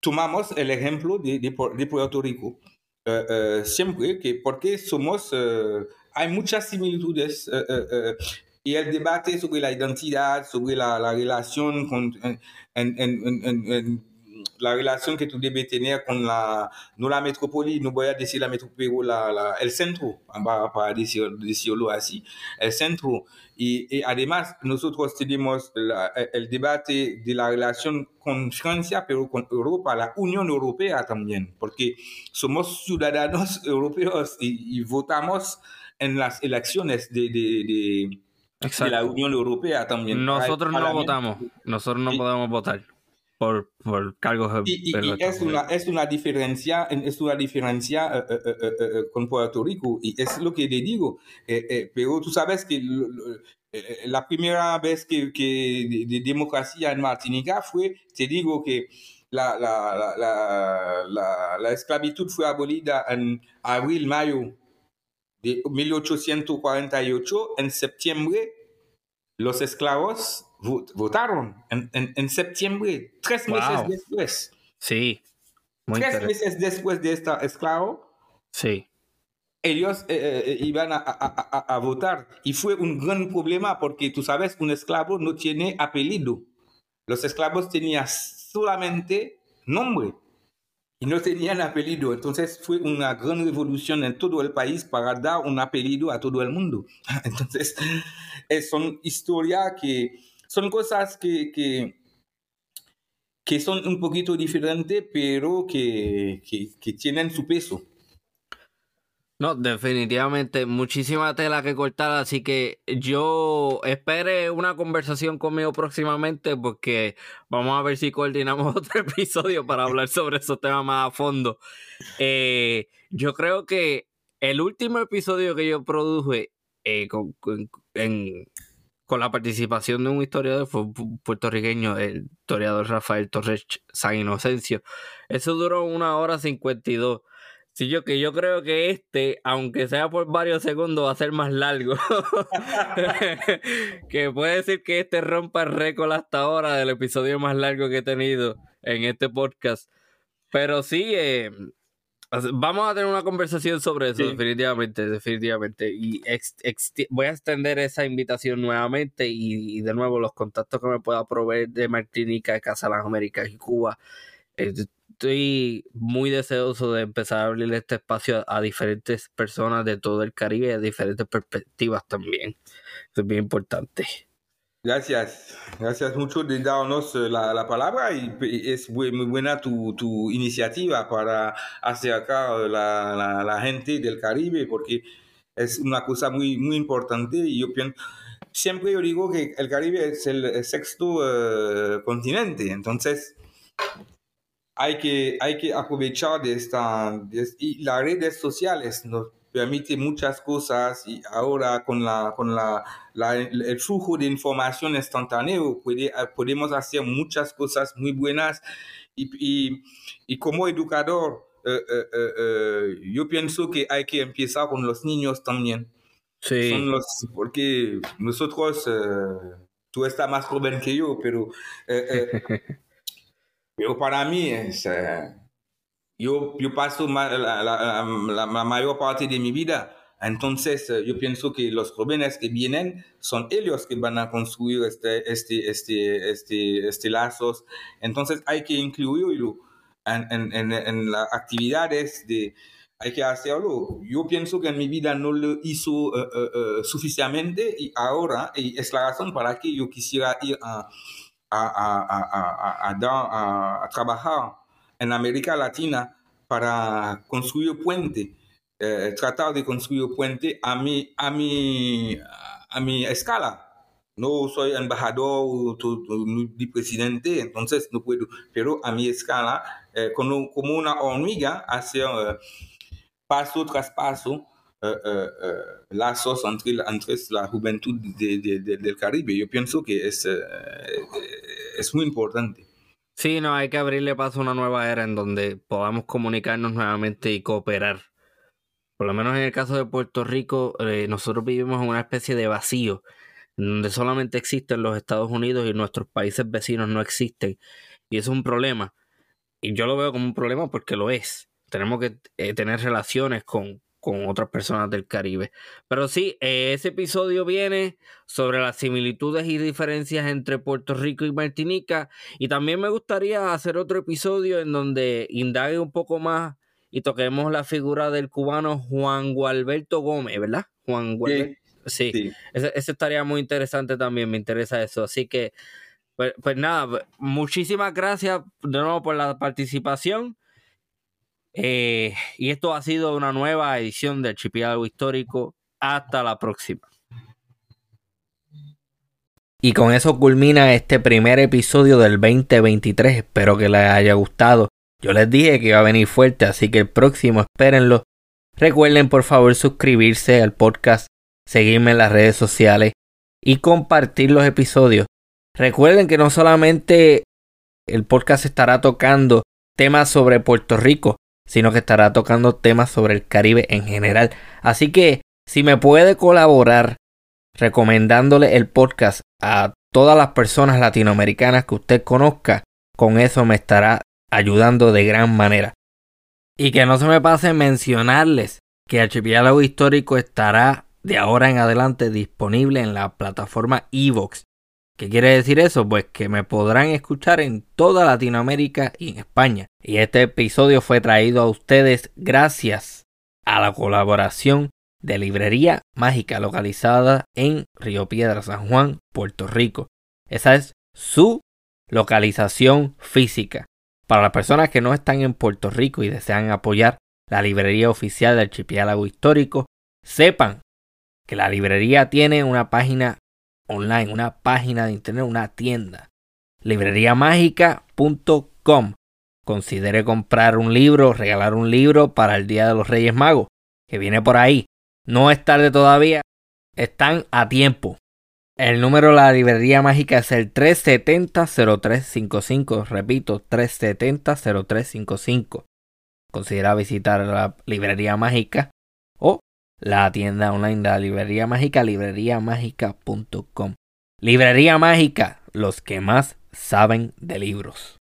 [SPEAKER 2] tomamos el ejemplo de, de, Puerto Rico. siempre que, porque somos, hay muchas similitudes y el debate sobre la identidad, sobre la, la relación con, en, en, en, la relación que tú debes tener con la, no la metrópoli, no voy a decir la metrópoli, la, la, el centro, para decir, decirlo así, el centro. Y, y además, nosotros tenemos el debate de la relación con Francia, pero con Europa, la Unión Europea también, porque somos ciudadanos europeos y, votamos en las elecciones de, de, de la Unión Europea también.
[SPEAKER 1] Nosotros no votamos, nosotros no podemos votar por, por cargos
[SPEAKER 2] y, y, es una es una diferencia es una diferencia eh, eh, eh, con Puerto Rico. Y es lo que te digo pero tú sabes que la primera vez que, que de, democracia en Martinica fue te digo que la, la, la, la, la esclavitud fue abolida en abril mayo de 1848 en septiembre los esclavos votaron en, en, septiembre, tres meses después.
[SPEAKER 1] Sí.
[SPEAKER 2] tres meses después de esta esclavo.
[SPEAKER 1] Sí.
[SPEAKER 2] Ellos eh, eh, eh, iban a, a, a, votar. Y fue un gran problema porque tú sabes, un esclavo no tiene apellido. Los esclavos tenían solamente nombre y no tenían apellido. Entonces fue una gran revolución en todo el país para dar un apellido a todo el mundo. Entonces, son historias que son cosas que, que, que son un poquito diferentes, pero que, que, tienen su peso.
[SPEAKER 1] No, definitivamente, muchísima tela que cortar, así que yo espere una conversación conmigo próximamente porque vamos a ver si coordinamos otro episodio para hablar sobre esos temas más a fondo. Eh, yo creo que el último episodio que yo produje eh, en, con la participación de un historiador puertorriqueño, el historiador Rafael Torres San Inocencio. Eso duró una hora cincuenta y dos. Sí, yo que yo creo que este, aunque sea por varios segundos, va a ser más largo. que puede decir que este rompa el récord hasta ahora del episodio más largo que he tenido en este podcast. Pero sí, eh, Vamos a tener una conversación sobre eso, definitivamente, definitivamente. Y voy a extender esa invitación nuevamente y, de nuevo los contactos que me pueda proveer de Martinica, de Casa las Américas y Cuba. Estoy muy deseoso de empezar a abrir este espacio a, diferentes personas de todo el Caribe y a diferentes perspectivas también. Eso es bien importante.
[SPEAKER 2] Gracias, gracias mucho de darnos eh, la, la palabra y, es muy, buena tu, tu, iniciativa para acercar la, la, la, gente del Caribe porque es una cosa muy, muy importante y yo pienso, siempre yo digo que el Caribe es el, sexto eh, continente, entonces hay que, hay que aprovechar de esta, y las redes sociales nos permite muchas cosas y ahora con, la, con la, el flujo de información instantáneo puede, podemos hacer muchas cosas muy buenas y, y, y como educador eh, eh, eh, yo pienso que hay que empezar con los niños también.
[SPEAKER 1] Sí.
[SPEAKER 2] Son los, porque nosotros, tú estás más joven que yo, pero, pero para mí es yo, paso la, mayor parte de mi vida Entonces, yo pienso que los jóvenes que vienen son ellos que van a construir este, este, este, este, este lazos. Entonces, hay que incluirlo en, en, en, las actividades de, hay que hacerlo. Yo pienso que en mi vida no lo hizo suficientemente y ahora es la razón para que yo quisiera ir a, a, a, a trabajar en América Latina para construir puente, eh, tratar de construir puente a mi, a mi, a mi escala. No soy embajador ni presidente, entonces no puedo, pero a mi escala, eh, como, una hormiga, hacer eh, paso tras paso lazos entre, entre, la juventud de, de, del Caribe. Yo pienso que es, es muy importante.
[SPEAKER 1] Sí, no, hay que abrirle paso a una nueva era en donde podamos comunicarnos nuevamente y cooperar. Por lo menos en el caso de Puerto Rico, eh, nosotros vivimos en una especie de vacío, donde solamente existen los Estados Unidos y nuestros países vecinos no existen. Y eso es un problema. Y yo lo veo como un problema porque lo es. Tenemos que eh, tener relaciones con, con otras personas del Caribe. Pero sí, eh, ese episodio viene sobre las similitudes y diferencias entre Puerto Rico y Martinica. Y también me gustaría hacer otro episodio en donde indague un poco más y toquemos la figura del cubano Juan Gualberto Gómez, ¿verdad? Juan Gualberto. Sí, Ese, estaría muy interesante también, me interesa eso. Así que, pues, pues nada, muchísimas gracias de nuevo por la participación. Eh, y esto ha sido una nueva edición del Archipiélago Histórico. Hasta la próxima. Y con eso culmina este primer episodio del 2023. Espero que les haya gustado. Yo les dije que iba a venir fuerte, así que el próximo espérenlo. Recuerden por favor suscribirse al podcast, seguirme en las redes sociales y compartir los episodios. Recuerden que no solamente el podcast estará tocando temas sobre Puerto Rico, sino que estará tocando temas sobre el Caribe en general. Así que si me puede colaborar recomendándole el podcast a todas las personas latinoamericanas que usted conozca, con eso me estará ayudando de gran manera. Y que no se me pase mencionarles que Archipiélago Histórico estará de ahora en adelante disponible en la plataforma Evox. ¿Qué quiere decir eso? Pues que me podrán escuchar en toda Latinoamérica y en España. Y este episodio fue traído a ustedes gracias a la colaboración de Librería Mágica localizada en Río Piedra, San Juan, Puerto Rico. Esa es su localización física. Para las personas que no están en Puerto Rico y desean apoyar la librería oficial del archipiélago histórico, sepan que la librería tiene una página online, una página de internet, una tienda. Libreriamágica.com. Considere comprar un libro, regalar un libro para el Día de los Reyes Magos, que viene por ahí. No es tarde todavía, están a tiempo. El número de la librería mágica es el 370-0355. Repito, 370-0355. Considera visitar la librería mágica la tienda online de la librería mágica, libreriamágica.com. Librería mágica, los que más saben de libros.